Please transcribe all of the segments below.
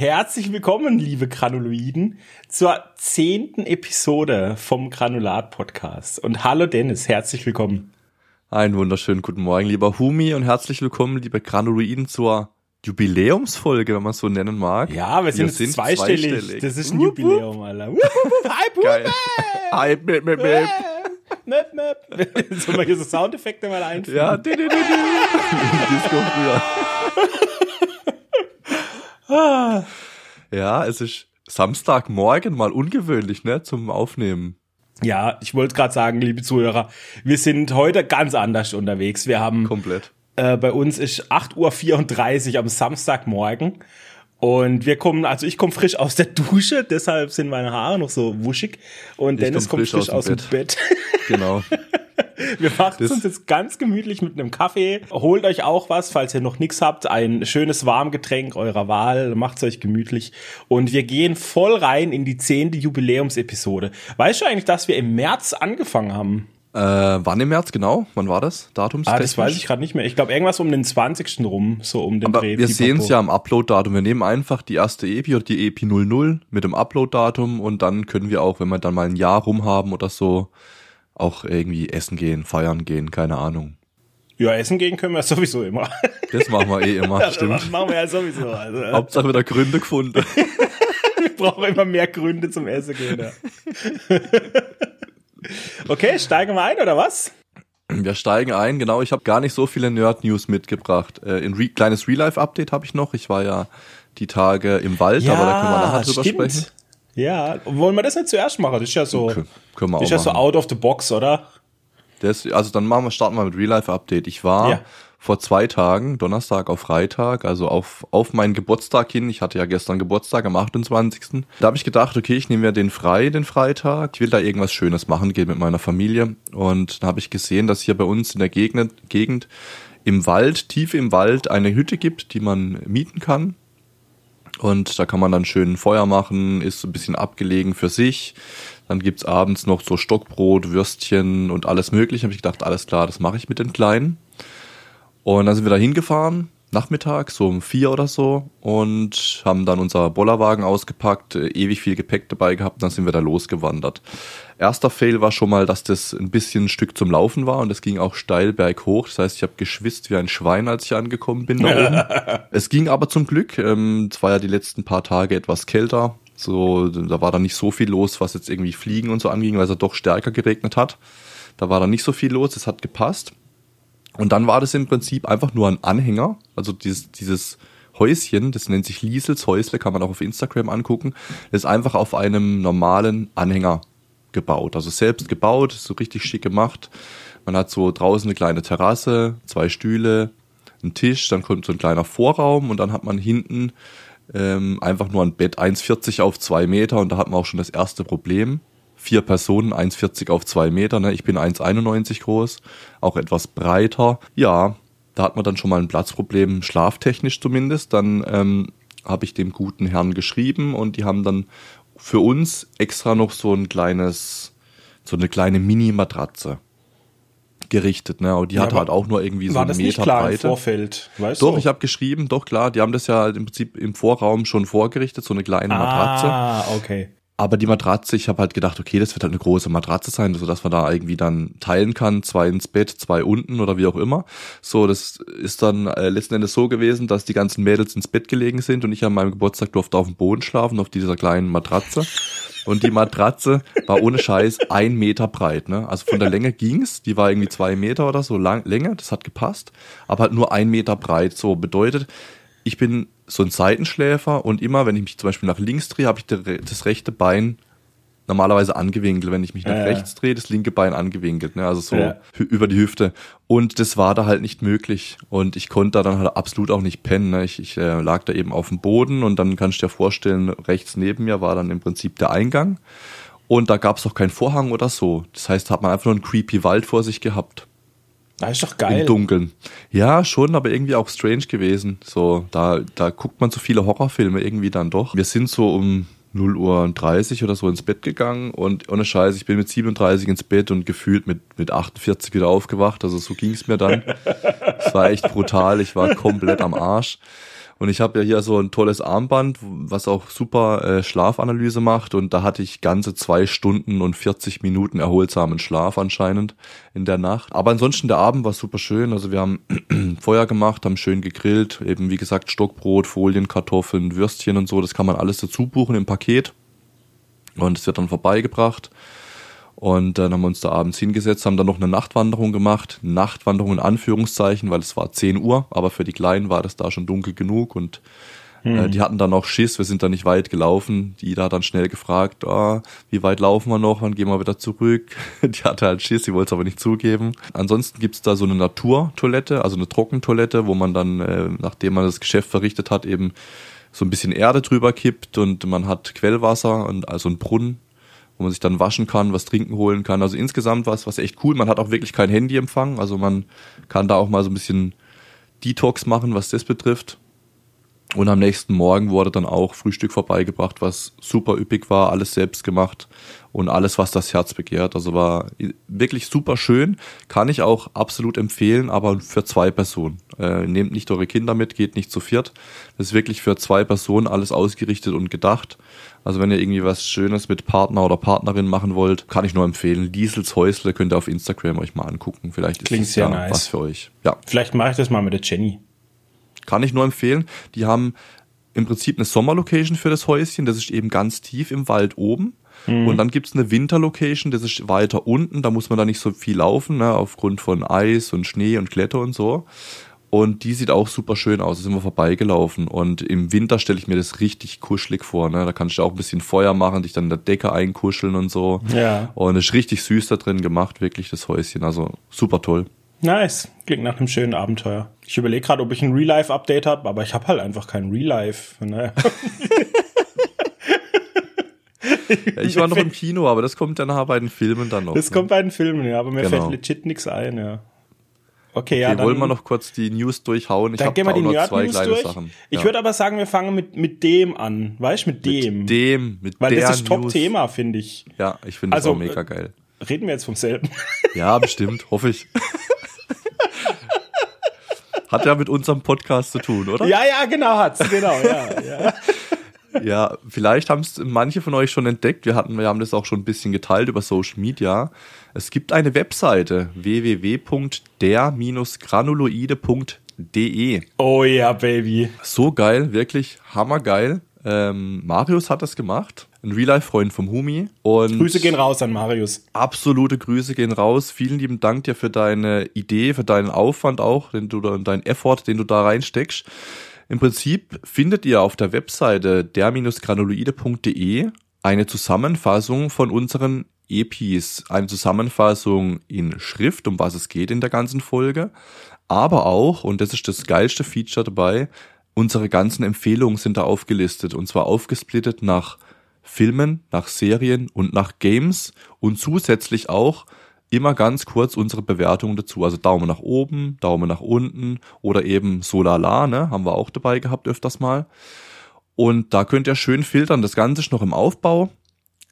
Herzlich willkommen, liebe Granuloiden, zur zehnten Episode vom Granulat Podcast. Und hallo Dennis, herzlich willkommen. Einen wunderschönen guten Morgen, lieber Humi, und herzlich willkommen, liebe Granuloiden, zur Jubiläumsfolge, wenn man es so nennen mag. Ja, wir sind, wir sind zweistellig. zweistellig. Das ist ein wupp, Jubiläum, Alter. Wupp, wupp, hype, Geil. Hype, mip, mip, mip. Map, map. Sollen wir hier so Soundeffekte mal einführen? Ja, di, di, di, di. Disco früher. ja, es ist Samstagmorgen mal ungewöhnlich, ne, zum Aufnehmen. Ja, ich wollte gerade sagen, liebe Zuhörer, wir sind heute ganz anders unterwegs. Wir haben komplett. Äh, bei uns ist 8.34 Uhr am Samstagmorgen. Und wir kommen, also ich komme frisch aus der Dusche, deshalb sind meine Haare noch so wuschig. Und ich Dennis kommt frisch, frisch aus, dem Bett. Bett. Genau. Wir machen uns jetzt ganz gemütlich mit einem Kaffee. Holt euch auch was, falls ihr noch nichts habt. Ein schönes Warmgetränk eurer Wahl. Macht's euch gemütlich. Und wir gehen voll rein in die zehnte Jubiläumsepisode. Weißt du eigentlich, dass wir im März angefangen haben? Äh, wann im März genau? Wann war das? Datums? Ah, das weiß ich gerade nicht mehr. Ich glaube irgendwas um den 20. rum, so um den Aber Dreh. Wir sehen es ja am Upload-Datum. Wir nehmen einfach die erste EPI oder die EPI 00 mit dem Upload-Datum und dann können wir auch, wenn wir dann mal ein Jahr rum haben oder so, auch irgendwie essen gehen, feiern gehen, keine Ahnung. Ja, essen gehen können wir sowieso immer. Das machen wir eh immer, das stimmt. Das machen wir ja sowieso. Also, Hauptsache wieder Gründe gefunden. wir brauchen immer mehr Gründe zum Essen gehen. Ja. Okay, steigen wir ein, oder was? Wir steigen ein, genau. Ich habe gar nicht so viele Nerd-News mitgebracht. Äh, ein Re kleines Real-Life-Update habe ich noch. Ich war ja die Tage im Wald, ja, aber da können wir nachher drüber stimmt. sprechen. Ja, wollen wir das nicht zuerst machen? Das ist ja so, okay, können wir das ist ja so out of the box, oder? Das, also dann machen wir, starten wir mit Real-Life-Update. Ich war ja vor zwei Tagen, Donnerstag auf Freitag, also auf, auf meinen Geburtstag hin. Ich hatte ja gestern Geburtstag am 28. Da habe ich gedacht, okay, ich nehme mir den frei, den Freitag. Ich will da irgendwas Schönes machen, gehen mit meiner Familie. Und da habe ich gesehen, dass hier bei uns in der Gegend, Gegend im Wald, tief im Wald, eine Hütte gibt, die man mieten kann. Und da kann man dann schön Feuer machen, ist ein bisschen abgelegen für sich. Dann gibt's abends noch so Stockbrot, Würstchen und alles mögliche. Habe ich gedacht, alles klar, das mache ich mit den Kleinen. Und dann sind wir da hingefahren, Nachmittag, so um vier oder so, und haben dann unser Bollerwagen ausgepackt, äh, ewig viel Gepäck dabei gehabt, und dann sind wir da losgewandert. Erster Fail war schon mal, dass das ein bisschen ein Stück zum Laufen war und es ging auch steil berghoch. Das heißt, ich habe geschwitzt wie ein Schwein, als ich angekommen bin da oben. es ging aber zum Glück. Ähm, es war ja die letzten paar Tage etwas kälter. So, da war dann nicht so viel los, was jetzt irgendwie Fliegen und so anging, weil es ja doch stärker geregnet hat. Da war dann nicht so viel los, es hat gepasst. Und dann war das im Prinzip einfach nur ein Anhänger, also dieses, dieses Häuschen, das nennt sich Liesels Häusle, kann man auch auf Instagram angucken, ist einfach auf einem normalen Anhänger gebaut. Also selbst gebaut, so richtig schick gemacht. Man hat so draußen eine kleine Terrasse, zwei Stühle, einen Tisch, dann kommt so ein kleiner Vorraum und dann hat man hinten ähm, einfach nur ein Bett 1,40 auf zwei Meter und da hat man auch schon das erste Problem vier Personen, 1,40 auf zwei Meter. Ne? Ich bin 1,91 groß, auch etwas breiter. Ja, da hat man dann schon mal ein Platzproblem, schlaftechnisch zumindest. Dann ähm, habe ich dem guten Herrn geschrieben und die haben dann für uns extra noch so ein kleines, so eine kleine Mini-Matratze gerichtet, ne? Und die ja, hatte halt auch nur irgendwie so einen Meter nicht klar Breite. Im Vorfeld, weißt doch, du? ich habe geschrieben, doch klar, die haben das ja im Prinzip im Vorraum schon vorgerichtet, so eine kleine ah, Matratze. Ah, okay. Aber die Matratze, ich habe halt gedacht, okay, das wird halt eine große Matratze sein, so dass man da irgendwie dann teilen kann, zwei ins Bett, zwei unten oder wie auch immer. So, das ist dann äh, letzten Endes so gewesen, dass die ganzen Mädels ins Bett gelegen sind und ich an meinem Geburtstag durfte auf dem Boden schlafen, auf dieser kleinen Matratze. Und die Matratze war ohne Scheiß ein Meter breit, ne? Also von der Länge ging's, die war irgendwie zwei Meter oder so lang, Länge, das hat gepasst, aber halt nur ein Meter breit. So bedeutet, ich bin so ein Seitenschläfer und immer, wenn ich mich zum Beispiel nach links drehe, habe ich das rechte Bein normalerweise angewinkelt. Wenn ich mich nach ja, rechts drehe, das linke Bein angewinkelt, ne? also so ja. über die Hüfte. Und das war da halt nicht möglich. Und ich konnte da dann halt absolut auch nicht pennen. Ne? Ich, ich äh, lag da eben auf dem Boden und dann kannst du dir vorstellen, rechts neben mir war dann im Prinzip der Eingang. Und da gab es auch keinen Vorhang oder so. Das heißt, hat man einfach nur einen creepy Wald vor sich gehabt. Das ist doch geil. Im Dunkeln. Ja, schon, aber irgendwie auch strange gewesen. So, da, da guckt man so viele Horrorfilme irgendwie dann doch. Wir sind so um 0 Uhr 30 oder so ins Bett gegangen und ohne Scheiß, ich bin mit 37 ins Bett und gefühlt mit, mit 48 wieder aufgewacht. Also so ging es mir dann. Es war echt brutal. Ich war komplett am Arsch. Und ich habe ja hier so ein tolles Armband, was auch super äh, Schlafanalyse macht. Und da hatte ich ganze zwei Stunden und 40 Minuten erholsamen Schlaf anscheinend in der Nacht. Aber ansonsten der Abend war super schön. Also wir haben Feuer gemacht, haben schön gegrillt. Eben wie gesagt Stockbrot, Folien, Kartoffeln, Würstchen und so. Das kann man alles dazu buchen im Paket. Und es wird dann vorbeigebracht. Und dann haben wir uns da abends hingesetzt, haben dann noch eine Nachtwanderung gemacht. Nachtwanderung in Anführungszeichen, weil es war 10 Uhr, aber für die Kleinen war das da schon dunkel genug und äh, hm. die hatten dann auch Schiss, wir sind da nicht weit gelaufen. Die da dann schnell gefragt, oh, wie weit laufen wir noch, wann gehen wir wieder zurück. Die hatte halt Schiss, sie wollte es aber nicht zugeben. Ansonsten gibt's da so eine Naturtoilette, also eine Trockentoilette, wo man dann, äh, nachdem man das Geschäft verrichtet hat, eben so ein bisschen Erde drüber kippt und man hat Quellwasser und also einen Brunnen wo man sich dann waschen kann, was trinken holen kann. Also insgesamt was, was echt cool. Man hat auch wirklich kein Handyempfang, also man kann da auch mal so ein bisschen Detox machen, was das betrifft. Und am nächsten Morgen wurde dann auch Frühstück vorbeigebracht, was super üppig war, alles selbst gemacht und alles, was das Herz begehrt. Also war wirklich super schön, kann ich auch absolut empfehlen, aber für zwei Personen. Äh, nehmt nicht eure Kinder mit, geht nicht zu viert. Das ist wirklich für zwei Personen alles ausgerichtet und gedacht. Also wenn ihr irgendwie was Schönes mit Partner oder Partnerin machen wollt, kann ich nur empfehlen. Diesels Häusle könnt ihr auf Instagram euch mal angucken. Vielleicht ist Klingt das ja nice. was für euch. Ja. Vielleicht mache ich das mal mit der Jenny. Kann ich nur empfehlen. Die haben im Prinzip eine Sommerlocation für das Häuschen. Das ist eben ganz tief im Wald oben. Mhm. Und dann gibt's eine Winterlocation, das ist weiter unten. Da muss man da nicht so viel laufen, ne, aufgrund von Eis und Schnee und Kletter und so. Und die sieht auch super schön aus. Da sind wir vorbeigelaufen. Und im Winter stelle ich mir das richtig kuschelig vor. Ne? Da kannst du auch ein bisschen Feuer machen, dich dann in der Decke einkuscheln und so. Ja. Und es ist richtig süß da drin gemacht, wirklich das Häuschen. Also super toll. Nice. Klingt nach einem schönen Abenteuer. Ich überlege gerade, ob ich ein Real-Life-Update habe, aber ich habe halt einfach kein Real-Life. Naja. Ja, ich war noch im Kino, aber das kommt dann nachher bei den Filmen dann noch. Das ne? kommt bei den Filmen, ja, aber mir Genau. fällt legit nix ein, ja. Okay, ja, Okay, dann wollen wir noch kurz die News durchhauen? Ich dann hab gehen wir da die auch noch zwei Nerd-News kleine durch. Sachen. Ich Ja. würde aber sagen, wir fangen mit, mit dem an. Weißt du, mit dem. mit dem, mit Weil der das ist News. Top-Thema, finde ich. Ja, ich finde das Also, auch mega geil. Reden wir jetzt vom selben. Ja, bestimmt, hoffe ich. Hat ja mit unserem Podcast zu tun, oder? ja, ja, genau, hat's, genau, ja, ja. Ja, vielleicht haben es manche von euch schon entdeckt. Wir hatten, wir haben das auch schon ein bisschen geteilt über Social Media. Es gibt eine Webseite www.der-granuloide.de. Oh ja, Baby. So geil, wirklich hammergeil. Ähm, Marius hat das gemacht, ein Real-Life-Freund vom Humi. Und Grüße gehen raus an Marius. absolute Grüße gehen raus. Vielen lieben Dank dir für deine Idee, für deinen Aufwand auch, den du da, deinen Effort, den du da reinsteckst. Im Prinzip findet ihr auf der Webseite der-granuloide.de eine Zusammenfassung von unseren EPs, eine Zusammenfassung in Schrift, um was es geht in der ganzen Folge, aber auch, und das ist das geilste Feature dabei, unsere ganzen Empfehlungen sind da aufgelistet und zwar aufgesplittet nach Filmen, nach Serien und nach Games und zusätzlich auch immer ganz kurz unsere Bewertungen dazu. Also Daumen nach oben, Daumen nach unten oder eben Solala, ne, haben wir auch dabei gehabt öfters mal. Und da könnt ihr schön filtern. Das Ganze ist noch im Aufbau.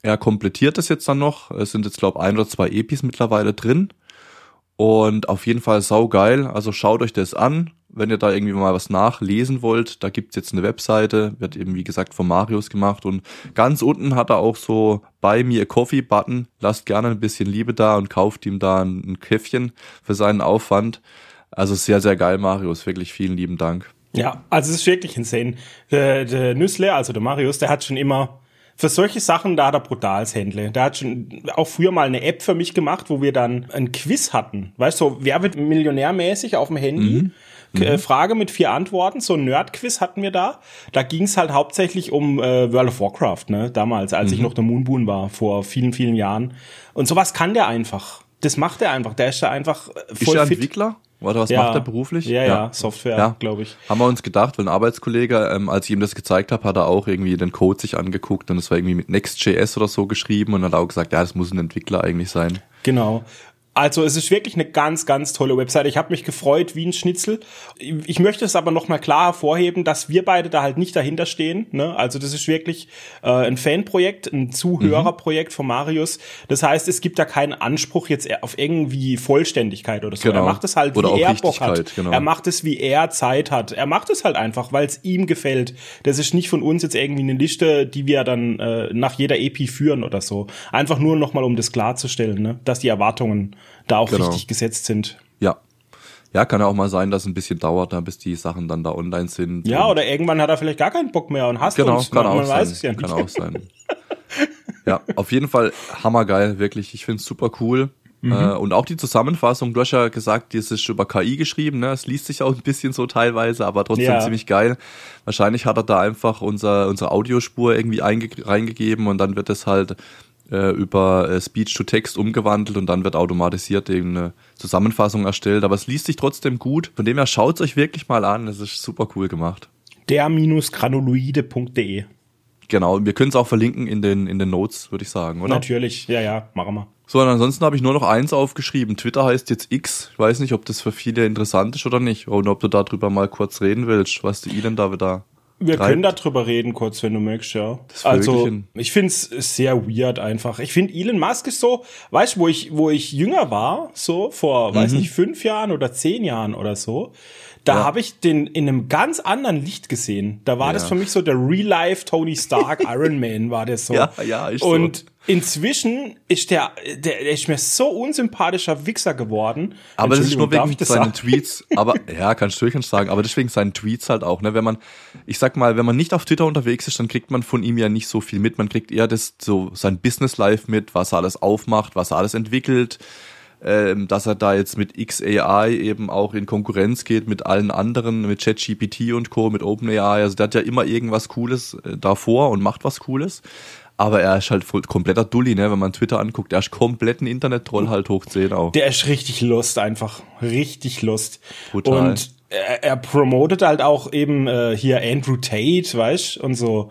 Er komplettiert das jetzt dann noch. Es sind jetzt, glaube ein oder zwei Epis mittlerweile drin. Und auf jeden Fall saugeil. Also schaut euch das an. Wenn ihr da irgendwie mal was nachlesen wollt, da gibt's jetzt eine Webseite, wird eben wie gesagt von Marius gemacht und ganz unten hat er auch so bei mir Coffee Button. Lasst gerne ein bisschen Liebe da und kauft ihm da ein, ein Käffchen für seinen Aufwand. Also sehr, sehr geil, Marius. Wirklich vielen lieben Dank. Ja, also es ist wirklich insane. Der, der Nüssler, also der Marius, der hat schon immer für solche Sachen, da hat er brutales Händle. Der hat schon auch früher mal eine App für mich gemacht, wo wir dann ein Quiz hatten. Weißt du, so, wer wird millionärmäßig auf dem Handy? Äh, Frage mit vier Antworten, so ein Nerd-Quiz hatten wir da. Da ging es halt hauptsächlich um äh, World of Warcraft, ne? Damals, als ich noch der Moonboon war, vor vielen, vielen Jahren. Und sowas kann der einfach. Das macht er einfach. Der ist da einfach äh, Ist voll er fit. Entwickler? Oder was Ja. macht er beruflich? Ja, ja, Software, Ja. glaube ich. Haben wir uns gedacht, weil ein Arbeitskollege, ähm, als ich ihm das gezeigt habe, hat er auch irgendwie den Code sich angeguckt und es war irgendwie mit Next.js oder so geschrieben und hat auch gesagt, ja, das muss ein Entwickler eigentlich sein. Genau. Also es ist wirklich eine ganz, ganz tolle Website. Ich habe mich gefreut wie ein Schnitzel. Ich möchte es aber noch mal klar hervorheben, dass wir beide da halt nicht dahinter stehen. Ne? Also das ist wirklich äh, ein Fanprojekt, ein Zuhörerprojekt mhm. von Marius. Das heißt, es gibt da keinen Anspruch jetzt auf irgendwie Vollständigkeit oder so. Genau. Er macht es halt, oder wie er Bock hat. Genau. Er macht es, wie er Zeit hat. Er macht es halt einfach, weil es ihm gefällt. Das ist nicht von uns jetzt irgendwie eine Liste, die wir dann äh, nach jeder EP führen oder so. Einfach nur noch mal, um das klarzustellen, ne? dass die Erwartungen da auch genau. richtig gesetzt sind. Ja. Ja, kann ja auch mal sein, dass es ein bisschen dauert, bis die Sachen dann da online sind. Ja, oder irgendwann hat er vielleicht gar keinen Bock mehr und hasst genau, uns. Kann man, auch man sein. weiß es ja nicht. Kann auch sein. ja, auf jeden Fall hammergeil, wirklich. Ich finde es super cool. Mhm. Äh, und auch die Zusammenfassung, du hast ja gesagt, die ist über KI geschrieben, ne? Es liest sich auch ein bisschen so teilweise, aber trotzdem ja. ziemlich geil. Wahrscheinlich hat er da einfach unser, unsere Audiospur irgendwie reingegeben und dann wird es halt äh, über äh, Speech to Text umgewandelt und dann wird automatisiert eben eine Zusammenfassung erstellt. Aber es liest sich trotzdem gut. Von dem her schaut es euch wirklich mal an. Das ist super cool gemacht. Der-granuloide.de Genau, wir können es auch verlinken in den, in den Notes, würde ich sagen, oder? Natürlich, ja, ja, machen wir. So, und ansonsten habe ich nur noch eins aufgeschrieben. Twitter heißt jetzt X. Ich weiß nicht, ob das für viele interessant ist oder nicht. Und ob du darüber mal kurz reden willst, was du ihnen da wieder wir treibt. können darüber reden, kurz, wenn du möchtest, ja. Also, ich find's sehr weird einfach. Ich find Elon Musk ist so, weißt du, wo ich, wo ich jünger war, so vor, mhm. weiß nicht, fünf Jahren oder zehn Jahren oder so, da ja. habe ich den in einem ganz anderen Licht gesehen. Da war ja. das für mich so der Real-Life Tony Stark Iron Man war das so. Ja, ja, ich Und so. Inzwischen ist der, der, der ist mir so unsympathischer Wichser geworden. Aber das ist nur wegen seinen sagen? Tweets. Aber ja, kannst du durchaus sagen. Aber deswegen seinen Tweets halt auch. Ne, wenn man, ich sag mal, wenn man nicht auf Twitter unterwegs ist, dann kriegt man von ihm ja nicht so viel mit. Man kriegt eher das so sein Business Life mit, was er alles aufmacht, was er alles entwickelt ähm, dass er da jetzt mit XAI eben auch in Konkurrenz geht mit allen anderen, mit ChatGPT und Co., mit OpenAI. Also der hat ja immer irgendwas Cooles äh, davor und macht was Cooles. Aber er ist halt voll, kompletter Dulli, ne? Wenn man Twitter anguckt, er ist komplett ein Internet-Troll halt hoch 10 auch. Der ist richtig lust einfach. Richtig lust. Brutal. Und er, er promotet halt auch eben äh, hier Andrew Tate, weißt und so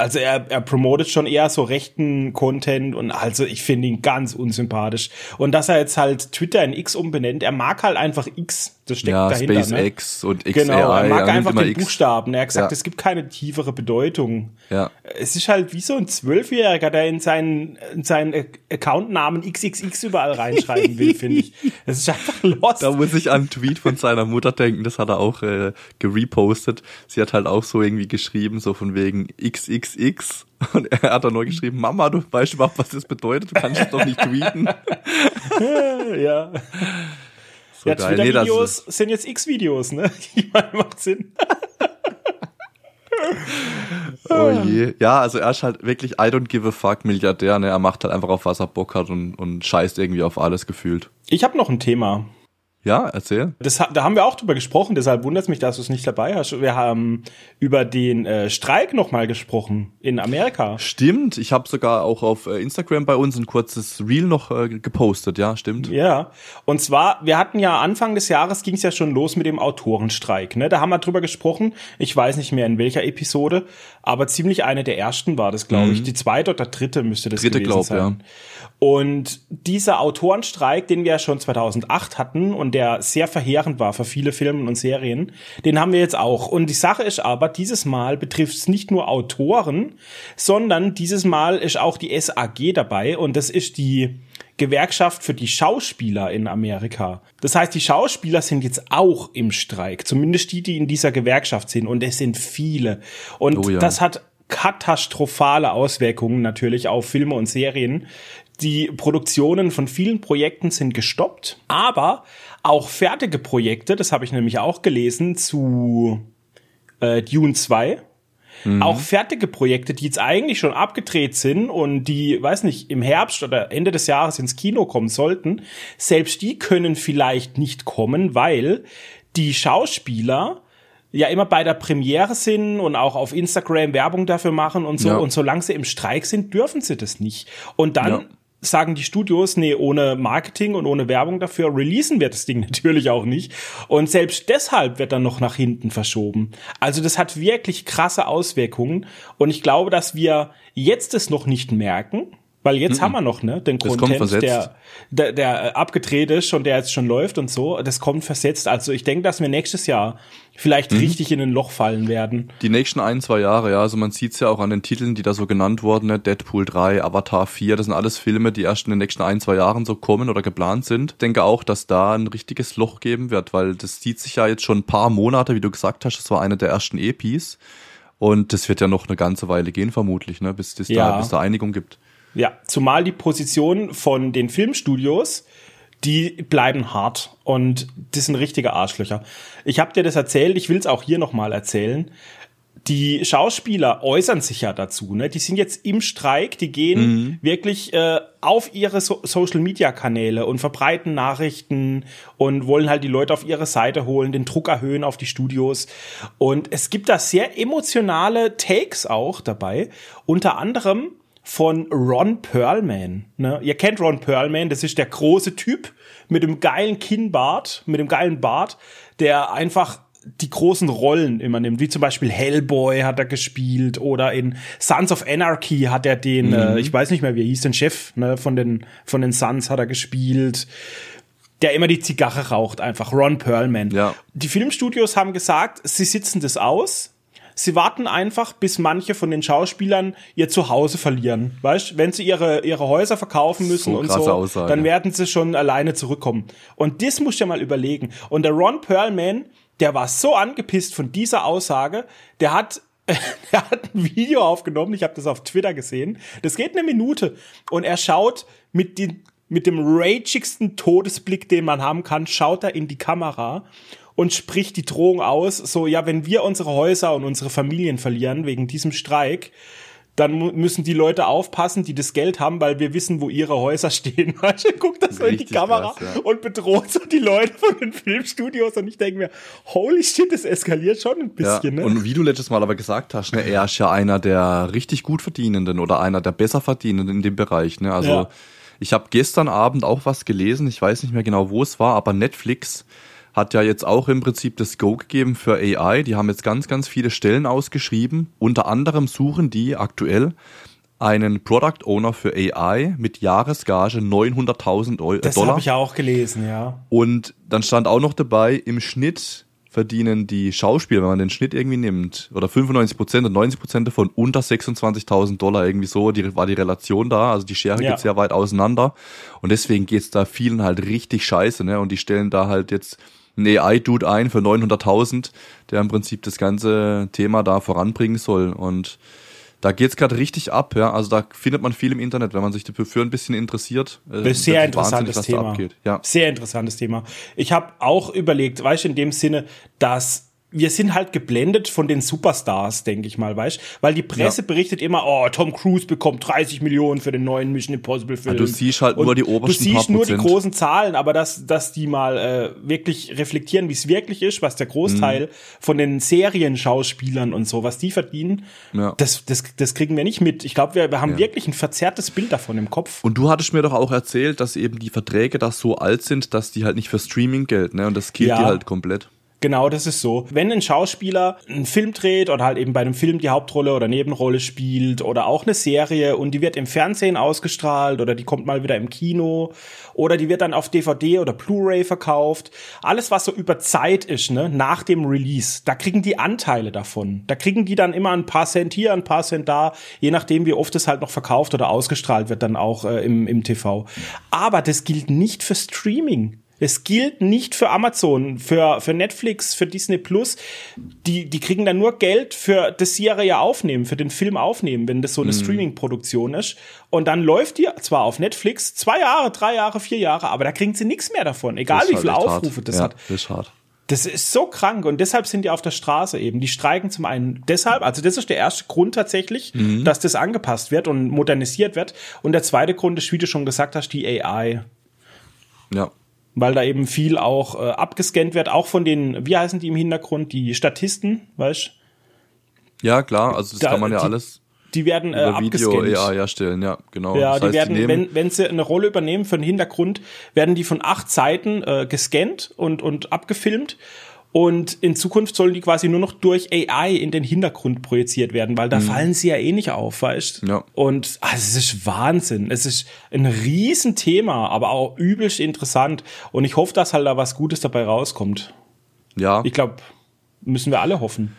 also er, er promotet schon eher so rechten Content und also ich finde ihn ganz unsympathisch. Und dass er jetzt halt Twitter in X umbenennt, er mag halt einfach X das steckt ja, dahinter. SpaceX ne? und XAI. Genau, er mag einfach den X. Buchstaben. Er hat gesagt, ja. es gibt keine tiefere Bedeutung. Ja. Es ist halt wie so ein Zwölfjähriger, der in seinen, in seinen Accountnamen XXX überall reinschreiben will, finde ich. Es ist einfach lost. Da muss ich an einen Tweet von seiner Mutter denken, das hat er auch äh, gerepostet. Sie hat halt auch so irgendwie geschrieben, so von wegen XXX. Und er hat dann nur geschrieben, Mama, du weißt überhaupt, was das bedeutet? Du kannst es doch nicht tweeten. ja. So ja, Twitter-Videos nee, sind jetzt X-Videos, ne? Ich meine, macht Sinn. oh je. Ja, also er ist halt wirklich I don't give a fuck Milliardär, ne? Er macht halt einfach auf was er Bock hat und, und scheißt irgendwie auf alles gefühlt. Ich habe noch ein Thema. Ja, erzähl. Das, da haben wir auch drüber gesprochen, deshalb wundert es mich, dass du es nicht dabei hast. Wir haben über den äh, Streik nochmal gesprochen in Amerika. Stimmt, ich habe sogar auch auf äh, Instagram bei uns ein kurzes Reel noch äh, gepostet, ja, stimmt. Ja, und zwar, wir hatten ja Anfang des Jahres ging es ja schon los mit dem Autorenstreik. Ne? Da haben wir drüber gesprochen, ich weiß nicht mehr in welcher Episode, aber ziemlich eine der ersten war das, glaube mhm. ich. Die zweite oder dritte müsste das dritte gewesen glaub, sein. Ja. Und dieser Autorenstreik, den wir ja schon 2008 hatten und der sehr verheerend war für viele Filme und Serien, den haben wir jetzt auch. Und die Sache ist aber, dieses Mal betrifft es nicht nur Autoren, sondern dieses Mal ist auch die SAG dabei und das ist die Gewerkschaft für die Schauspieler in Amerika. Das heißt, die Schauspieler sind jetzt auch im Streik, zumindest die, die in dieser Gewerkschaft sind und es sind viele. Und oh ja. das hat katastrophale Auswirkungen natürlich auf Filme und Serien. Die Produktionen von vielen Projekten sind gestoppt, aber auch fertige Projekte, das habe ich nämlich auch gelesen, zu äh, Dune 2. Mhm. Auch fertige Projekte, die jetzt eigentlich schon abgedreht sind und die, weiß nicht, im Herbst oder Ende des Jahres ins Kino kommen sollten, selbst die können vielleicht nicht kommen, weil die Schauspieler ja immer bei der Premiere sind und auch auf Instagram Werbung dafür machen und so. Ja. Und solange sie im Streik sind, dürfen sie das nicht. Und dann ja sagen die Studios, nee, ohne Marketing und ohne Werbung dafür releasen wir das Ding natürlich auch nicht. Und selbst deshalb wird dann noch nach hinten verschoben. Also das hat wirklich krasse Auswirkungen. Und ich glaube, dass wir jetzt es noch nicht merken, Weil jetzt mhm. haben wir noch, ne, den das Content, der, der, der abgedreht ist und der jetzt schon läuft und so. Das kommt versetzt. Also ich denke, dass wir nächstes Jahr vielleicht mhm. richtig in ein Loch fallen werden. Die nächsten ein, zwei Jahre, ja. Also man sieht's ja auch an den Titeln, die da so genannt wurden, ne? Deadpool 3, Avatar 4, das sind alles Filme, die erst in den nächsten ein, zwei Jahren so kommen oder geplant sind. Ich denke auch, dass da ein richtiges Loch geben wird, weil das zieht sich ja jetzt schon ein paar Monate, wie du gesagt hast, das war eine der ersten EPs. Und das wird ja noch eine ganze Weile gehen, vermutlich, ne, bis es ja. da, bis da Einigung gibt. Ja, zumal die Position von den Filmstudios, die bleiben hart und das sind richtige Arschlöcher. Ich habe dir das erzählt, ich will es auch hier nochmal erzählen. Die Schauspieler äußern sich ja dazu, ne? Die sind jetzt im Streik, die gehen mhm. wirklich äh, auf ihre so Social Media Kanäle und verbreiten Nachrichten und wollen halt die Leute auf ihre Seite holen, den Druck erhöhen auf die Studios. Und es gibt da sehr emotionale Takes auch dabei. Unter anderem von Ron Perlman. Ne? Ihr kennt Ron Perlman, das ist der große Typ mit dem geilen Kinnbart, mit dem geilen Bart, der einfach die großen Rollen immer nimmt, wie zum Beispiel Hellboy hat er gespielt oder in Sons of Anarchy hat er den, mhm. äh, ich weiß nicht mehr, wie er hieß, den Chef ne, von den von den Sons hat er gespielt der immer die Zigarre raucht, einfach Ron Perlman. Ja. Die Filmstudios haben gesagt, sie sitzen das aus, sie warten einfach, bis manche von den Schauspielern ihr Zuhause verlieren. Weißt, wenn sie ihre, ihre Häuser verkaufen müssen so und so, Aussage. dann werden sie schon alleine zurückkommen. Und das musst du dir mal überlegen. Und der Ron Perlman, der war so angepisst von dieser Aussage, der hat er hat ein Video aufgenommen, ich habe das auf Twitter gesehen. Das geht eine Minute und er schaut mit, die, mit dem ragigsten Todesblick, den man haben kann, schaut er in die Kamera und spricht die Drohung aus, so, ja, wenn wir unsere Häuser und unsere Familien verlieren wegen diesem Streik, dann müssen die Leute aufpassen, die das Geld haben, weil wir wissen, wo ihre Häuser stehen. Du, guckt das so in die Kamera krass, ja. und bedroht so die Leute von den Filmstudios und ich denke mir, holy shit, das eskaliert schon ein bisschen. Ja, ne? Und wie du letztes Mal aber gesagt hast, ne, er ist ja einer der richtig gut verdienenden oder einer der besser verdienenden in dem Bereich. Ne? Also ja. ich habe gestern Abend auch was gelesen, ich weiß nicht mehr genau, wo es war, aber Netflix hat ja jetzt auch im Prinzip das Go gegeben für AI. Die haben jetzt ganz, ganz viele Stellen ausgeschrieben. Unter anderem suchen die aktuell einen Product Owner für AI mit Jahresgage 900.000 Dollar. Das habe ich ja auch gelesen, ja. Und dann stand auch noch dabei, im Schnitt verdienen die Schauspieler, wenn man den Schnitt irgendwie nimmt, oder 95 Prozent und 90 Prozent davon unter 26.000 Dollar irgendwie so, die, war die Relation da, also die Schere ja. geht sehr weit auseinander und deswegen geht's da vielen halt richtig scheiße, ne, und die stellen da halt jetzt ein AI-Dude ein für 900.000, der im Prinzip das ganze Thema da voranbringen soll. Und da geht's gerade richtig ab, ja. Also da findet man viel im Internet, wenn man sich dafür ein bisschen interessiert. Äh, sehr interessantes Thema. Ja. Sehr interessantes Thema. Ich habe auch überlegt, weißt du, in dem Sinne, dass wir sind halt geblendet von den Superstars, denke ich mal, weißt Weil die Presse ja. berichtet immer, oh, Tom Cruise bekommt 30 Millionen für den neuen Mission Impossible Film. Ja, du siehst halt Und nur die obersten Du siehst nur die großen Zahlen, aber dass, dass die mal äh, wirklich reflektieren, wie es wirklich ist, was der Großteil mhm. von den Serienschauspielern und so, was die verdienen, ja. das, das, das kriegen wir nicht mit. Ich glaube, wir, wir haben wirklich ein verzerrtes Bild davon im Kopf. Und du hattest mir doch auch erzählt, dass eben die Verträge da so alt sind, dass die halt nicht für Streaming gelten, ne? Und das killt die halt komplett. Genau, das ist so. Wenn ein Schauspieler einen Film dreht oder halt eben bei einem Film die Hauptrolle oder Nebenrolle spielt oder auch eine Serie und die wird im Fernsehen ausgestrahlt oder die kommt mal wieder im Kino oder die wird dann auf DVD oder Blu-ray verkauft. Alles, was so über Zeit ist, ne, nach dem Release, da kriegen die Anteile davon. Da kriegen die dann immer ein paar Cent hier, ein paar Cent da, je nachdem, wie oft es halt noch verkauft oder ausgestrahlt wird dann auch äh, im, im TV. Aber das gilt nicht für Streaming. Es gilt nicht für Amazon, für, für Netflix, für Disney Plus. Die, die kriegen dann nur Geld für das Serie aufnehmen, für den Film aufnehmen, wenn das so eine mhm. Streaming-Produktion ist. Und dann läuft die zwar auf Netflix zwei Jahre, drei Jahre, vier Jahre, aber da kriegen sie nichts mehr davon, egal wie viele Aufrufe hart. das ja, hat. Das ist hart. Das ist so krank und deshalb sind die auf der Straße eben. Die streiken zum einen deshalb, also das ist der erste Grund tatsächlich, mhm. dass das angepasst wird und modernisiert wird. Und der zweite Grund ist, wie du schon gesagt hast, die AI. Ja weil da eben viel auch äh, abgescannt wird, auch von den, wie heißen die im Hintergrund, die Statisten, weißt Ja, klar, also das da, kann man ja die, alles. Die werden äh, Video ja herstellen, ja, genau. Ja, das heißt, die werden, die wenn, wenn sie eine Rolle übernehmen für den Hintergrund, werden die von acht Seiten äh, gescannt und, und abgefilmt Und in Zukunft sollen die quasi nur noch durch AI in den Hintergrund projiziert werden, weil da mhm. fallen sie ja eh nicht auf, weißt Ja. Und also, es ist Wahnsinn. Es ist ein Riesenthema, aber auch übelst interessant. Und ich hoffe, dass halt da was Gutes dabei rauskommt. Ja. Ich glaube, müssen wir alle hoffen.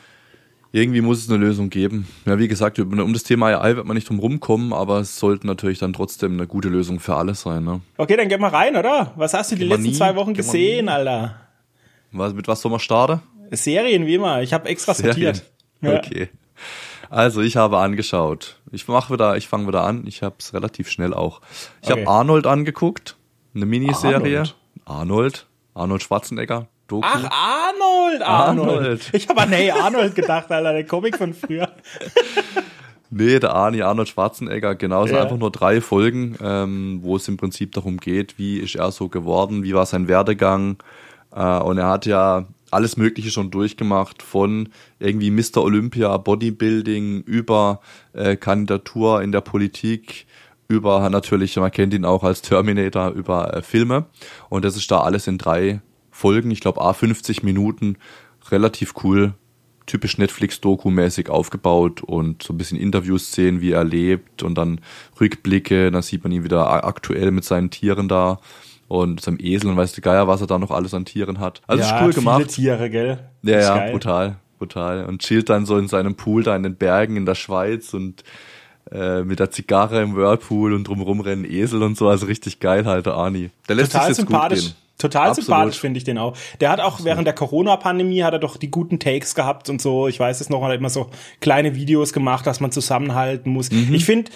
Irgendwie muss es eine Lösung geben. Ja, wie gesagt, um das Thema AI wird man nicht drum rumkommen, aber es sollte natürlich dann trotzdem eine gute Lösung für alle sein. Ne? Okay, dann geh mal rein, oder? Was hast du die letzten nie, zwei Wochen gesehen, Alter? Was, mit was soll man starten? Serien, wie immer. Ich habe extra Serien. sortiert. Ja. Okay. Also ich habe angeschaut. Ich mache wieder, ich fange wieder an. Ich habe es relativ schnell auch. Ich okay. habe Arnold angeguckt, eine Miniserie. Arnold. Arnold, Arnold Schwarzenegger. Doku. Ach, Arnold, Arnold. Arnold. Ich habe an Hey Arnold gedacht, Alter, der Comic von früher. Nee, der Arnie Arnold Schwarzenegger, genau, es sind ja. einfach nur drei Folgen, ähm, wo es im Prinzip darum geht, wie ist er so geworden, wie war sein Werdegang. Äh, und er hat ja alles Mögliche schon durchgemacht, von irgendwie Mr. Olympia, Bodybuilding, über äh, Kandidatur in der Politik, über natürlich, man kennt ihn auch als Terminator, über äh, Filme. Und das ist da alles in drei Folgen, ich glaube A50 Minuten, relativ cool, typisch Netflix-Doku-mäßig aufgebaut und so ein bisschen Interviews sehen, wie er lebt und dann Rückblicke, dann sieht man ihn wieder aktuell mit seinen Tieren da und seinem Esel und weiß der Geier, was er da noch alles an Tieren hat. Also ja, ist cool gemacht. Viele Tiere, gell? Ja, ja, geil. brutal, brutal. Und chillt dann so in seinem Pool da in den Bergen in der Schweiz und äh, mit der Zigarre im Whirlpool und drumherum rennen Esel und so. Also richtig geil halt, der Arnie. Der lässt Total sich jetzt sympathisch. gut gehen. Total Absolut. sympathisch finde ich den auch. Der hat auch Absolut. während der Corona-Pandemie hat er doch die guten Takes gehabt und so. Ich weiß es noch, hat immer so kleine Videos gemacht, dass man zusammenhalten muss. Mhm. Ich finde,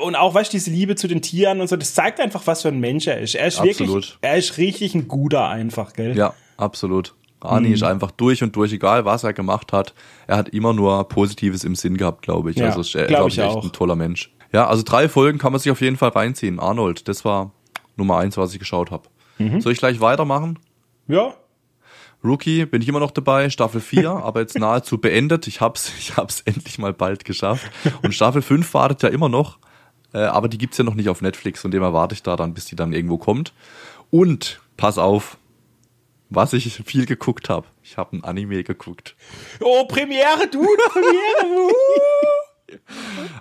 und auch, weißt du, diese Liebe zu den Tieren und so, das zeigt einfach, was für ein Mensch er ist. Er ist Absolut. wirklich, er ist richtig ein guter einfach, gell? Ja, absolut. Arnie mhm. ist einfach durch und durch, egal was er gemacht hat. Er hat immer nur Positives im Sinn gehabt, glaube ich. Ja, also er glaube ich echt auch. ein toller Mensch. Ja, also drei Folgen kann man sich auf jeden Fall reinziehen. Arnold, das war Nummer eins, was ich geschaut habe. Mhm. Soll ich gleich weitermachen? Ja. Rookie bin ich immer noch dabei, Staffel 4, aber jetzt nahezu beendet. Ich hab's, ich hab's endlich mal bald geschafft. Und Staffel 5 wartet ja immer noch, äh, aber die gibt's ja noch nicht auf Netflix und dem erwarte ich da dann, bis die dann irgendwo kommt. Und pass auf, was ich viel geguckt habe. Ich habe ein Anime geguckt. Oh, Premiere, du, Premiere.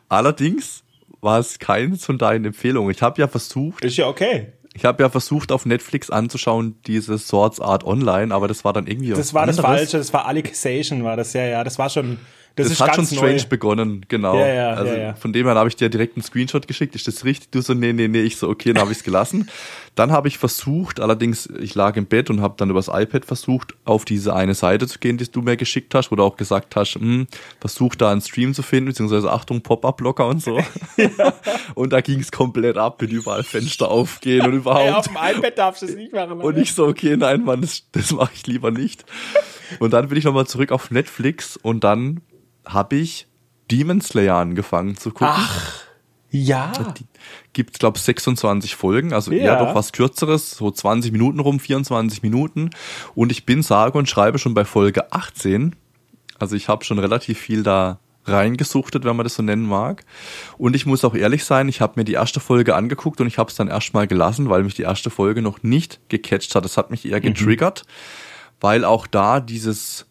Allerdings war es keines von deinen Empfehlungen. Ich habe ja versucht. Ist ja okay. Ich habe ja versucht, auf Netflix anzuschauen, diese Swords Art Online, aber das war dann irgendwie. Das war anderes. das Falsche, das war Alicization, war das, ja, ja. Das war schon das, das hat schon strange neu. begonnen, genau. Ja, ja, also ja, von dem her habe ich dir direkt einen Screenshot geschickt. Ist das richtig? Du so, nee, nee, nee. Ich so, okay, dann habe ich es gelassen. dann habe ich versucht, allerdings, ich lag im Bett und habe dann übers iPad versucht, auf diese eine Seite zu gehen, die du mir geschickt hast, wo du auch gesagt hast, hm, versuch da einen Stream zu finden, beziehungsweise Achtung, Pop-Up-Blocker und so. Und da ging es komplett ab, wenn überall Fenster aufgehen und überhaupt. Ja, auf dem iPad darfst du es nicht machen. Und ich so, okay, nein, Mann, das, das mache ich lieber nicht. Und dann bin ich nochmal zurück auf Netflix und dann habe ich Demon Slayer angefangen zu gucken. Ach, ja. Die gibt, glaube 26 Folgen, also ja. eher doch was kürzeres, so 20 Minuten rum, 24 Minuten. Und ich bin sage und schreibe schon bei Folge 18. Also ich habe schon relativ viel da reingesuchtet, wenn man das so nennen mag. Und ich muss auch ehrlich sein, ich habe mir die erste Folge angeguckt und ich habe es dann erstmal gelassen, weil mich die erste Folge noch nicht gecatcht hat. Das hat mich eher mhm. getriggert, mhm. weil auch da dieses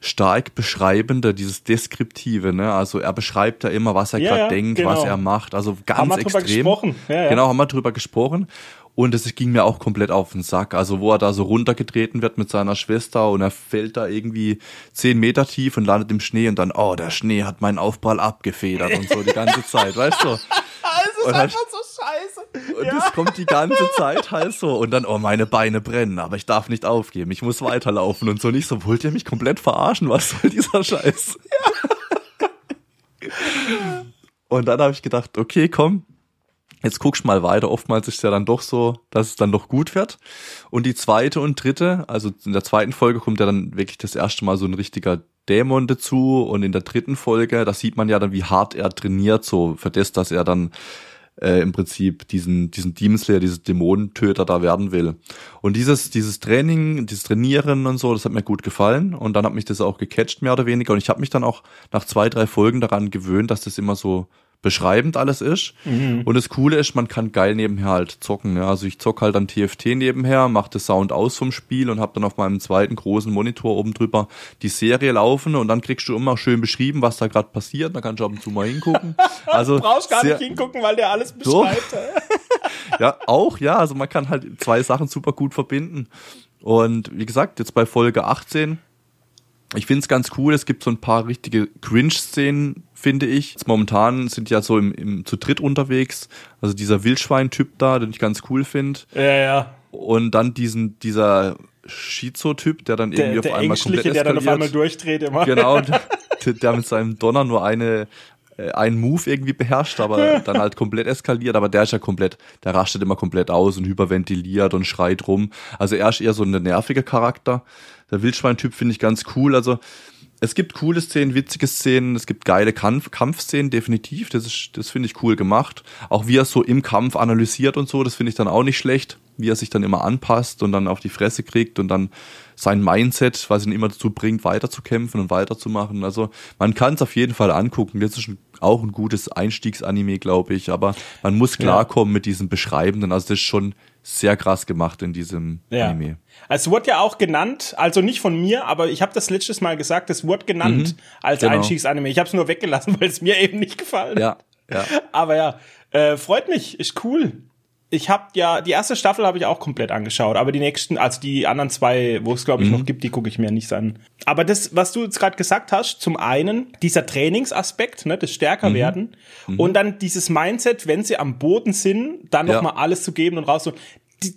stark beschreibende, dieses Deskriptive, ne? Also er beschreibt ja immer, was er ja, gerade ja, denkt, genau. was er macht. Also ganz haben wir extrem. Gesprochen. Ja, ja. Genau, haben wir drüber gesprochen. Und es ging mir auch komplett auf den Sack. Also wo er da so runtergetreten wird mit seiner Schwester und er fällt da irgendwie zehn Meter tief und landet im Schnee und dann, oh, der Schnee hat meinen Aufprall abgefedert und so die ganze Zeit, weißt du? Es ist einfach so scheiße. Und ja. das kommt die ganze Zeit halt so. Und dann, oh, meine Beine brennen, aber ich darf nicht aufgeben. Ich muss weiterlaufen und so nicht so. Wollt ihr mich komplett verarschen? Was soll dieser Scheiß? Ja. Und dann habe ich gedacht, okay, komm, Jetzt guckst mal weiter. Oftmals ist es ja dann doch so, dass es dann doch gut wird. Und die zweite und dritte, also in der zweiten Folge kommt ja dann wirklich das erste Mal so ein richtiger Dämon dazu. Und in der dritten Folge, da sieht man ja dann, wie hart er trainiert, so für das, dass er dann äh, im Prinzip diesen, diesen Demon Slayer, dieses Dämonentöter da werden will. Und dieses, dieses Training, dieses Trainieren und so, das hat mir gut gefallen. Und dann hat mich das auch gecatcht, mehr oder weniger. Und ich habe mich dann auch nach zwei, drei Folgen daran gewöhnt, dass das immer so beschreibend alles ist. Mhm. Und das Coole ist, man kann geil nebenher halt zocken. Ja. Also ich zock halt dann TFT nebenher, mache das Sound aus vom Spiel und habe dann auf meinem zweiten großen Monitor oben drüber die Serie laufen und dann kriegst du immer schön beschrieben, was da gerade passiert. Da kannst du ab und zu mal hingucken. Also du brauchst gar nicht hingucken, weil der alles beschreibt. ja, auch, ja. Also man kann halt zwei Sachen super gut verbinden. Und wie gesagt, jetzt bei Folge 18 ich finde es ganz cool, es gibt so ein paar richtige Cringe-Szenen, finde ich. Jetzt momentan sind ja so im, im zu dritt unterwegs. Also dieser Wildschwein-Typ da, den ich ganz cool finde. Ja, ja. Und dann diesen, dieser Schizo-Typ, der dann irgendwie der, auf einmal komplett eskaliert. der dann auf einmal durchdreht immer. Genau, der, der mit seinem Donner nur eine äh, einen Move irgendwie beherrscht, aber dann halt komplett eskaliert. Aber der ist ja komplett, der rastet immer komplett aus und hyperventiliert und schreit rum. Also er ist eher so ein nerviger Charakter. Der Wildschwein-Typ finde ich ganz cool. Also es gibt coole Szenen, witzige Szenen, es gibt geile Kampf Kampfszenen, definitiv. Das das finde ich cool gemacht. Auch wie er so im Kampf analysiert und so, das finde ich dann auch nicht schlecht. Wie er sich dann immer anpasst und dann auf die Fresse kriegt und dann sein Mindset, was ihn immer dazu bringt, weiterzukämpfen und weiterzumachen. Also man kann es auf jeden Fall angucken. Das ist ein, auch ein gutes Einstiegsanime, glaube ich. Aber man muss klarkommen ja. mit diesem Beschreibenden. Also das ist schon sehr krass gemacht in diesem ja. Anime. Es wurde ja auch genannt, also nicht von mir, aber ich habe das letztes Mal gesagt, es wurde genannt mhm, als genau. Einstiegsanime. Ich habe es nur weggelassen, weil es mir eben nicht gefallen hat. Ja, ja. Aber ja, äh, freut mich, ist cool ich habe ja, die erste Staffel habe ich auch komplett angeschaut, aber die nächsten, also die anderen zwei, wo es glaube ich mhm. noch gibt, die gucke ich mir nicht an. Aber das, was du jetzt gerade gesagt hast, zum einen dieser Trainingsaspekt, ne, das stärker mhm. werden mhm. und dann dieses Mindset, wenn sie am Boden sind, dann ja. noch mal alles zu geben und raus.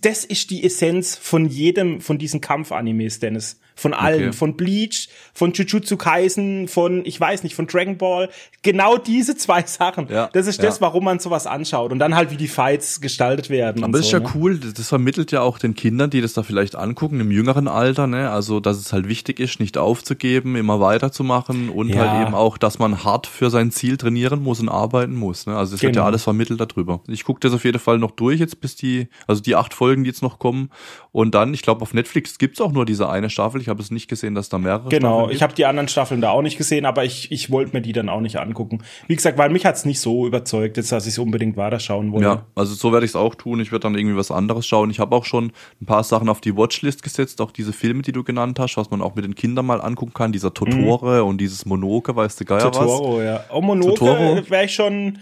Das ist die Essenz von jedem von diesen Kampfanimes, Dennis. Von allen, okay. von Bleach, von Jujutsu Kaisen, von, ich weiß nicht, von Dragon Ball. Genau diese zwei Sachen. Ja, das ist ja. das, warum man sowas anschaut. Und dann halt, wie die Fights gestaltet werden. Aber das so, ist ja ne? cool. Das vermittelt ja auch den Kindern, die das da vielleicht angucken, im jüngeren Alter, ne? Also, dass es halt wichtig ist, nicht aufzugeben, immer weiterzumachen und ja. halt eben auch, dass man hart für sein Ziel trainieren muss und arbeiten muss, ne? Also, es genau. wird ja genau. alles vermittelt darüber. Ich gucke das auf jeden Fall noch durch jetzt, bis die, also die acht Folgen, die jetzt noch kommen. Und dann, ich glaube, auf Netflix gibt's auch nur diese eine Staffel. Ich habe es nicht gesehen, dass da mehrere Genau, ich habe die anderen Staffeln da auch nicht gesehen, aber ich, ich wollte mir die dann auch nicht angucken. Wie gesagt, weil mich hat's nicht so überzeugt, jetzt, dass ich unbedingt weiter schauen wollte. Ja, also so werde ich es auch tun. Ich werde dann irgendwie was anderes schauen. Ich habe auch schon ein paar Sachen auf die Watchlist gesetzt, auch diese Filme, die du genannt hast, was man auch mit den Kindern mal angucken kann. Dieser Totore mhm. und dieses Monoke, weißt du, geil was? Totoro, ja. Oh, Monoke wäre ich schon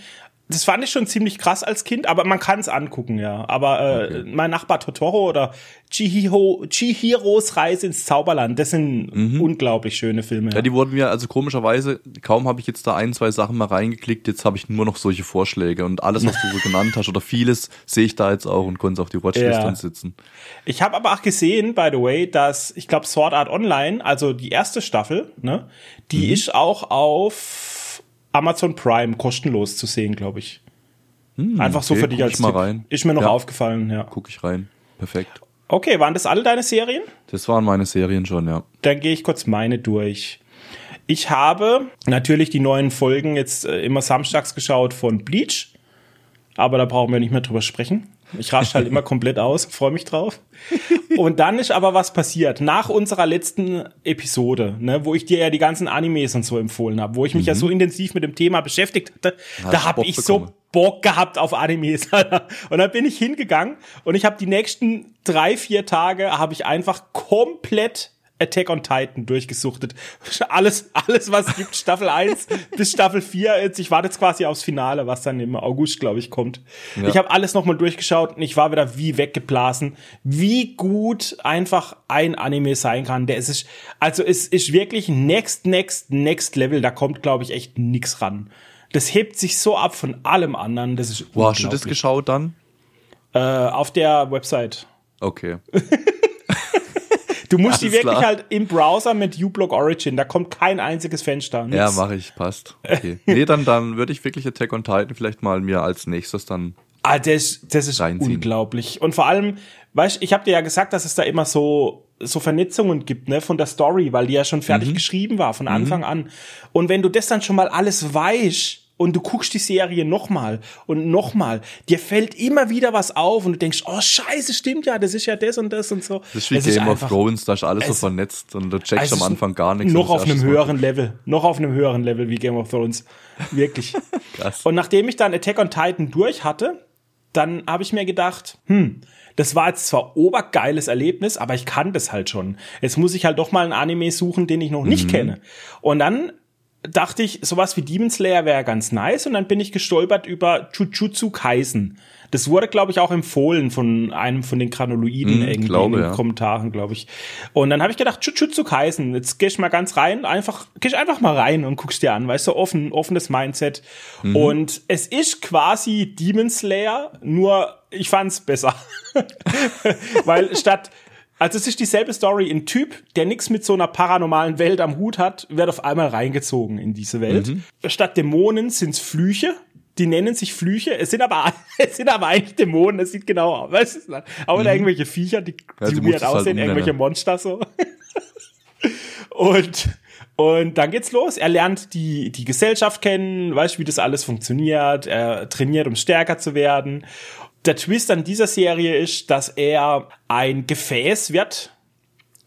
das fand ich schon ziemlich krass als Kind, aber man kann es angucken, ja. Aber äh, okay. mein Nachbar Totoro oder Chihiro, Chihiros Reise ins Zauberland, das sind mhm. unglaublich schöne Filme. Ja. ja, die wurden mir, also komischerweise, kaum habe ich jetzt da ein, zwei Sachen mal reingeklickt, jetzt habe ich nur noch solche Vorschläge und alles, was du so genannt hast oder vieles, sehe ich da jetzt auch und konnte es auf die Watchlist ja. sitzen. Ich habe aber auch gesehen, by the way, dass, ich glaube, Sword Art Online, also die erste Staffel, ne, die mhm. ist auch auf Amazon Prime kostenlos zu sehen, glaube ich. Hm, Einfach so okay, für dich als mal Tipp. rein. Ist mir noch ja. aufgefallen, ja. Guck ich rein. Perfekt. Okay, waren das alle deine Serien? Das waren meine Serien schon, ja. Dann gehe ich kurz meine durch. Ich habe natürlich die neuen Folgen jetzt äh, immer samstags geschaut von Bleach, aber da brauchen wir nicht mehr drüber sprechen. Ich rasch halt immer komplett aus, freue mich drauf. Und dann ist aber was passiert. Nach unserer letzten Episode, ne, wo ich dir ja die ganzen Animes und so empfohlen habe, wo ich mich mhm. ja so intensiv mit dem Thema beschäftigt hatte, Hast da habe ich bekommen. so Bock gehabt auf Animes. und dann bin ich hingegangen und ich habe die nächsten drei, vier Tage habe ich einfach komplett Attack on Titan durchgesuchtet. Alles, alles, was es gibt, Staffel 1 bis Staffel 4. Ich warte jetzt quasi aufs Finale, was dann im August, glaube ich, kommt. Ja. Ich habe alles nochmal durchgeschaut und ich war wieder wie weggeblasen, wie gut einfach ein Anime sein kann. Der ist, also es ist wirklich next, next, next Level. Da kommt, glaube ich, echt nix ran. Das hebt sich so ab von allem anderen. Das ist Wo hast du das geschaut dann? Äh, auf der Website. Okay. Du musst die wirklich klar. halt im Browser mit uBlock Origin, da kommt kein einziges Fenster. Nix. Ja, mache ich, passt. Okay. nee, dann, dann würde ich wirklich Attack on Titan vielleicht mal mir als nächstes dann Ah, das, das ist reinziehen. unglaublich. Und vor allem, weißt ich habe dir ja gesagt, dass es da immer so so Vernetzungen gibt, ne, von der Story, weil die ja schon fertig mhm. geschrieben war von Anfang mhm. an. Und wenn du das dann schon mal alles weißt, und du guckst die Serie nochmal und nochmal. Dir fällt immer wieder was auf und du denkst, oh scheiße, stimmt ja, das ist ja das und das und so. Das ist wie es Game of Thrones, da ist alles so vernetzt und du checkst am Anfang gar nichts. Noch auf einem höheren Level, noch auf einem höheren Level wie Game of Thrones. Wirklich. Krass. Und nachdem ich dann Attack on Titan durch hatte, dann habe ich mir gedacht, hm, das war jetzt zwar obergeiles Erlebnis, aber ich kann das halt schon. Jetzt muss ich halt doch mal einen Anime suchen, den ich noch nicht mhm. kenne. Und dann dachte ich, sowas wie Demon Slayer wäre ganz nice und dann bin ich gestolpert über Jujutsu Kaisen. Das wurde, glaube ich, auch empfohlen von einem von den Granuloiden mm, irgendwie glaube, in den ja. Kommentaren, glaube ich. Und dann habe ich gedacht, Jujutsu Kaisen, jetzt geh ich mal ganz rein, einfach, geh ich einfach mal rein und guckst dir an, weißt du, offen, offenes Mindset. Mhm. Und es ist quasi Demon Slayer, nur ich fand's besser. Weil statt also es ist dieselbe Story. Ein Typ, der nichts mit so einer paranormalen Welt am Hut hat, wird auf einmal reingezogen in diese Welt. Mhm. Statt Dämonen sind's Flüche. Die nennen sich Flüche. Es sind aber, es sind aber eigentlich Dämonen. Es sieht genau aus. Weißt du? Aber mhm. irgendwelche Viecher, die, ja, die weird halt aussehen, halt irgendwelche Monster so. und, und dann geht's los. Er lernt die, die Gesellschaft kennen, weißt wie das alles funktioniert. Er trainiert, um stärker zu werden der Twist an dieser Serie ist, dass er ein Gefäß wird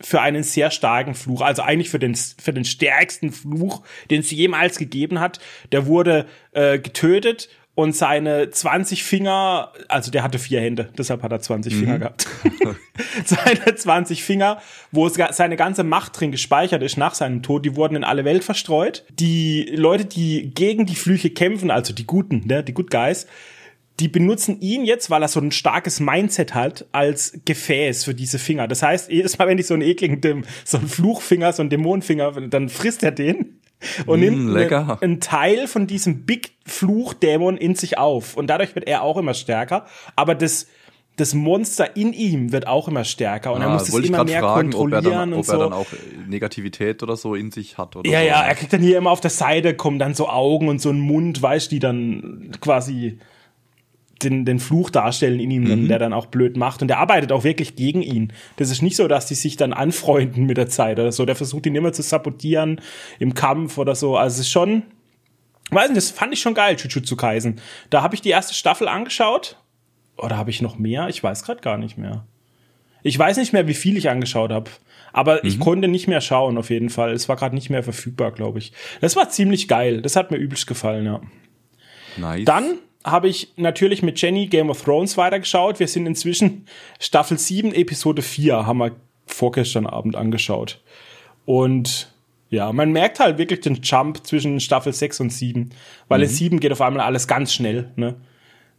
für einen sehr starken Fluch, also eigentlich für den, für den stärksten Fluch, den es jemals gegeben hat. Der wurde äh, getötet und seine 20 Finger, also der hatte vier Hände, deshalb hat er 20 mhm. Finger gehabt. seine 20 Finger, wo seine ganze Macht drin gespeichert ist nach seinem Tod, die wurden in alle Welt verstreut. Die Leute, die gegen die Flüche kämpfen, also die Guten, ne, die Good Guys, die benutzen ihn jetzt, weil er so ein starkes Mindset hat, als Gefäß für diese Finger. Das heißt, jedes Mal, wenn ich so einen ekligen, so einen Fluchfinger, so einen Dämonenfinger, dann frisst er den und mm, nimmt lecker. einen Teil von diesem Big Fluchdämon in sich auf. Und dadurch wird er auch immer stärker. Aber das, das Monster in ihm wird auch immer stärker und ah, er muss es immer mehr fragen, kontrollieren ob er dann, ob und so. er dann auch Negativität oder so in sich hat oder ja so. ja er kriegt dann hier immer auf der Seite kommen dann so Augen und so ein Mund weißt die dann quasi den, den Fluch darstellen in ihm, mhm. der dann auch blöd macht. Und der arbeitet auch wirklich gegen ihn. Das ist nicht so, dass die sich dann anfreunden mit der Zeit oder so. Der versucht ihn immer zu sabotieren im Kampf oder so. Also es ist schon, weiß nicht, das fand ich schon geil, Jujutsu Kaisen. Da habe ich die erste Staffel angeschaut. Oder habe ich noch mehr? Ich weiß gerade gar nicht mehr. Ich weiß nicht mehr, wie viel ich angeschaut habe. Aber mhm. ich konnte nicht mehr schauen, auf jeden Fall. Es war gerade nicht mehr verfügbar, glaube ich. Das war ziemlich geil. Das hat mir übelst gefallen, ja. Nice. Dann habe ich natürlich mit Jenny Game of Thrones weitergeschaut. Wir sind inzwischen Staffel 7, Episode 4, haben wir vorgestern Abend angeschaut. Und ja, man merkt halt wirklich den Jump zwischen Staffel 6 und 7, weil mhm. in 7 geht auf einmal alles ganz schnell, ne?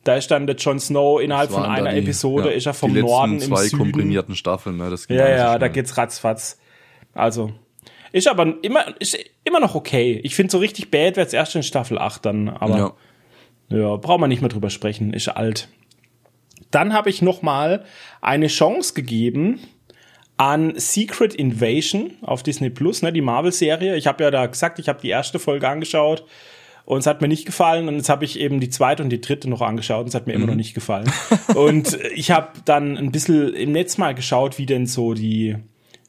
Da ist dann der Jon Snow innerhalb von einer die, Episode, ja, ist er vom die Norden im zwei Süden. komprimierten Staffeln, ne? Das geht ja, ja, da geht's ratzfatz. Also, ist aber immer, ist immer noch okay. Ich finde so richtig bad wird's erst in Staffel 8 dann, aber ja. Ja, braucht man nicht mehr drüber sprechen, ist alt. Dann habe ich noch mal eine Chance gegeben an Secret Invasion auf Disney Plus, ne, die Marvel-Serie. Ich habe ja da gesagt, ich habe die erste Folge angeschaut und es hat mir nicht gefallen und jetzt habe ich eben die zweite und die dritte noch angeschaut und es hat mir mhm. immer noch nicht gefallen. und ich habe dann ein bisschen im Netz mal geschaut, wie denn so die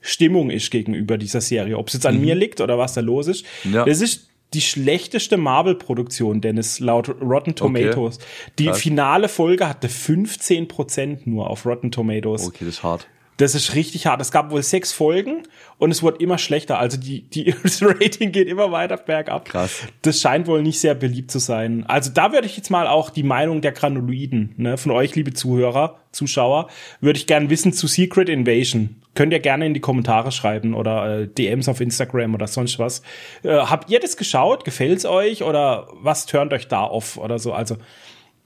Stimmung ist gegenüber dieser Serie, ob es jetzt an mhm. mir liegt oder was da los ist. Ja. Das ist die schlechteste Marvel-Produktion, Dennis, laut Rotten Tomatoes. Okay. Die finale Folge hatte 15% nur auf Rotten Tomatoes. Okay, das ist hart. Das ist richtig hart. Es gab wohl sechs Folgen und es wurde immer schlechter. Also die, die das Rating geht immer weiter bergab. Krass. Das scheint wohl nicht sehr beliebt zu sein. Also da würde ich jetzt mal auch die Meinung der Granuloiden, ne, von euch, liebe Zuhörer, Zuschauer, würde ich gerne wissen zu Secret Invasion. Könnt ihr gerne in die Kommentare schreiben oder äh, DMs auf Instagram oder sonst was. Äh, habt ihr das geschaut? Gefällt's euch oder was turnt euch da auf oder so? Also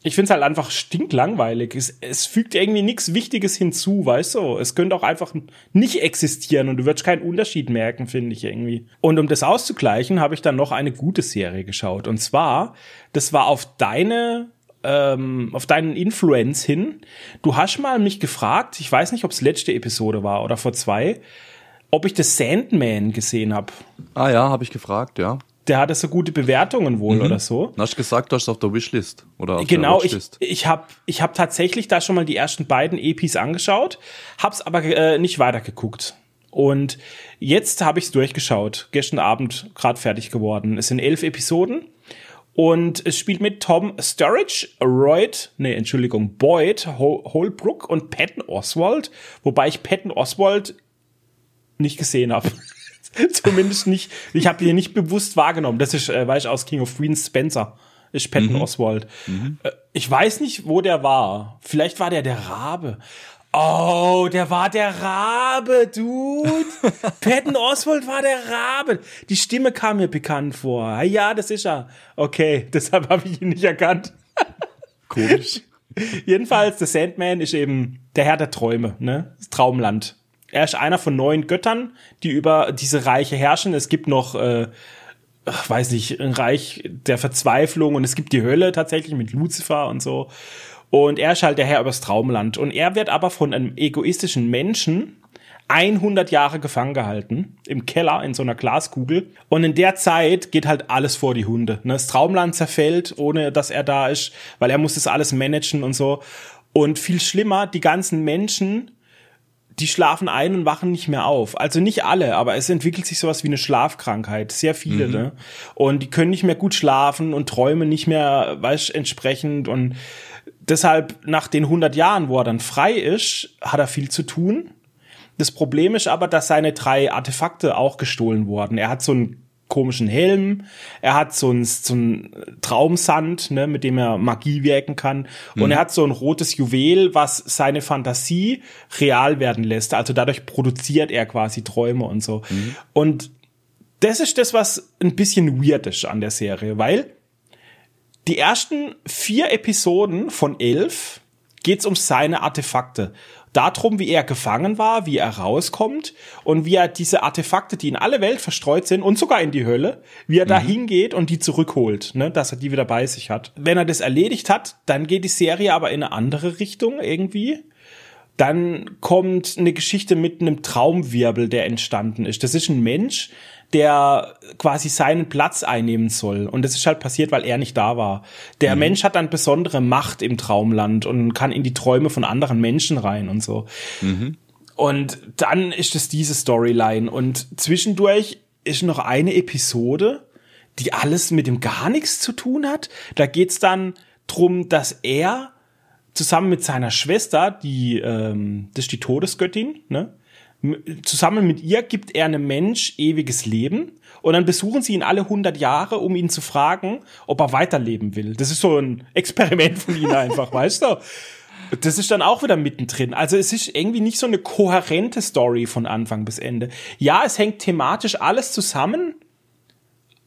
ich finde es halt einfach stinklangweilig. Es, es fügt irgendwie nichts Wichtiges hinzu, weißt du? Es könnte auch einfach nicht existieren und du würdest keinen Unterschied merken, finde ich irgendwie. Und um das auszugleichen, habe ich dann noch eine gute Serie geschaut. Und zwar, das war auf deine ähm, auf deinen Influence hin. Du hast mal mich gefragt, ich weiß nicht, ob es letzte Episode war oder vor zwei, ob ich das Sandman gesehen habe. Ah ja, habe ich gefragt, ja der hatte so gute Bewertungen wohl mhm. oder so. Du hast gesagt, du hast auf der Wishlist oder auf genau, der Watchlist. ich, ich habe ich hab tatsächlich da schon mal die ersten beiden EPs angeschaut, hab's aber äh, nicht weitergeguckt. Und jetzt habe ich's durchgeschaut. Gestern Abend gerade fertig geworden. Es sind elf Episoden Und es spielt mit Tom Sturridge, Royd, nee, Entschuldigung, Boyd, Holbrook und Patton Oswald, wobei ich Patton Oswald nicht gesehen habe. Zumindest nicht, ich habe ihn nicht bewusst wahrgenommen. Das ist, äh, weiß ich, aus King of Queens Spencer. Ist Patton mhm. Oswald. Mhm. Äh, ich weiß nicht, wo der war. Vielleicht war der der Rabe. Oh, der war der Rabe, Dude. Patton Oswald war der Rabe. Die Stimme kam mir bekannt vor. Ja, das ist er. Okay, deshalb habe ich ihn nicht erkannt. Komisch. Jedenfalls, der Sandman ist eben der Herr der Träume, ne? Das Traumland. Er ist einer von neun Göttern, die über diese Reiche herrschen. Es gibt noch, äh, weiß nicht, ein Reich der Verzweiflung und es gibt die Hölle tatsächlich mit Lucifer und so. Und er ist halt der Herr übers Traumland. Und er wird aber von einem egoistischen Menschen 100 Jahre gefangen gehalten im Keller in so einer Glaskugel und in der Zeit geht halt alles vor die Hunde. Ne? Das Traumland zerfällt, ohne dass er da ist, weil er muss das alles managen und so. Und viel schlimmer, die ganzen Menschen, die schlafen ein und wachen nicht mehr auf. Also nicht alle, aber es entwickelt sich sowas wie eine Schlafkrankheit. Sehr viele, mhm. ne? Und die können nicht mehr gut schlafen und träumen nicht mehr, weißt, entsprechend und deshalb nach den 100 Jahren, wo er dann frei ist, hat er viel zu tun. Das Problem ist aber, dass seine drei Artefakte auch gestohlen wurden. Er hat so einen komischen Helm, er hat so einen, so einen Traumsand, ne, mit dem er Magie wirken kann, mhm. und er hat so ein rotes Juwel, was seine Fantasie real werden lässt. Also dadurch produziert er quasi Träume und so. Mhm. Und das ist das, was ein bisschen weird ist an der Serie, weil die ersten vier Episoden von elf geht's um seine Artefakte. Darum, wie er gefangen war, wie er rauskommt und wie er diese Artefakte, die in alle Welt verstreut sind und sogar in die Hölle, wie er mhm. da hingeht und die zurückholt, ne, dass er die wieder bei sich hat. Wenn er das erledigt hat, dann geht die Serie aber in eine andere Richtung irgendwie. Dann kommt eine Geschichte mit einem Traumwirbel, der entstanden ist. Das ist ein Mensch, der quasi seinen Platz einnehmen soll. Und das ist halt passiert, weil er nicht da war. Der mhm. Mensch hat dann besondere Macht im Traumland und kann in die Träume von anderen Menschen rein und so. Mhm. Und dann ist es diese Storyline. Und zwischendurch ist noch eine Episode, die alles mit dem gar nichts zu tun hat. Da geht's dann drum, dass er zusammen mit seiner Schwester, die ähm, das ist die Todesgöttin, ne? Zusammen mit ihr gibt er einem Mensch ewiges Leben und dann besuchen sie ihn alle 100 Jahre, um ihn zu fragen, ob er weiterleben will. Das ist so ein Experiment von ihnen einfach, weißt du? Das ist dann auch wieder mittendrin. Also es ist irgendwie nicht so eine kohärente Story von Anfang bis Ende. Ja, es hängt thematisch alles zusammen,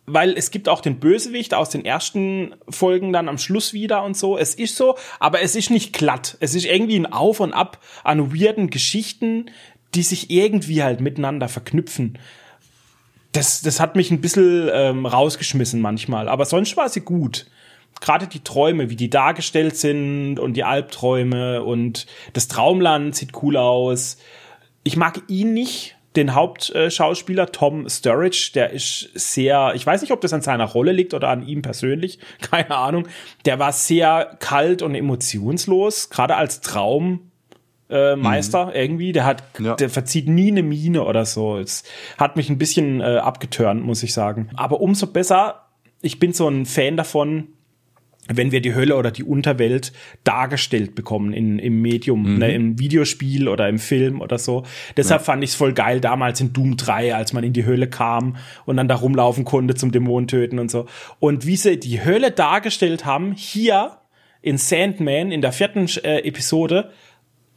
weil es gibt auch den Bösewicht aus den ersten Folgen dann am Schluss wieder und so. Es ist so, aber es ist nicht glatt. Es ist irgendwie ein Auf und Ab an weirden Geschichten, die sich irgendwie halt miteinander verknüpfen. Das, das hat mich ein bisschen ähm, rausgeschmissen manchmal. Aber sonst war sie gut. Gerade die Träume, wie die dargestellt sind und die Albträume und das Traumland sieht cool aus. Ich mag ihn nicht, den Hauptschauspieler Tom Sturridge, der ist sehr, ich weiß nicht, ob das an seiner Rolle liegt oder an ihm persönlich, keine Ahnung. Der war sehr kalt und emotionslos, gerade als Traum äh, Meister mhm. irgendwie. Der hat, ja. der verzieht nie eine Mine oder so. Es hat mich ein bisschen äh, abgeturnt, muss ich sagen. Aber umso besser. Ich bin so ein Fan davon, wenn wir die Hölle oder die Unterwelt dargestellt bekommen in, im Medium, mhm. ne, im Videospiel oder im Film oder so. Deshalb ja. fand ich es voll geil damals in Doom 3, als man in die Hölle kam und dann da rumlaufen konnte zum Dämonen töten und so. Und wie sie die Hölle dargestellt haben, hier in Sandman in der vierten äh, Episode,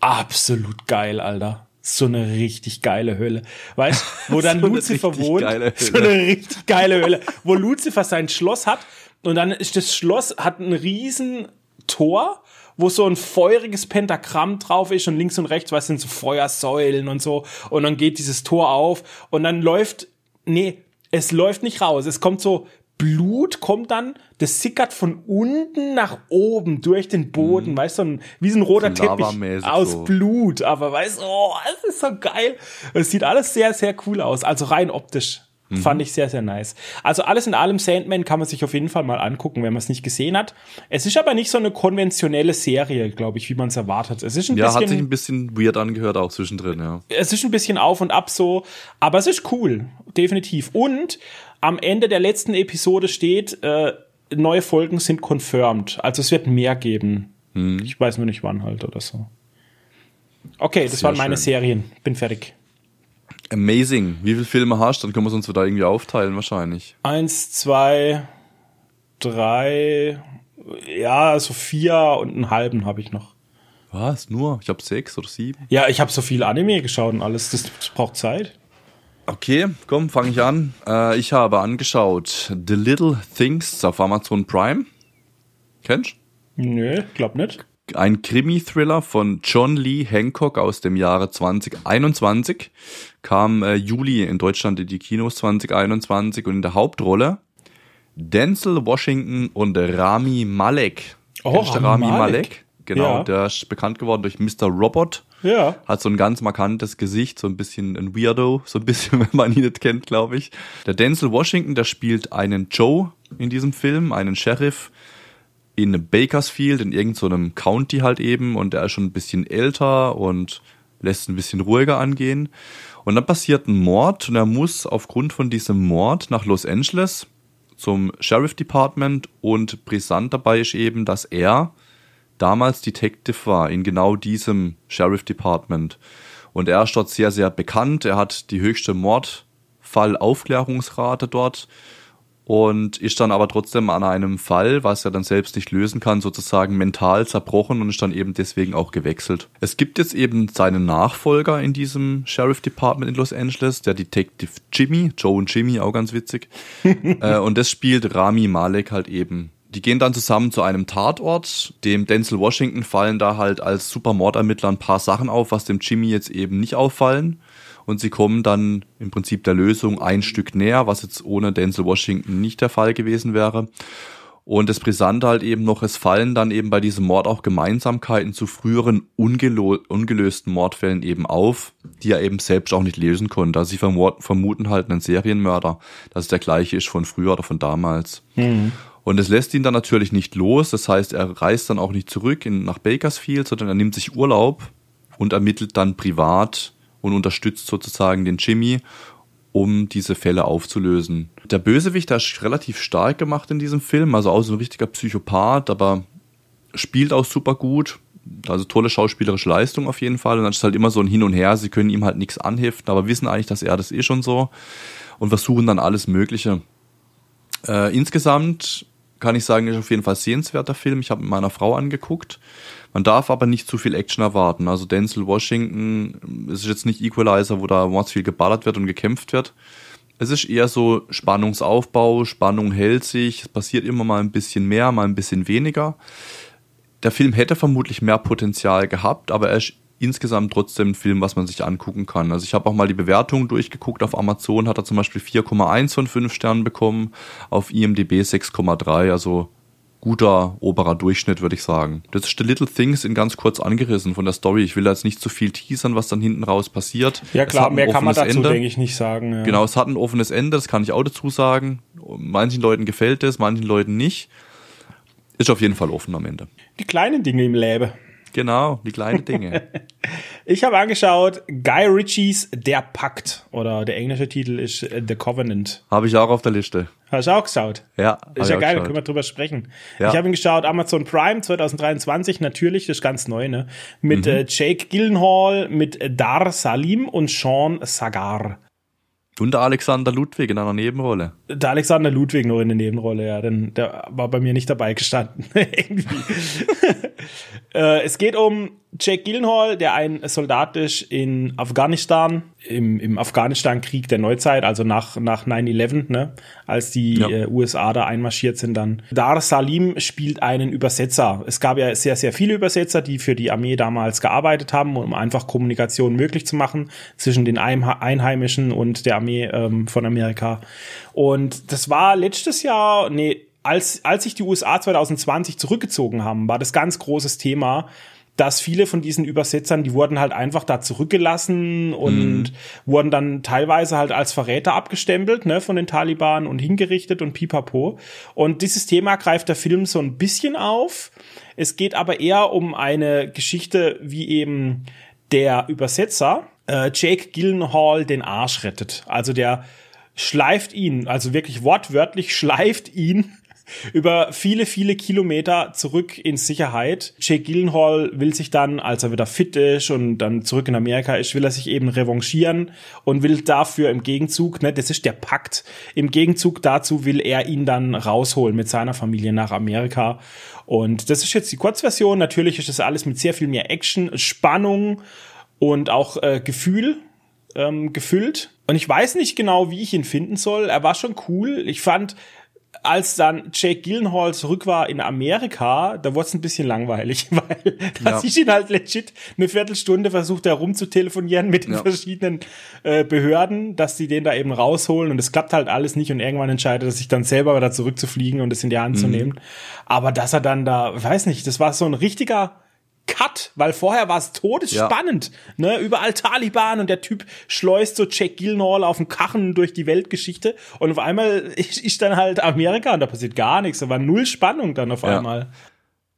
absolut geil, Alter. So eine richtig geile Hölle. Weißt wo dann so Lucifer wohnt. So eine richtig geile Hölle. Wo Lucifer sein Schloss hat und dann ist das Schloss, hat ein riesen Tor, wo so ein feuriges Pentagramm drauf ist und links und rechts, was sind so Feuersäulen und so. Und dann geht dieses Tor auf und dann läuft, nee, es läuft nicht raus. Es kommt so Blut kommt dann, das sickert von unten nach oben durch den Boden, mhm. weißt du, wie so ein roter Teppich aus so. Blut, aber weißt du, oh, das ist so geil. Es sieht alles sehr, sehr cool aus, also rein optisch. Mhm. Fand ich sehr, sehr nice. Also alles in allem, Sandman kann man sich auf jeden Fall mal angucken, wenn man es nicht gesehen hat. Es ist aber nicht so eine konventionelle Serie, glaube ich, wie man es erwartet. Es ist ein ja, bisschen, hat sich ein bisschen weird angehört auch zwischendrin, ja. Es ist ein bisschen auf und ab so, aber es ist cool, definitiv. Und am Ende der letzten Episode steht, äh, neue Folgen sind confirmed. Also es wird mehr geben. Hm. Ich weiß nur nicht wann halt oder so. Okay, das Sehr waren meine schön. Serien. Bin fertig. Amazing. Wie viele Filme hast du? Dann können wir uns wieder irgendwie aufteilen wahrscheinlich. Eins, zwei, drei, ja, so vier und einen halben habe ich noch. Was? Nur? Ich habe sechs oder sieben. Ja, ich habe so viel Anime geschaut und alles. Das, das braucht Zeit. Okay, komm, fange ich an. Äh, ich habe angeschaut The Little Things auf Amazon Prime. Kennst du? Nö, glaub nicht. Ein Krimi-Thriller von John Lee Hancock aus dem Jahre 2021. Kam äh, Juli in Deutschland in die Kinos 2021 und in der Hauptrolle Denzel Washington und Rami Malek. Oh, Rami, Rami Malek? Malek? Genau, ja. der ist bekannt geworden durch Mr. Robot. Ja. Hat so ein ganz markantes Gesicht, so ein bisschen ein Weirdo, so ein bisschen, wenn man ihn nicht kennt, glaube ich. Der Denzel Washington, der spielt einen Joe in diesem Film, einen Sheriff in Bakersfield, in irgendeinem so County halt eben, und er ist schon ein bisschen älter und lässt ein bisschen ruhiger angehen. Und dann passiert ein Mord und er muss aufgrund von diesem Mord nach Los Angeles zum Sheriff Department und brisant dabei ist eben, dass er damals Detective war in genau diesem Sheriff Department. Und er ist dort sehr, sehr bekannt. Er hat die höchste Mordfallaufklärungsrate dort und ist dann aber trotzdem an einem Fall, was er dann selbst nicht lösen kann, sozusagen mental zerbrochen und ist dann eben deswegen auch gewechselt. Es gibt jetzt eben seinen Nachfolger in diesem Sheriff Department in Los Angeles, der Detective Jimmy, Joe und Jimmy, auch ganz witzig. äh, und das spielt Rami Malek halt eben die gehen dann zusammen zu einem Tatort. Dem Denzel Washington fallen da halt als Supermordermittler ein paar Sachen auf, was dem Jimmy jetzt eben nicht auffallen. Und sie kommen dann im Prinzip der Lösung ein Stück näher, was jetzt ohne Denzel Washington nicht der Fall gewesen wäre. Und das Brisante halt eben noch, es fallen dann eben bei diesem Mord auch Gemeinsamkeiten zu früheren ungelösten Mordfällen eben auf, die er eben selbst auch nicht lösen konnte. Also sie vermuten halt einen Serienmörder, dass es der gleiche ist von früher oder von damals. Mhm. Und es lässt ihn dann natürlich nicht los. Das heißt, er reist dann auch nicht zurück in, nach Bakersfield, sondern er nimmt sich Urlaub und ermittelt dann privat und unterstützt sozusagen den Jimmy, um diese Fälle aufzulösen. Der Bösewicht, der ist relativ stark gemacht in diesem Film, also auch so ein richtiger Psychopath, aber spielt auch super gut. Also tolle schauspielerische Leistung auf jeden Fall. Und dann ist halt immer so ein Hin und Her. Sie können ihm halt nichts anheften, aber wissen eigentlich, dass er das eh schon so und versuchen dann alles Mögliche. Äh, insgesamt kann ich sagen, ist auf jeden Fall sehenswerter Film. Ich habe mit meiner Frau angeguckt. Man darf aber nicht zu viel Action erwarten. Also Denzel Washington ist jetzt nicht Equalizer, wo da mords viel geballert wird und gekämpft wird. Es ist eher so Spannungsaufbau, Spannung hält sich, es passiert immer mal ein bisschen mehr, mal ein bisschen weniger. Der Film hätte vermutlich mehr Potenzial gehabt, aber er ist insgesamt trotzdem ein Film, was man sich angucken kann. Also ich habe auch mal die Bewertung durchgeguckt. Auf Amazon hat er zum Beispiel 4,1 von 5 Sternen bekommen, auf IMDb 6,3, also guter oberer Durchschnitt, würde ich sagen. Das ist The Little Things in ganz kurz angerissen von der Story. Ich will da jetzt nicht zu viel teasern, was dann hinten raus passiert. Ja klar, mehr kann man dazu, denke ich, nicht sagen. Ja. Genau, es hat ein offenes Ende, das kann ich auch dazu sagen. Manchen Leuten gefällt es, manchen Leuten nicht. Ist auf jeden Fall offen am Ende. Die kleinen Dinge im Leben. Genau, die kleinen Dinge. ich habe angeschaut Guy Ritchies Der Pakt oder der englische Titel ist äh, The Covenant. Habe ich auch auf der Liste. Hast du auch geschaut? Ja. Ist ja geil, da können wir drüber sprechen. Ja. Ich habe ihn geschaut, Amazon Prime 2023, natürlich, das ist ganz neu, ne? Mit mhm. äh, Jake Gillenhall, mit Dar Salim und Sean Sagar. Und der Alexander Ludwig in einer Nebenrolle. Der Alexander Ludwig noch in der Nebenrolle, ja, denn der war bei mir nicht dabei gestanden. Irgendwie. äh, es geht um Jack Gillenhall, der ein Soldat ist in Afghanistan, im, im Afghanistan-Krieg der Neuzeit, also nach, nach 9-11, ne, als die ja. äh, USA da einmarschiert sind dann. Dar Salim spielt einen Übersetzer. Es gab ja sehr, sehr viele Übersetzer, die für die Armee damals gearbeitet haben, um einfach Kommunikation möglich zu machen zwischen den Einheimischen und der Armee ähm, von Amerika. Und das war letztes Jahr, nee, als, als sich die USA 2020 zurückgezogen haben, war das ganz großes Thema, dass viele von diesen Übersetzern, die wurden halt einfach da zurückgelassen und mhm. wurden dann teilweise halt als Verräter abgestempelt, ne, von den Taliban und hingerichtet und pipapo. Und dieses Thema greift der Film so ein bisschen auf. Es geht aber eher um eine Geschichte, wie eben der Übersetzer äh, Jake Gillenhall den Arsch rettet. Also der schleift ihn, also wirklich wortwörtlich schleift ihn über viele, viele Kilometer zurück in Sicherheit. Jake Gyllenhaal will sich dann, als er wieder fit ist und dann zurück in Amerika ist, will er sich eben revanchieren und will dafür im Gegenzug, ne, das ist der Pakt, im Gegenzug dazu will er ihn dann rausholen mit seiner Familie nach Amerika. Und das ist jetzt die Kurzversion. Natürlich ist das alles mit sehr viel mehr Action, Spannung und auch äh, Gefühl ähm, gefüllt. Und ich weiß nicht genau, wie ich ihn finden soll. Er war schon cool. Ich fand, als dann Jake Gyllenhaal zurück war in Amerika, da wurde es ein bisschen langweilig, weil da ja. ich ihn halt legit eine Viertelstunde versucht, herum zu telefonieren mit den ja. verschiedenen äh, Behörden, dass die den da eben rausholen und es klappt halt alles nicht und irgendwann entscheidet er sich dann selber wieder zurückzufliegen und es in die Hand mhm. zu nehmen. Aber dass er dann da, weiß nicht, das war so ein richtiger Cut, weil vorher war es todesspannend. Ja. Ne? Überall Taliban und der Typ schleust so Jack Gillenhall auf dem Kachen durch die Weltgeschichte und auf einmal ist, ist dann halt Amerika und da passiert gar nichts. Da war null Spannung dann auf ja. einmal.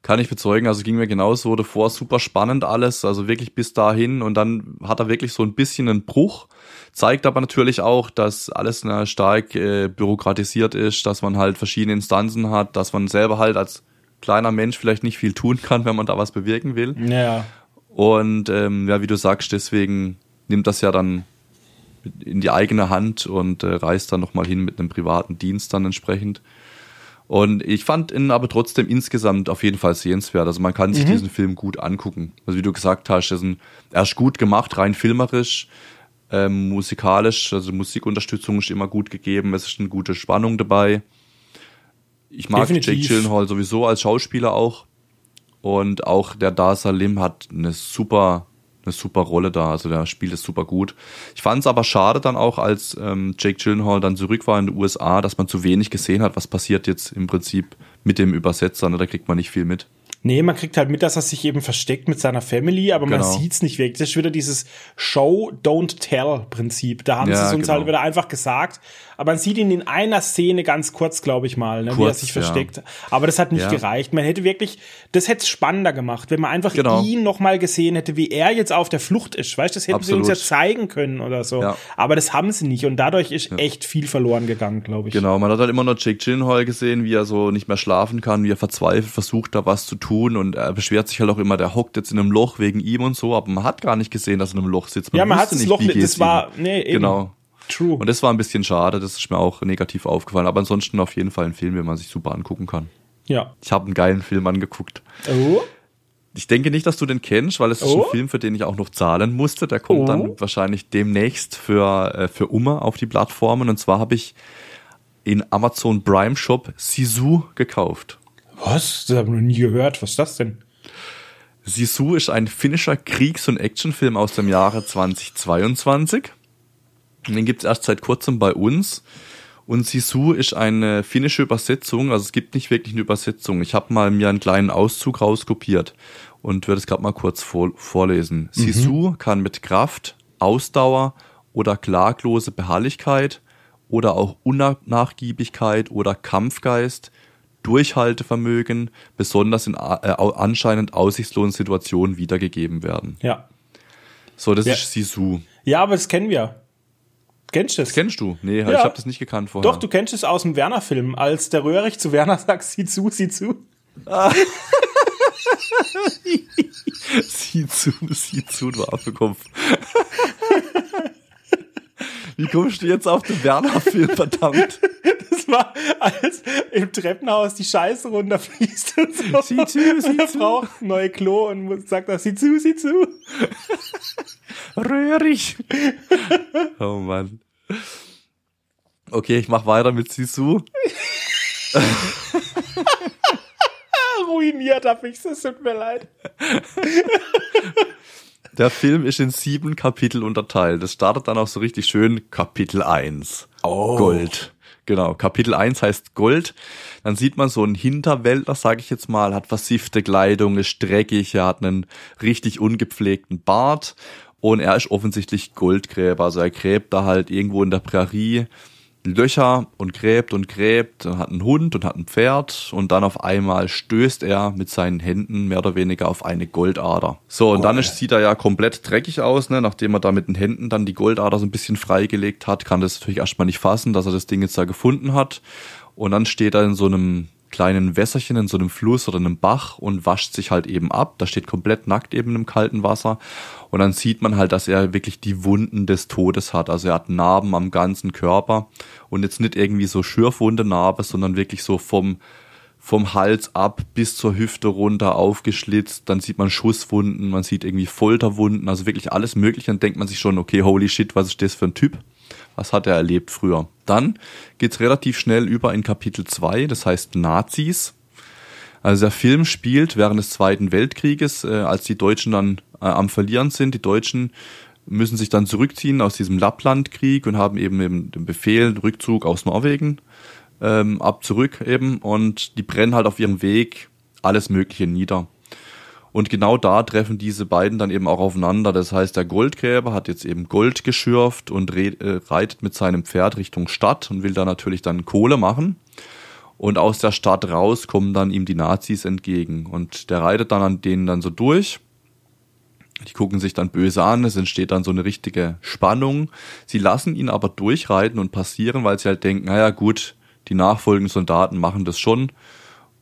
Kann ich bezeugen, also ging mir genauso davor, super spannend alles, also wirklich bis dahin und dann hat er wirklich so ein bisschen einen Bruch, zeigt aber natürlich auch, dass alles na, stark äh, bürokratisiert ist, dass man halt verschiedene Instanzen hat, dass man selber halt als kleiner Mensch vielleicht nicht viel tun kann, wenn man da was bewirken will. Ja. Und ähm, ja, wie du sagst, deswegen nimmt das ja dann in die eigene Hand und äh, reist dann nochmal hin mit einem privaten Dienst dann entsprechend. Und ich fand ihn aber trotzdem insgesamt auf jeden Fall sehenswert. Also man kann sich mhm. diesen Film gut angucken. Also wie du gesagt hast, ist ein, er ist gut gemacht, rein filmerisch, ähm, musikalisch, also Musikunterstützung ist immer gut gegeben, es ist eine gute Spannung dabei. Ich mag Definitiv. Jake Gyllenhaal sowieso als Schauspieler auch. Und auch der Dar Salim hat eine super, eine super Rolle da. Also der spielt es super gut. Ich fand es aber schade dann auch, als ähm, Jake Gyllenhaal dann zurück war in den USA, dass man zu wenig gesehen hat, was passiert jetzt im Prinzip mit dem Übersetzer. Ne? Da kriegt man nicht viel mit. Nee, man kriegt halt mit, dass er sich eben versteckt mit seiner Family, aber genau. man sieht's nicht wirklich. Das ist wieder dieses Show, don't tell Prinzip. Da haben ja, sie es uns genau. halt wieder einfach gesagt. Aber man sieht ihn in einer Szene ganz kurz, glaube ich mal, ne, kurz, wie er sich versteckt. Ja. Aber das hat nicht ja. gereicht. Man hätte wirklich, das hätte es spannender gemacht, wenn man einfach genau. ihn noch mal gesehen hätte, wie er jetzt auf der Flucht ist. Weißt, das hätten Absolut. sie uns ja zeigen können oder so. Ja. Aber das haben sie nicht und dadurch ist echt viel verloren gegangen, glaube ich. Genau, man hat halt immer noch Jake Gyllenhaal gesehen, wie er so nicht mehr schlafen kann, wie er verzweifelt versucht, da was zu tun tun und er beschwert sich halt auch immer, der hockt jetzt in einem Loch wegen ihm und so, aber man hat gar nicht gesehen, dass er in einem Loch sitzt. Man ja, man hat das nicht, Loch, das war, nee, eben. Genau. True. Und das war ein bisschen schade, das ist mir auch negativ aufgefallen, aber ansonsten auf jeden Fall ein Film, den man sich super angucken kann. Ja. Ich habe einen geilen Film angeguckt. Oh. Ich denke nicht, dass du den kennst, weil es oh. ist ein oh. Film, für den ich auch noch zahlen musste. Der kommt oh. dann wahrscheinlich demnächst für, äh, für Umme auf die Plattformen. Und zwar habe ich in Amazon Prime Shop Sisu gekauft. Was? Das habe ich noch nie gehört. Was ist das denn? Sisu ist ein finnischer Kriegs- und Actionfilm aus dem Jahre 2022. Den gibt es erst seit kurzem bei uns. Und Sisu ist eine finnische Übersetzung, also es gibt nicht wirklich eine Übersetzung. Ich habe mal mir einen kleinen Auszug rauskopiert und würde es gerade mal kurz vor, vorlesen. Mhm. Sisu kann mit Kraft, Ausdauer oder klaglose Beharrlichkeit oder auch Unnachgiebigkeit oder Kampfgeist Durchhaltevermögen besonders in äh, anscheinend aussichtslosen Situationen wiedergegeben werden. Ja. So, das ja. ist Sisu. Ja, aber das kennen wir. Kennst du das? das kennst du? Nee, ja. ich habe das nicht gekannt vorher. Doch, du kennst es aus dem Werner-Film, als der Röhrig zu Werner sagt, sieh zu, sieh zu. Ah. sieh zu, sieh zu, du Affekopf. Wie kommst du jetzt auf den Werner-Film, verdammt? Das war, als im Treppenhaus die Scheiße runterfließt und so. Sieh zu, sieh zu. braucht neue Klo und sagt auch, sieh zu, sieh zu. Röhrig. Oh Mann. Okay, ich mach weiter mit Sisu. Ruiniert hab ich's, es tut mir leid. Der Film ist in sieben Kapitel unterteilt. Es startet dann auch so richtig schön Kapitel 1. Oh. Gold. Genau, Kapitel 1 heißt Gold. Dann sieht man so einen Hinterwäldler, sage ich jetzt mal, hat versiffte Kleidung, ist dreckig, er hat einen richtig ungepflegten Bart und er ist offensichtlich Goldgräber. Also er gräbt da halt irgendwo in der Prärie Löcher und gräbt und gräbt und hat einen Hund und hat ein Pferd und dann auf einmal stößt er mit seinen Händen mehr oder weniger auf eine Goldader. So, und oh, dann ist, sieht er ja komplett dreckig aus, ne? nachdem er da mit den Händen dann die Goldader so ein bisschen freigelegt hat, kann das natürlich erstmal nicht fassen, dass er das Ding jetzt da gefunden hat. Und dann steht er in so einem kleinen Wässerchen in so einem Fluss oder einem Bach und wascht sich halt eben ab. Da steht komplett nackt eben im kalten Wasser. Und dann sieht man halt, dass er wirklich die Wunden des Todes hat. Also er hat Narben am ganzen Körper und jetzt nicht irgendwie so Schürfwunde Narbe, sondern wirklich so vom, vom Hals ab bis zur Hüfte runter aufgeschlitzt. Dann sieht man Schusswunden, man sieht irgendwie Folterwunden, also wirklich alles Mögliche. Dann denkt man sich schon, okay, holy shit, was ist das für ein Typ? Was hat er erlebt früher? Dann geht's relativ schnell über in Kapitel 2, das heißt Nazis. Also der Film spielt während des Zweiten Weltkrieges, äh, als die Deutschen dann äh, am Verlieren sind. Die Deutschen müssen sich dann zurückziehen aus diesem Lapplandkrieg und haben eben, eben den Befehl, Rückzug aus Norwegen ähm, ab zurück eben und die brennen halt auf ihrem Weg alles Mögliche nieder. Und genau da treffen diese beiden dann eben auch aufeinander. Das heißt, der Goldgräber hat jetzt eben Gold geschürft und äh, reitet mit seinem Pferd Richtung Stadt und will da natürlich dann Kohle machen. Und aus der Stadt raus kommen dann ihm die Nazis entgegen. Und der reitet dann an denen dann so durch. Die gucken sich dann böse an, es entsteht dann so eine richtige Spannung. Sie lassen ihn aber durchreiten und passieren, weil sie halt denken, naja gut, die nachfolgenden Soldaten machen das schon.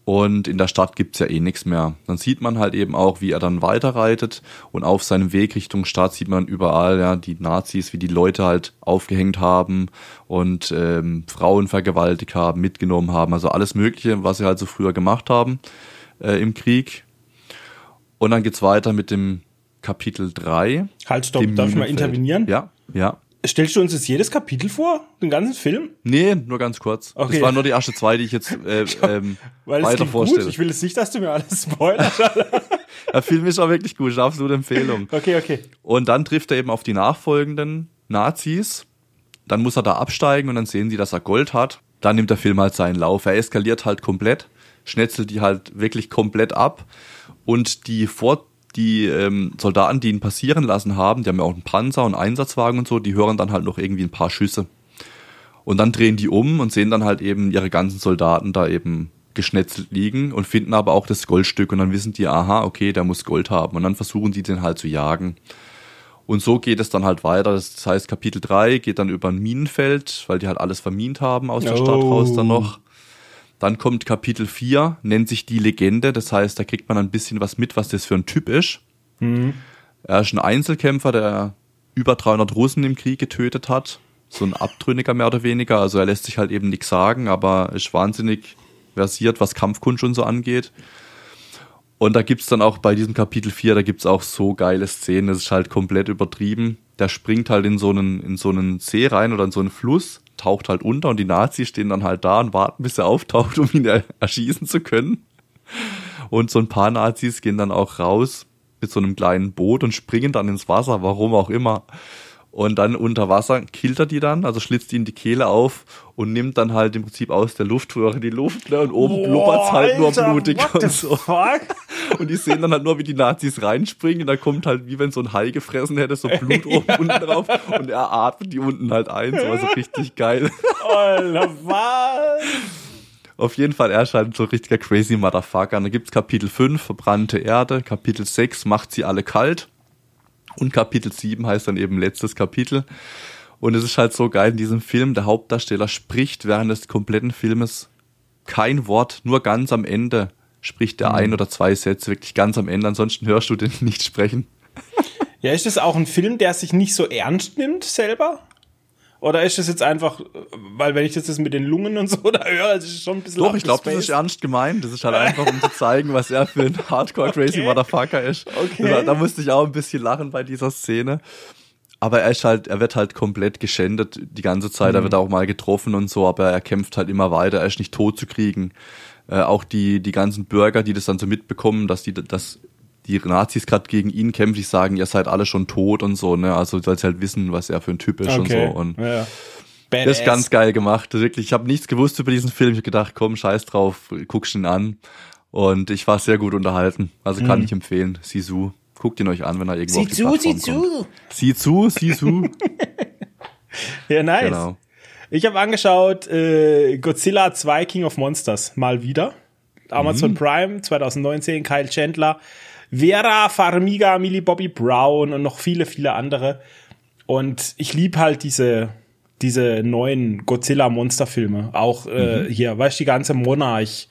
Und in der Stadt gibt's ja eh nichts mehr. Dann sieht man halt eben auch, wie er dann weiterreitet und auf seinem Weg Richtung Stadt sieht man überall ja die Nazis, wie die Leute halt aufgehängt haben und ähm, Frauen vergewaltigt haben, mitgenommen haben. Also alles Mögliche, was sie halt so früher gemacht haben äh, im Krieg. Und dann geht's weiter mit dem Kapitel 3. Halt, stopp, darf ich mal intervenieren? Ja, ja. Stellst du uns jetzt jedes Kapitel vor? Den ganzen Film? Nee, nur ganz kurz. Okay. Das waren nur die erste zwei, die ich jetzt äh, ähm, Weil weiter vorstelle. Gut. Ich will jetzt nicht, dass du mir alles spoilerst. Der Film ist auch wirklich gut, absolute Empfehlung. Okay, okay. Und dann trifft er eben auf die nachfolgenden Nazis. Dann muss er da absteigen und dann sehen sie, dass er Gold hat. Dann nimmt der Film halt seinen Lauf. Er eskaliert halt komplett, schnetzelt die halt wirklich komplett ab. Und die Vor die ähm, Soldaten, die ihn passieren lassen haben, die haben ja auch einen Panzer und Einsatzwagen und so, die hören dann halt noch irgendwie ein paar Schüsse. Und dann drehen die um und sehen dann halt eben ihre ganzen Soldaten da eben geschnetzelt liegen und finden aber auch das Goldstück und dann wissen die, aha, okay, der muss Gold haben und dann versuchen die den halt zu jagen. Und so geht es dann halt weiter. Das heißt, Kapitel 3 geht dann über ein Minenfeld, weil die halt alles vermint haben aus der oh. Stadt raus dann noch. Dann kommt Kapitel 4, nennt sich die Legende. Das heißt, da kriegt man ein bisschen was mit, was das für ein Typ ist. Mhm. Er ist ein Einzelkämpfer, der über 300 Russen im Krieg getötet hat. So ein Abtrünniger mehr oder weniger. Also er lässt sich halt eben nichts sagen, aber ist wahnsinnig versiert, was Kampfkunst und so angeht. Und da gibt's dann auch bei diesem Kapitel 4, da gibt's auch so geile Szenen. Das ist halt komplett übertrieben. Der springt halt in so einen, in so einen See rein oder in so einen Fluss taucht halt unter und die Nazis stehen dann halt da und warten, bis er auftaucht, um ihn er erschießen zu können. Und so ein paar Nazis gehen dann auch raus mit so einem kleinen Boot und springen dann ins Wasser, warum auch immer. Und dann unter Wasser killt er die dann, also schlitzt ihnen die Kehle auf und nimmt dann halt im Prinzip aus der Luftröhre die Luft ne, und oben blubbert's halt nur blutig und so. Fuck? Und die sehen dann halt nur, wie die Nazis reinspringen und da kommt halt, wie wenn so ein Hai gefressen hätte, so Blut oben ja. unten drauf und er atmet die unten halt ein, so also richtig geil. Alter, was? Auf jeden Fall, er ist halt so ein richtiger crazy Motherfucker. Und dann gibt's Kapitel 5, verbrannte Erde, Kapitel 6, macht sie alle kalt. Und Kapitel 7 heißt dann eben letztes Kapitel. Und es ist halt so geil in diesem Film, der Hauptdarsteller spricht während des kompletten Filmes kein Wort, nur ganz am Ende spricht er mhm. ein oder zwei Sätze, wirklich ganz am Ende, ansonsten hörst du den nicht sprechen. Ja, ist das auch ein Film, der sich nicht so ernst nimmt selber? Oder ist das jetzt einfach, weil wenn ich das jetzt mit den Lungen und so da höre, das ist schon ein bisschen Doch, ich glaube, das ist ernst gemeint. Das ist halt einfach, um zu zeigen, was er für ein Hardcore Crazy okay. Motherfucker ist. Okay. Da, da musste ich auch ein bisschen lachen bei dieser Szene. Aber er ist halt, er wird halt komplett geschändet die ganze Zeit. Mhm. Er wird auch mal getroffen und so, aber er kämpft halt immer weiter. Er ist nicht tot zu kriegen. Äh, auch die, die ganzen Bürger, die das dann so mitbekommen, dass die, dass die Nazis gerade gegen ihn kämpfen, die sagen, ihr seid alle schon tot und so, ne? Also sie halt wissen, was er für ein Typ ist okay. und so. Und ja. das ist ganz geil gemacht. Wirklich, ich habe nichts gewusst über diesen Film. Ich habe gedacht, komm, scheiß drauf, guckst ihn an. Und ich war sehr gut unterhalten. Also kann mhm. ich empfehlen. Sisu. Guckt ihn euch an, wenn er irgendwo sieh auf die zu, Plattform sieh kommt. Sieh zu, sieh zu. ja, nice. Genau. Ich habe angeschaut äh, Godzilla 2 King of Monsters mal wieder. Amazon mhm. Prime 2019, Kyle Chandler. Vera Farmiga, Millie Bobby Brown und noch viele, viele andere. Und ich lieb halt diese, diese neuen Godzilla-Monsterfilme. Auch äh, mhm. hier, weißt du, die ganze Monarch.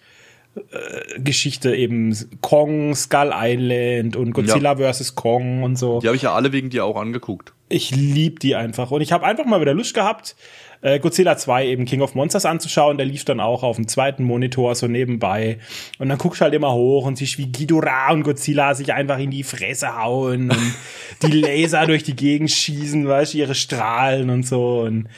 äh, Geschichte eben Kong, Skull Island und Godzilla ja. vs. Kong und so. Die habe ich ja alle wegen dir auch angeguckt. Ich lieb die einfach und ich habe einfach mal wieder Lust gehabt, äh, Godzilla 2 eben King of Monsters anzuschauen. Der lief dann auch auf dem zweiten Monitor so nebenbei. Und dann guckst du halt immer hoch und siehst, wie Ghidorah und Godzilla sich einfach in die Fresse hauen und die Laser durch die Gegend schießen, weißt du, ihre Strahlen und so. Und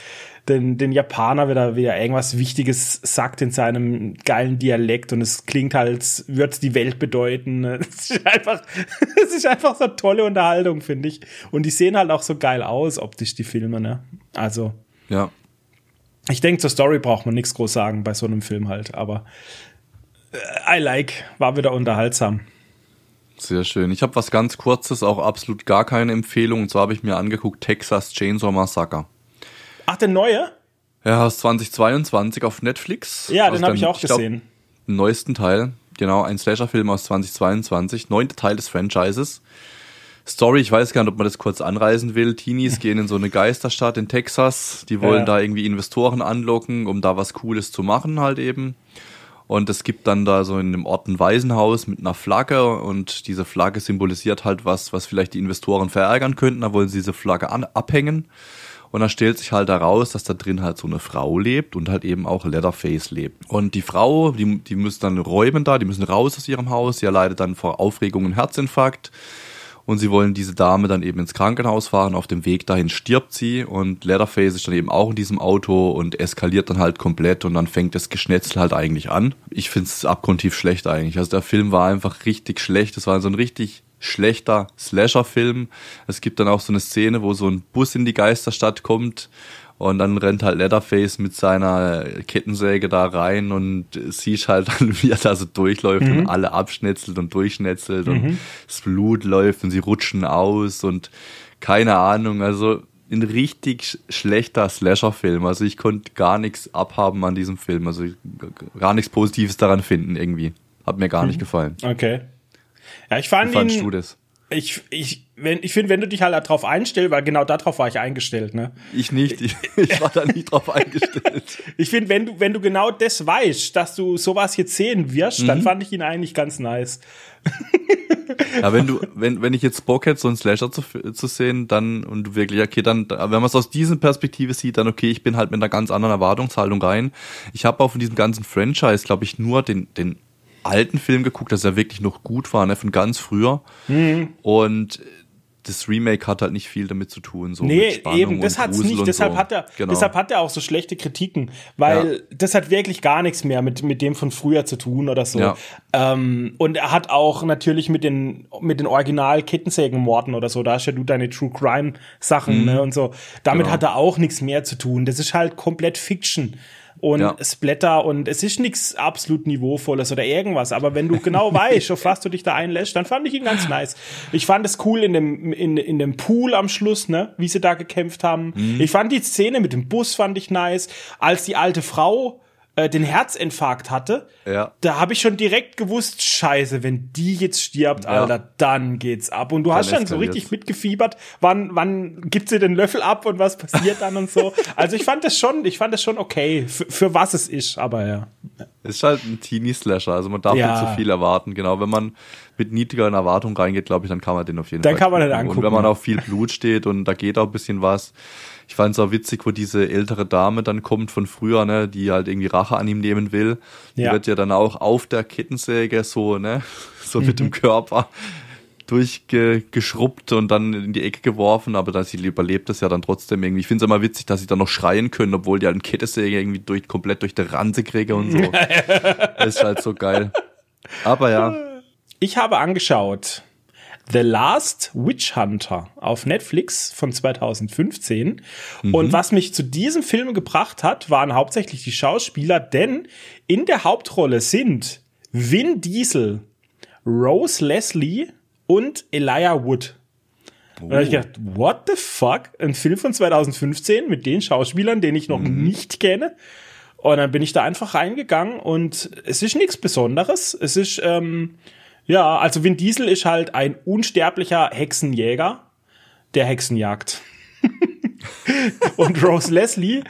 den, den Japaner wieder, wieder irgendwas Wichtiges sagt in seinem geilen Dialekt und es klingt halt, als würde es die Welt bedeuten. Es ist einfach, es ist einfach so tolle Unterhaltung, finde ich. Und die sehen halt auch so geil aus, optisch, die Filme, ne? Also. Ja. Ich denke, zur Story braucht man nichts groß sagen bei so einem Film halt, aber äh, I like, war wieder unterhaltsam. Sehr schön. Ich habe was ganz Kurzes, auch absolut gar keine Empfehlung. Und zwar habe ich mir angeguckt Texas Chainsaw Massacre. Ach, der neue? Ja, aus 2022 auf Netflix. Ja, den habe ich auch ich gesehen. Glaub, den neuesten Teil. Genau, ein Slasher-Film aus 2022. Neunter Teil des Franchises. Story, ich weiß gar nicht, ob man das kurz anreisen will. Teenies gehen in so eine Geisterstadt in Texas. Die wollen ja. da irgendwie Investoren anlocken, um da was Cooles zu machen halt eben. Und es gibt dann da so in dem Ort ein Waisenhaus mit einer Flagge und diese Flagge symbolisiert halt was, was vielleicht die Investoren verärgern könnten. Da wollen sie diese Flagge an, abhängen. Und dann stellt sich halt heraus, dass da drin halt so eine Frau lebt und halt eben auch Leatherface lebt. Und die Frau, die, die müssen dann räumen da, die müssen raus aus ihrem Haus. Sie erleidet dann vor Aufregung einen Herzinfarkt. Und sie wollen diese Dame dann eben ins Krankenhaus fahren. Auf dem Weg dahin stirbt sie und Leatherface ist dann eben auch in diesem Auto und eskaliert dann halt komplett und dann fängt das Geschnetzel halt eigentlich an. Ich finde es abgrundtief schlecht eigentlich. Also der Film war einfach richtig schlecht. Es war so ein richtig schlechter Slasher-Film. Es gibt dann auch so eine Szene, wo so ein Bus in die Geisterstadt kommt und dann rennt halt Leatherface mit seiner Kettensäge da rein und siehst halt dann, wie er da so durchläuft mhm. und alle abschnetzelt und durchschnetzelt mhm. und das Blut läuft und sie rutschen aus und keine Ahnung, also ein richtig schlechter Slasher-Film. Also ich konnte gar nichts abhaben an diesem Film. Also gar nichts Positives daran finden irgendwie. Hat mir gar mhm. nicht gefallen. Okay. Ja, ich fand Wie fandst ihn, du das? Ich, ich, wenn, ich finde, wenn du dich halt darauf einstellst, weil genau darauf war ich eingestellt, ne? Ich nicht, ich, ich war da nicht drauf eingestellt. ich finde, wenn du, wenn du genau das weißt, dass du sowas jetzt sehen wirst, mhm. dann fand ich ihn eigentlich ganz nice. ja, wenn du, wenn, wenn ich jetzt Bock hätte, so einen Slasher zu, zu sehen, dann, und du wirklich, okay, dann, wenn man es aus dieser Perspektive sieht, dann okay, ich bin halt mit einer ganz anderen Erwartungshaltung rein. Ich habe auch von diesem ganzen Franchise, glaube ich, nur den, den alten Film geguckt, dass er wirklich noch gut war, ne, von ganz früher. Mhm. Und das Remake hat halt nicht viel damit zu tun. So nee, eben, das hat's nicht. Deshalb so. hat er, genau. deshalb hat er auch so schlechte Kritiken, weil ja. das hat wirklich gar nichts mehr mit, mit dem von früher zu tun oder so. Ja. Ähm, und er hat auch natürlich mit den, mit den Original Kettensägenmorden oder so, da hast ja du deine True Crime Sachen, mhm. ne, und so. Damit genau. hat er auch nichts mehr zu tun. Das ist halt komplett Fiction und ja. Splatter und es ist nichts absolut Niveauvolles oder irgendwas. Aber wenn du genau weißt, auf was du dich da einlässt, dann fand ich ihn ganz nice. Ich fand es cool in dem, in, in dem Pool am Schluss, ne, wie sie da gekämpft haben. Mhm. Ich fand die Szene mit dem Bus fand ich nice. Als die alte Frau äh, den Herzinfarkt hatte, ja. da habe ich schon direkt gewusst, scheiße, wenn die jetzt stirbt, ja. Alter, dann geht's ab. Und du dann hast schon so richtig mitgefiebert, wann, wann gibt sie den Löffel ab und was passiert dann und so. Also ich fand das schon, ich fand das schon okay, für, für was es ist, aber ja. Es ist halt ein Teenie-Slasher, also man darf ja. nicht zu viel erwarten, genau. Wenn man mit niedrigeren Erwartungen reingeht, glaube ich, dann kann man den auf jeden dann Fall. Dann kann man den angucken. Und wenn man auf viel Blut steht und da geht auch ein bisschen was, ich fand es auch witzig, wo diese ältere Dame dann kommt von früher, ne, die halt irgendwie Rache an ihm nehmen will. Die ja. wird ja dann auch auf der Kettensäge so, ne, so mhm. mit dem Körper durchgeschrubbt und dann in die Ecke geworfen, aber dass sie überlebt das ja dann trotzdem irgendwie. Ich finde es immer witzig, dass sie dann noch schreien können, obwohl die halt eine Kettensäge irgendwie durch, komplett durch die Ranse kriege und so. ist halt so geil. Aber ja. Ich habe angeschaut The Last Witch Hunter auf Netflix von 2015. Mhm. Und was mich zu diesem Film gebracht hat, waren hauptsächlich die Schauspieler, denn in der Hauptrolle sind Vin Diesel, Rose Leslie und Elijah Wood. Oh. Und da habe ich gedacht, what the fuck? Ein Film von 2015 mit den Schauspielern, den ich noch mhm. nicht kenne. Und dann bin ich da einfach reingegangen und es ist nichts Besonderes. Es ist, ähm, ja, also Vin Diesel ist halt ein unsterblicher Hexenjäger, der Hexen jagt. und Rose Leslie,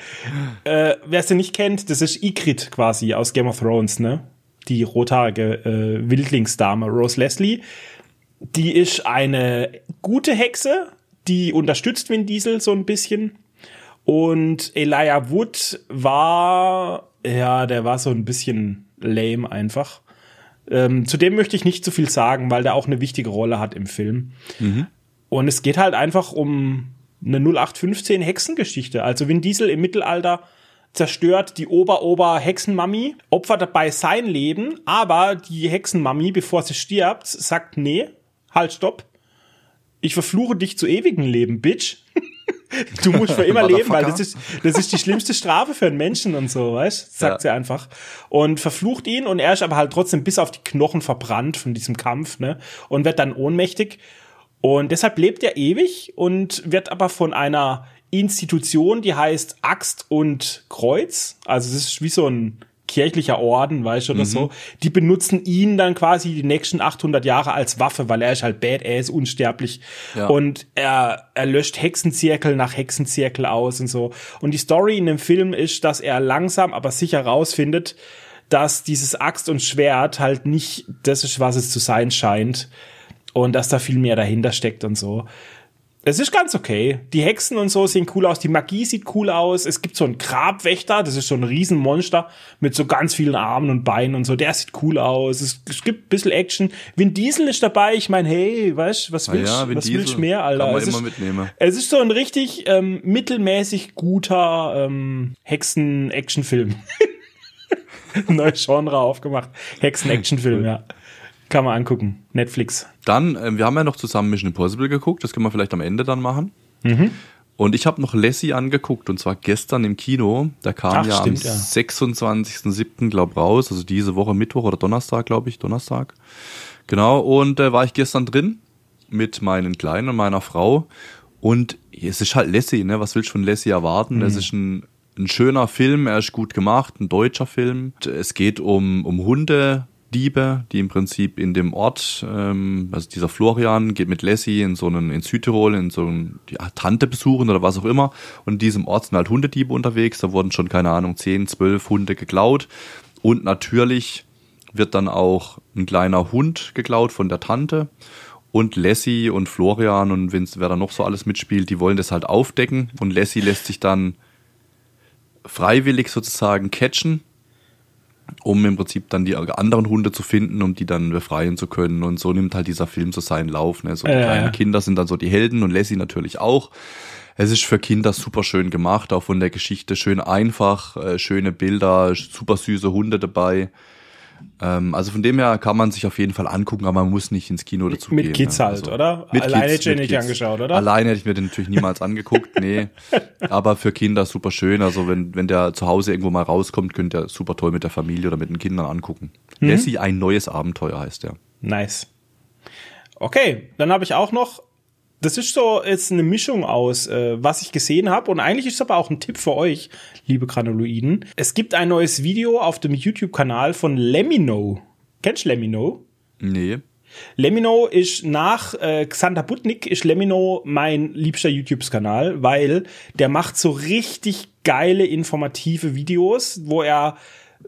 äh, wer sie nicht kennt, das ist Ygritte quasi aus Game of Thrones, ne? die rothaarige äh, Wildlingsdame Rose Leslie. Die ist eine gute Hexe, die unterstützt Vin Diesel so ein bisschen. Und Elijah Wood war, ja, der war so ein bisschen lame einfach. Ähm, zudem möchte ich nicht zu viel sagen, weil der auch eine wichtige Rolle hat im Film. Mhm. Und es geht halt einfach um eine 0815 Hexengeschichte. Also Vin Diesel im Mittelalter zerstört die Ober-Ober-Hexenmami, opfert dabei sein Leben, aber die Hexenmami, bevor sie stirbt, sagt, nee, halt, stopp. Ich verfluche dich zu ewigem Leben, Bitch. du musst für immer leben, weil das ist, das ist die schlimmste Strafe für einen Menschen und so, weißt? Sagt ja. sie einfach. Und verflucht ihn und er ist aber halt trotzdem bis auf die Knochen verbrannt von diesem Kampf, ne? Und wird dann ohnmächtig. Und deshalb lebt er ewig und wird aber von einer Institution, die heißt Axt und Kreuz. Also es ist wie so ein kirchlicher Orden, weißt du, oder mhm. so. Die benutzen ihn dann quasi die nächsten 800 Jahre als Waffe, weil er ist halt badass, unsterblich. Ja. Und er, er löscht Hexenzirkel nach Hexenzirkel aus und so. Und die Story in dem Film ist, dass er langsam, aber sicher rausfindet, dass dieses Axt und Schwert halt nicht das ist, was es zu sein scheint. Und dass da viel mehr dahinter steckt und so. Es ist ganz okay. Die Hexen und so sehen cool aus. Die Magie sieht cool aus. Es gibt so einen Grabwächter. Das ist so ein Riesenmonster mit so ganz vielen Armen und Beinen und so. Der sieht cool aus. Es, es gibt ein bisschen Action. Vin Diesel ist dabei. Ich meine, hey, weißt was willst, ja, was willst du mehr, Alter? Kann man es immer ist, mitnehmen. Es ist so ein richtig ähm, mittelmäßig guter ähm, Hexen-Action-Film. Neues Genre aufgemacht. Hexen-Action-Film, ja. Kann man angucken. Netflix. Dann, äh, wir haben ja noch zusammen Mission Impossible geguckt. Das können wir vielleicht am Ende dann machen. Mhm. Und ich habe noch Lassie angeguckt und zwar gestern im Kino. Der kam Ach, ja stimmt, am ja. 26.07. glaub raus, also diese Woche Mittwoch oder Donnerstag, glaube ich, Donnerstag. Genau, und äh, war ich gestern drin mit meinen Kleinen und meiner Frau. Und es ist halt Lassie, ne? Was willst du von Lassie erwarten? Mhm. Es ist ein, ein schöner Film, er ist gut gemacht, ein deutscher Film. Es geht um, um Hunde, Diebe, die im Prinzip in dem Ort, ähm, also dieser Florian geht mit Lassie in so einen, in Südtirol, in so einen ja, Tante besuchen oder was auch immer. Und in diesem Ort sind halt Hundediebe unterwegs. Da wurden schon, keine Ahnung, 10, 12 Hunde geklaut. Und natürlich wird dann auch ein kleiner Hund geklaut von der Tante. Und Lassie und Florian und wer da noch so alles mitspielt, die wollen das halt aufdecken. Und Lassie lässt sich dann freiwillig sozusagen catchen um im Prinzip dann die anderen Hunde zu finden, um die dann befreien zu können. Und so nimmt halt dieser Film so seinen Lauf. Ne? So äh, kleinen Kinder sind dann so die Helden und Lassie natürlich auch. Es ist für Kinder super schön gemacht, auch von der Geschichte schön einfach, äh, schöne Bilder, super süße Hunde dabei. Ähm, also von dem her kann man sich auf jeden Fall angucken, aber man muss nicht ins Kino dazu mit gehen. Mit Kids ne? halt, also, oder? Mit Alleine hätte ich nicht angeschaut, oder? Alleine hätte ich mir den natürlich niemals angeguckt, nee. Aber für Kinder super schön. Also wenn, wenn der zu Hause irgendwo mal rauskommt, könnt ihr super toll mit der Familie oder mit den Kindern angucken. Mhm. Lassie, ein neues Abenteuer heißt der. Nice. Okay, dann habe ich auch noch das ist so jetzt eine Mischung aus, äh, was ich gesehen habe. Und eigentlich ist es aber auch ein Tipp für euch, liebe Granuloiden. Es gibt ein neues Video auf dem YouTube-Kanal von Lemino. Kennst du Lemino? Nee. Lemino ist nach äh, Xander Butnik ist Lemino mein liebster YouTube-Kanal, weil der macht so richtig geile informative Videos, wo er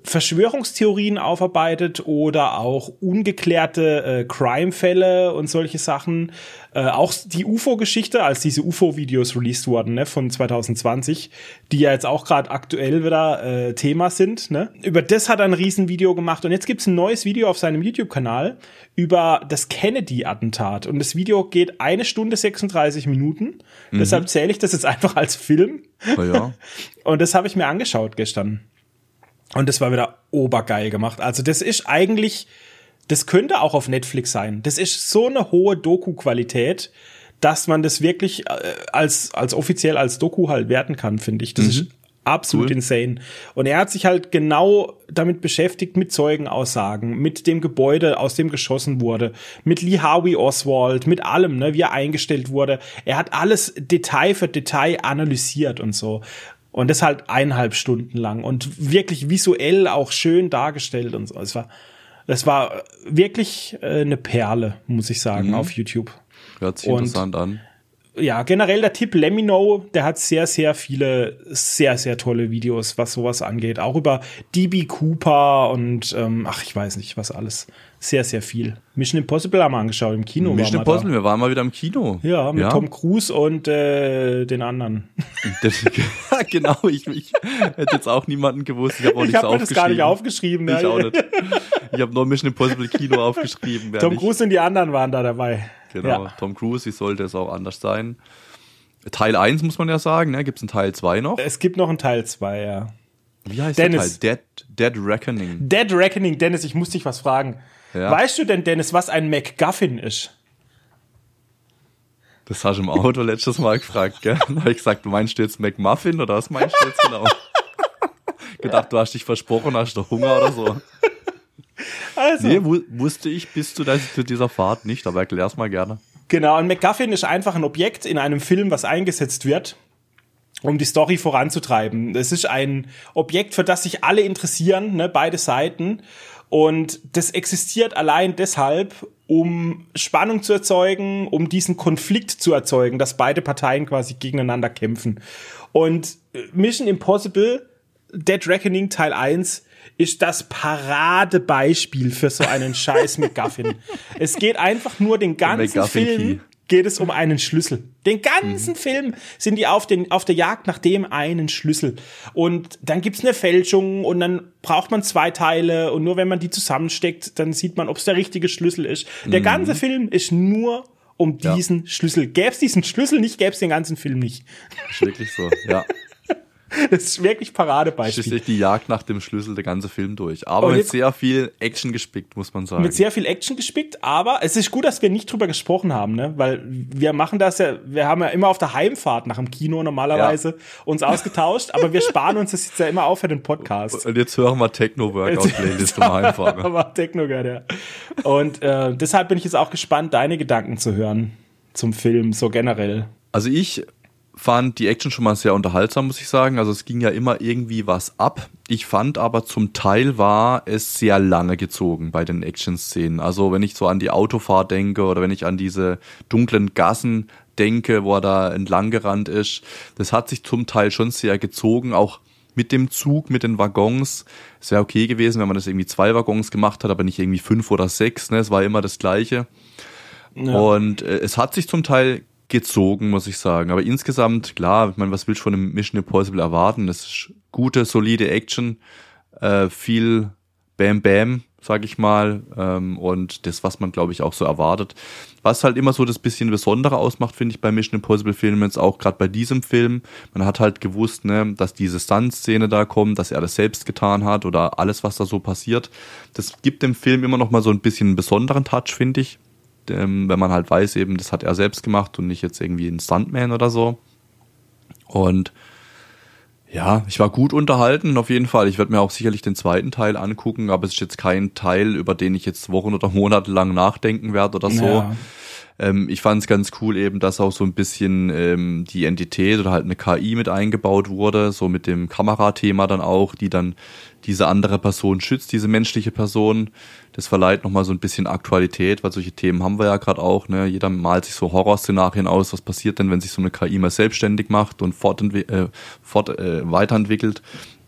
Verschwörungstheorien aufarbeitet oder auch ungeklärte äh, Crime-Fälle und solche Sachen. Äh, auch die UFO-Geschichte, als diese UFO-Videos released wurden, ne, von 2020, die ja jetzt auch gerade aktuell wieder äh, Thema sind. Ne? Über das hat er ein Riesenvideo gemacht und jetzt gibt's ein neues Video auf seinem YouTube-Kanal über das Kennedy-Attentat. Und das Video geht eine Stunde 36 Minuten. Mhm. Deshalb zähle ich das jetzt einfach als Film. Ja. und das habe ich mir angeschaut gestern. Und das war wieder obergeil gemacht. Also das ist eigentlich, das könnte auch auf Netflix sein. Das ist so eine hohe Doku-Qualität, dass man das wirklich äh, als, als offiziell als Doku halt werten kann, finde ich. Das mhm. ist absolut cool. insane. Und er hat sich halt genau damit beschäftigt, mit Zeugenaussagen, mit dem Gebäude, aus dem geschossen wurde, mit Lee Harvey Oswald, mit allem, ne, wie er eingestellt wurde. Er hat alles Detail für Detail analysiert und so. Und das halt eineinhalb Stunden lang und wirklich visuell auch schön dargestellt und so. Es war, es war wirklich äh, eine Perle, muss ich sagen, mhm. auf YouTube. Hört sich und interessant an. Ja, generell der Tipp Lemino, der hat sehr, sehr viele, sehr, sehr tolle Videos, was sowas angeht. Auch über DB Cooper und ähm, ach, ich weiß nicht, was alles. Sehr, sehr viel. Mission Impossible haben wir angeschaut im Kino. Mission Impossible, da. wir waren mal wieder im Kino. Ja, mit ja. Tom Cruise und äh, den anderen. genau, ich, ich hätte jetzt auch niemanden gewusst. Ich habe auch nichts hab aufgeschrieben. Ich habe das gar nicht aufgeschrieben. Ich auch nicht. Ich habe nur Mission Impossible Kino aufgeschrieben. Tom Cruise und die anderen waren da dabei. Genau, ja. Tom Cruise, wie sollte es auch anders sein? Teil 1 muss man ja sagen, ne? Gibt es einen Teil 2 noch? Es gibt noch einen Teil 2, ja. Wie heißt Dennis. der Teil? Dead, Dead Reckoning. Dead Reckoning, Dennis, ich muss dich was fragen. Ja. Weißt du denn, Dennis, was ein MacGuffin ist? Das hast du im Auto letztes Mal gefragt, gell? Da habe ich gesagt, du meinst jetzt McMuffin oder was meinst du jetzt genau? Gedacht, du hast dich versprochen, hast du Hunger oder so. Also. Nee, wusste ich bis zu, zu dieser Fahrt nicht, aber erklär's mal gerne. Genau, ein MacGuffin ist einfach ein Objekt in einem Film, was eingesetzt wird, um die Story voranzutreiben. Es ist ein Objekt, für das sich alle interessieren, ne, beide Seiten. Und das existiert allein deshalb, um Spannung zu erzeugen, um diesen Konflikt zu erzeugen, dass beide Parteien quasi gegeneinander kämpfen. Und Mission Impossible, Dead Reckoning Teil 1 ist das Paradebeispiel für so einen scheiß McGuffin. es geht einfach nur den ganzen Film geht es um einen Schlüssel. Den ganzen mhm. Film sind die auf, den, auf der Jagd nach dem einen Schlüssel. Und dann gibt's eine Fälschung und dann braucht man zwei Teile und nur wenn man die zusammensteckt, dann sieht man, ob es der richtige Schlüssel ist. Mhm. Der ganze Film ist nur um diesen ja. Schlüssel. Gäb's diesen Schlüssel nicht, gäb's den ganzen Film nicht. Ist wirklich so, ja. Das ist wirklich Paradebeispiel. Schließlich die Jagd nach dem Schlüssel der ganze Film durch. Aber mit sehr viel Action gespickt, muss man sagen. Mit sehr viel Action gespickt, aber es ist gut, dass wir nicht drüber gesprochen haben, ne? Weil wir machen das ja, wir haben ja immer auf der Heimfahrt nach dem Kino normalerweise ja. uns ausgetauscht, aber wir sparen uns das jetzt ja immer auf für den Podcast. Und jetzt hören wir Techno-Workout-Playlist zum Heimfahren. Aber Techno gehört, ja. Und äh, deshalb bin ich jetzt auch gespannt, deine Gedanken zu hören zum Film, so generell. Also ich fand die Action schon mal sehr unterhaltsam, muss ich sagen. Also es ging ja immer irgendwie was ab. Ich fand aber zum Teil war es sehr lange gezogen bei den Action-Szenen. Also wenn ich so an die Autofahrt denke oder wenn ich an diese dunklen Gassen denke, wo er da entlang gerannt ist, das hat sich zum Teil schon sehr gezogen. Auch mit dem Zug, mit den Waggons. Es wäre okay gewesen, wenn man das irgendwie zwei Waggons gemacht hat, aber nicht irgendwie fünf oder sechs. Ne? Es war immer das Gleiche. Ja. Und äh, es hat sich zum Teil gezogen, muss ich sagen. Aber insgesamt, klar, ich meine, was willst du von einem Mission Impossible erwarten? Das ist gute, solide Action, äh, viel Bam Bam, sag ich mal, ähm, und das, was man, glaube ich, auch so erwartet. Was halt immer so das bisschen Besondere ausmacht, finde ich, bei Mission Impossible Filmen, jetzt auch gerade bei diesem Film. Man hat halt gewusst, ne, dass diese Stunt-Szene da kommt, dass er das selbst getan hat oder alles, was da so passiert. Das gibt dem Film immer noch mal so ein bisschen einen besonderen Touch, finde ich ähm, wenn man halt weiß, eben, das hat er selbst gemacht und nicht jetzt irgendwie ein Stuntman oder so. Und ja, ich war gut unterhalten, auf jeden Fall. Ich werde mir auch sicherlich den zweiten Teil angucken, aber es ist jetzt kein Teil, über den ich jetzt Wochen oder Monate lang nachdenken werde oder so. Ja. Ähm, ich fand es ganz cool eben, dass auch so ein bisschen ähm, die Entität oder halt eine KI mit eingebaut wurde, so mit dem Kamerathema dann auch, die dann diese andere Person schützt, diese menschliche Person. Das verleiht nochmal so ein bisschen Aktualität, weil solche Themen haben wir ja gerade auch. Ne? Jeder malt sich so Horrorszenarien aus, was passiert denn, wenn sich so eine KI mal selbstständig macht und fortentwi äh, fort, äh, weiterentwickelt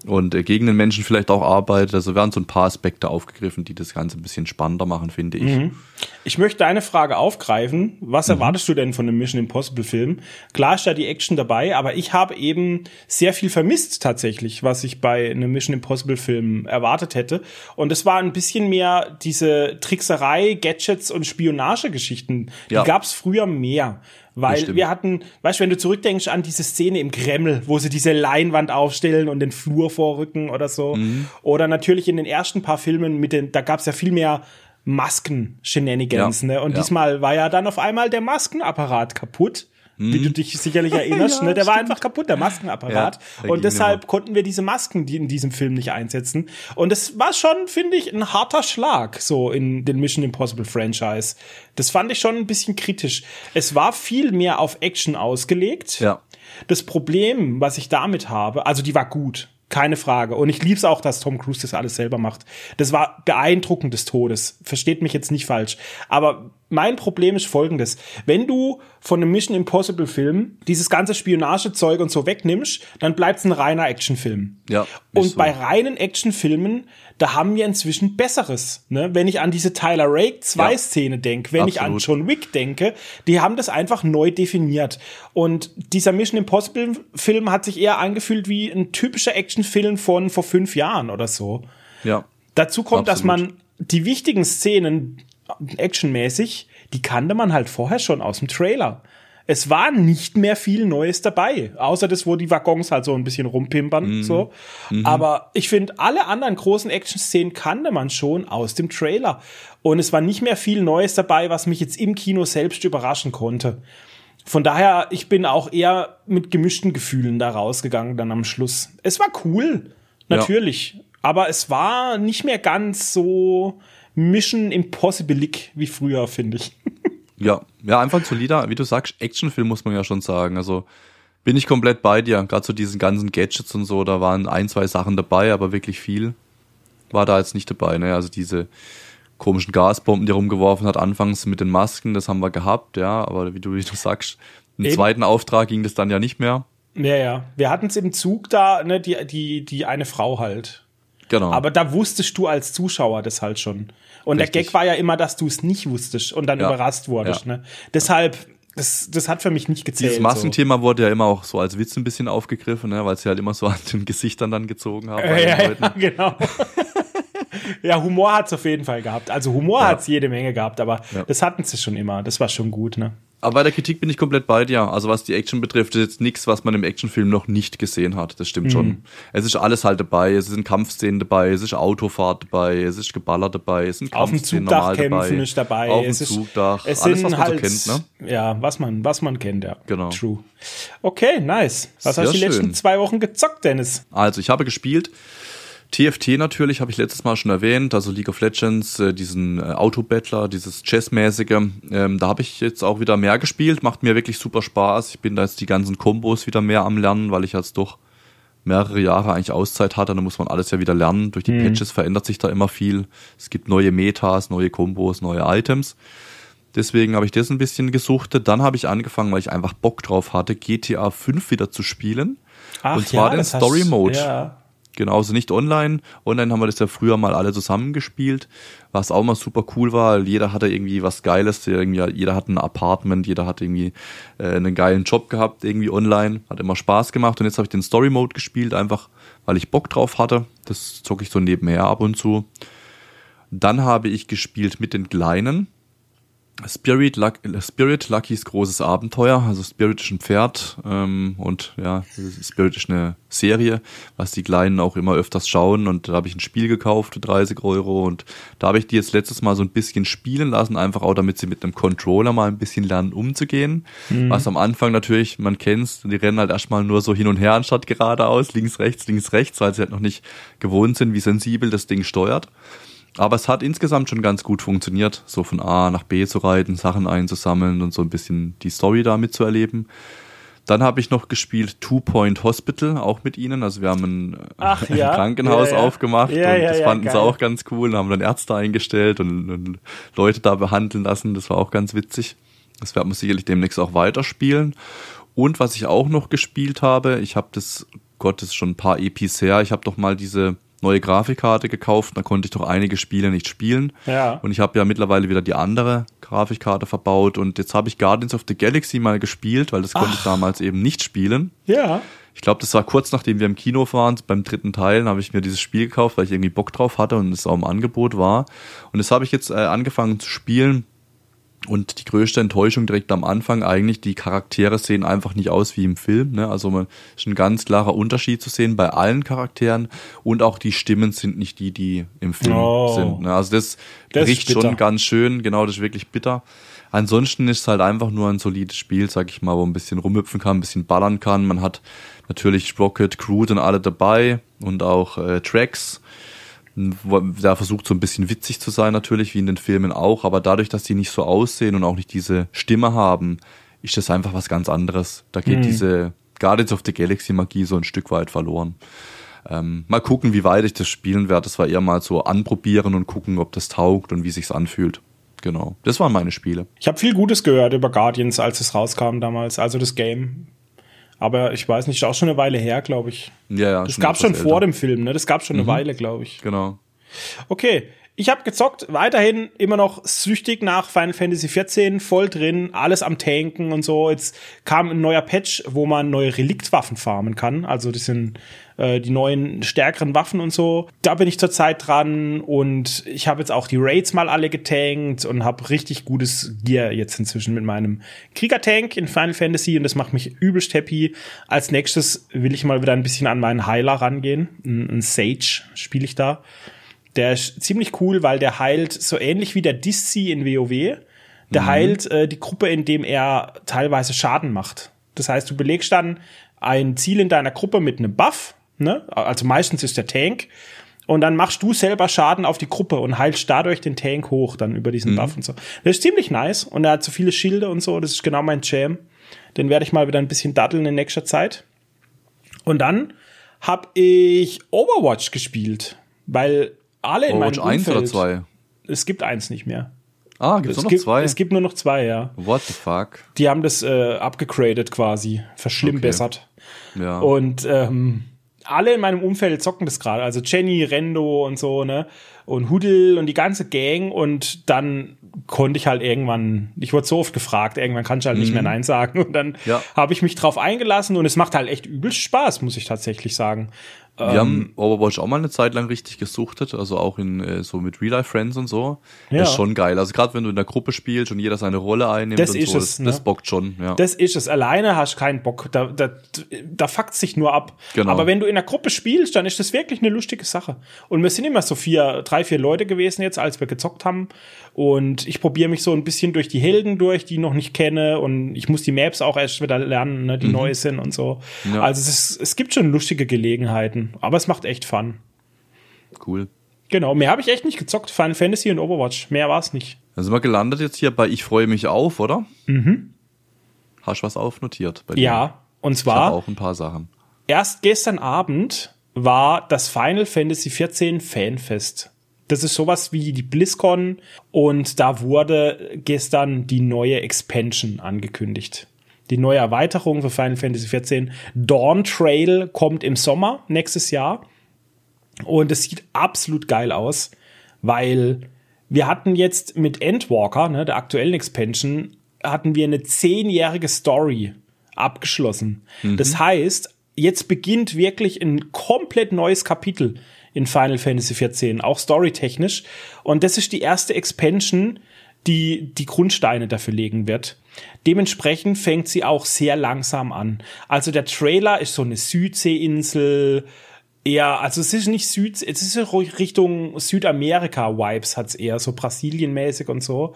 und äh, gegen den Menschen vielleicht auch arbeitet. Also werden so ein paar Aspekte aufgegriffen, die das Ganze ein bisschen spannender machen, finde ich. Mhm. Ich möchte eine Frage aufgreifen. Was mhm. erwartest du denn von einem Mission Impossible Film? Klar ist da die Action dabei, aber ich habe eben sehr viel vermisst tatsächlich, was ich bei einem Mission Impossible Film erwartet hätte. Und es war ein bisschen mehr diese Trickserei, Gadgets und Spionagegeschichten. Die ja. gab es früher mehr. Weil wir hatten, weißt du, wenn du zurückdenkst an diese Szene im Kreml, wo sie diese Leinwand aufstellen und den Flur vorrücken oder so. Mhm. Oder natürlich in den ersten paar Filmen mit den, da gab's ja viel mehr Masken-Shenanigans, ja. ne? Und ja. diesmal war ja dann auf einmal der Maskenapparat kaputt wie du mhm. dich sicherlich erinnerst. ja, ne? Der stimmt. war einfach kaputt, der Maskenapparat. Ja, und deshalb konnten wir diese Masken die in diesem Film nicht einsetzen. Und es war schon, finde ich, ein harter Schlag so in den Mission Impossible Franchise. Das fand ich schon ein bisschen kritisch. Es war viel mehr auf Action ausgelegt. Ja. Das Problem, was ich damit habe, also die war gut. Keine Frage. Und ich lieb's auch, dass Tom Cruise das alles selber macht. Das war beeindruckend des Todes. Versteht mich jetzt nicht falsch. Aber mein Problem ist folgendes. Wenn du von einem Mission Impossible Film dieses ganze Spionagezeug und so wegnimmst, dann bleibt es ein reiner Actionfilm. Ja. Und so. bei reinen Actionfilmen, da haben wir inzwischen Besseres. Ne? Wenn ich an diese Tyler Rake 2 Ja. Szene denke, wenn ich an Absolut. John Wick denke, die haben das einfach neu definiert. Und dieser Mission Impossible Film hat sich eher angefühlt wie ein typischer Actionfilm von vor fünf Jahren oder so. Ja. Dazu kommt, dass Absolut. man die wichtigen Szenen actionmäßig, die kannte man halt vorher schon aus dem Trailer. Es war nicht mehr viel Neues dabei, außer das, wo die Waggons halt so ein bisschen rumpimpern, so. Aber ich finde, alle anderen großen Action-Szenen kannte man schon aus dem Trailer. Und es war nicht mehr viel Neues dabei, was mich jetzt im Kino selbst überraschen konnte. Von daher, ich bin auch eher mit gemischten Gefühlen da rausgegangen dann am Schluss. Es war cool, Ja. natürlich. Aber es war nicht mehr ganz so Mission Impossible wie früher, finde ich. Ja, ja, einfach ein solider, wie du sagst, Actionfilm muss man ja schon sagen. Also bin ich komplett bei dir. Gerade so diesen ganzen Gadgets und so, da waren ein, zwei Sachen dabei, aber wirklich viel war da jetzt nicht dabei. Ne? Also diese komischen Gasbomben, die er rumgeworfen hat, anfangs mit den Masken, das haben wir gehabt, ja, aber wie du, wie du sagst, im Eben. zweiten Auftrag ging das dann ja nicht mehr. Ja, ja. Wir hatten es im Zug da, ne, die, die, die eine Frau halt. Genau. Aber da wusstest du als Zuschauer das halt schon. Und der Richtig. Gag war ja immer, dass du es nicht wusstest und dann Ja. überrascht wurdest. Ja. Ne? Deshalb, das, das hat für mich nicht gezählt. Dieses Maskenthema wurde ja immer auch so als Witz ein bisschen aufgegriffen, ne? weil sie halt immer so an den Gesichtern dann gezogen haben. So. bei Ja, den ja, Leuten. ja, genau. ja, Humor hat's auf jeden Fall gehabt. Also Humor Ja. hat's jede Menge gehabt, aber das hatten sie schon immer. Das war schon gut, ne? Aber bei der Kritik bin ich komplett bei dir. Also was die Action betrifft, ist jetzt nichts, was man im Actionfilm noch nicht gesehen hat. Das stimmt Mhm. schon. Es ist alles halt dabei. Es sind Kampfszenen dabei, es ist Autofahrt dabei, es ist Geballer dabei, es sind Auf dem Kampfszenen Zugdach normal kämpfen dabei. ist dabei. Auf dem es ist, Zugdach. Es alles, was man halt, so kennt, ne? Ja, was man, was man kennt, ja. Genau. True. Okay, nice. Was Sehr hast du die letzten zwei Wochen gezockt, Dennis? Also ich habe gespielt. TFT natürlich, habe ich letztes Mal schon erwähnt, also League of Legends, äh, diesen äh, Autobattler, dieses Chessmäßige. Ähm, da habe ich jetzt auch wieder mehr gespielt, macht mir wirklich super Spaß. Ich bin da jetzt die ganzen Kombos wieder mehr am Lernen, weil ich jetzt doch mehrere Jahre eigentlich Auszeit hatte. Da muss man alles ja wieder lernen. Durch die Patches verändert sich da immer viel. Es gibt neue Metas, neue Kombos, neue Items. Deswegen habe ich das ein bisschen gesuchtet. Dann habe ich angefangen, weil ich einfach Bock drauf hatte, GTA 5 wieder zu spielen. Ach, Und zwar den das hast- Story Mode. Ja. Genauso nicht online. Online haben wir das ja früher mal alle zusammen gespielt, was auch mal super cool war. Jeder hatte irgendwie was Geiles, jeder hatte ein Apartment, jeder hat irgendwie äh, einen geilen Job gehabt, irgendwie online. Hat immer Spaß gemacht. Und jetzt habe ich den Story Mode gespielt, einfach weil ich Bock drauf hatte. Das zocke ich so nebenher ab und zu. Dann habe ich gespielt mit den Kleinen. Spirit, Luck, Spirit Luckys großes Abenteuer. Also Spirit ist ein Pferd ähm, und ja, Spirit ist eine Serie, was die Kleinen auch immer öfters schauen. Und da habe ich ein Spiel gekauft für 30 Euro und da habe ich die jetzt letztes Mal so ein bisschen spielen lassen, einfach auch damit sie mit einem Controller mal ein bisschen lernen umzugehen. Was am Anfang natürlich, man kennt's, die rennen halt erstmal nur so hin und her anstatt geradeaus, links, rechts, links, rechts, weil sie halt noch nicht gewohnt sind, wie sensibel das Ding steuert. Aber es hat insgesamt schon ganz gut funktioniert, so von A nach B zu reiten, Sachen einzusammeln und so ein bisschen die Story da mitzuerleben. Dann habe ich noch gespielt Two Point Hospital, auch mit ihnen. Also wir haben ein, Ach, ein ja. Krankenhaus Ja, ja. aufgemacht und das fanden geil. sie auch ganz cool haben dann Ärzte eingestellt und, und Leute da behandeln lassen. Das war auch ganz witzig. Das werden wir sicherlich demnächst auch weiterspielen. Und was ich auch noch gespielt habe, ich habe das, Gott, das ist schon ein paar EPs her, ich habe doch mal diese neue Grafikkarte gekauft, da konnte ich doch einige Spiele nicht spielen. Ja. Und ich habe ja mittlerweile wieder die andere Grafikkarte verbaut und jetzt habe ich Guardians of the Galaxy mal gespielt, weil das konnte ich damals eben nicht spielen. Ja. Ich glaube, das war kurz nachdem wir im Kino waren, beim dritten Teil, habe ich mir dieses Spiel gekauft, weil ich irgendwie Bock drauf hatte und es auch im Angebot war. Und das habe ich jetzt äh, angefangen zu spielen. Und die größte Enttäuschung direkt am Anfang eigentlich, die Charaktere sehen einfach nicht aus wie im Film. Ne? Also man ist ein ganz klarer Unterschied zu sehen bei allen Charakteren und auch die Stimmen sind nicht die, die im Film Oh. sind. Ne? Also das, Das bricht schon ganz schön, genau, das ist wirklich bitter. Ansonsten ist es halt einfach nur ein solides Spiel, sag ich mal, wo man ein bisschen rumhüpfen kann, ein bisschen ballern kann. Man hat natürlich Rocket, Crew und alle dabei und auch äh, Tracks. Der versucht so ein bisschen witzig zu sein, natürlich, wie in den Filmen auch, aber dadurch, dass die nicht so aussehen und auch nicht diese Stimme haben, ist das einfach was ganz anderes. Da geht diese Guardians of the Galaxy Magie so ein Stück weit verloren. Ähm, mal gucken, wie weit ich das spielen werde. Das war eher mal so anprobieren und gucken, ob das taugt und wie sich's anfühlt. Genau. Das waren meine Spiele. Ich habe viel Gutes gehört über Guardians, als es rauskam damals, also das Game. Aber ich weiß nicht, auch schon eine Weile her, glaube ich. Ja, ja. Das gab schon vor dem Film, ne? Das gab schon eine mhm. Weile, glaube ich. Genau. Okay, ich habe gezockt, weiterhin immer noch süchtig nach Final Fantasy XIV, voll drin, alles am Tanken und so. Jetzt kam ein neuer Patch, wo man neue Reliktwaffen farmen kann. Also das sind äh, die neuen stärkeren Waffen und so. Da bin ich zurzeit dran und ich habe jetzt auch die Raids mal alle getankt und habe richtig gutes Gear jetzt inzwischen mit meinem Kriegertank in Final Fantasy und das macht mich übelst happy. Als nächstes will ich mal wieder ein bisschen an meinen Heiler rangehen. Ein, ein Sage spiele ich da. Der ist ziemlich cool, weil der heilt so ähnlich wie der Disci in WoW. Der mhm. heilt äh, die Gruppe, indem er teilweise Schaden macht. Das heißt, du belegst dann ein Ziel in deiner Gruppe mit einem Buff, ne? Also meistens ist der Tank. Und dann machst du selber Schaden auf die Gruppe und heilst dadurch den Tank hoch, dann über diesen mhm. Buff und so. Das ist ziemlich nice und er hat so viele Schilde und so. Das ist genau mein Jam. Den werde ich mal wieder ein bisschen daddeln in nächster Zeit. Und dann habe ich Overwatch gespielt, weil alle in Overwatch meinem Umfeld. 1 oder 2? Es gibt eins nicht mehr. Ah, gibt's es noch gibt, zwei? Es gibt nur noch zwei, ja. What the fuck? Die haben das äh, abgegradet quasi, verschlimmbessert. Okay. Ja. Und ähm, alle in meinem Umfeld zocken das gerade. Also Jenny, Rendo und so, ne? Und Hudel und die ganze Gang. Und dann konnte ich halt irgendwann, ich wurde so oft gefragt, irgendwann kann ich halt mhm. nicht mehr mhm. Nein sagen. Und dann ja. habe ich mich drauf eingelassen und es macht halt echt übel Spaß, muss ich tatsächlich sagen. Wir ähm, haben Overwatch auch mal eine Zeit lang richtig gesuchtet, also auch in äh, so mit Real Life Friends und so. Ja. Das ist schon geil. Also gerade wenn du in der Gruppe spielst und jeder seine Rolle einnimmt das und ist so, es, das, ne? das bockt schon. Ja. Das ist es. Alleine hast du keinen Bock. Da, da, da fuckt sich nur ab. Genau. Aber wenn du in der Gruppe spielst, dann ist das wirklich eine lustige Sache. Und wir sind immer so vier, drei, vier Leute gewesen jetzt, als wir gezockt haben. Und ich probiere mich so ein bisschen durch die Helden durch, die ich noch nicht kenne. Und ich muss die Maps auch erst wieder lernen, ne, die mhm. neu sind und so. Ja. Also es, ist, es gibt schon lustige Gelegenheiten. Aber es macht echt Fun. Cool. Genau, mehr habe ich echt nicht gezockt. Final Fantasy und Overwatch. Mehr war es nicht. Dann sind wir gelandet jetzt hier bei Ich freue mich auf, oder? Mhm. Hast du was aufnotiert bei dir? Ja, und zwar. Ich auch ein paar Sachen. Erst gestern Abend war das Final Fantasy 14 Fanfest. Das ist sowas wie die BlizzCon und da wurde gestern die neue Expansion angekündigt. Die neue Erweiterung für Final Fantasy XIV. Dawn Trail kommt im Sommer nächstes Jahr. Und es sieht absolut geil aus, weil wir hatten jetzt mit Endwalker, ne, der aktuellen Expansion, hatten wir eine zehnjährige Story abgeschlossen. Mhm. Das heißt, jetzt beginnt wirklich ein komplett neues Kapitel in Final Fantasy XIV, auch storytechnisch. Und das ist die erste Expansion, die die Grundsteine dafür legen wird. Dementsprechend fängt sie auch sehr langsam an. Also der Trailer ist so eine Südseeinsel, eher, also es ist nicht Süd, es ist Richtung Südamerika-Vibes hat's eher, so Brasilienmäßig und so.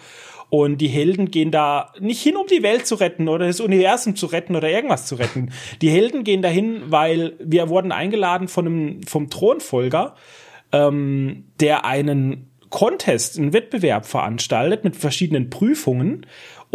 Und die Helden gehen da nicht hin, um die Welt zu retten oder das Universum zu retten oder irgendwas zu retten. Die Helden gehen dahin, weil wir wurden eingeladen von einem, vom Thronfolger, ähm, der einen Contest, einen Wettbewerb veranstaltet mit verschiedenen Prüfungen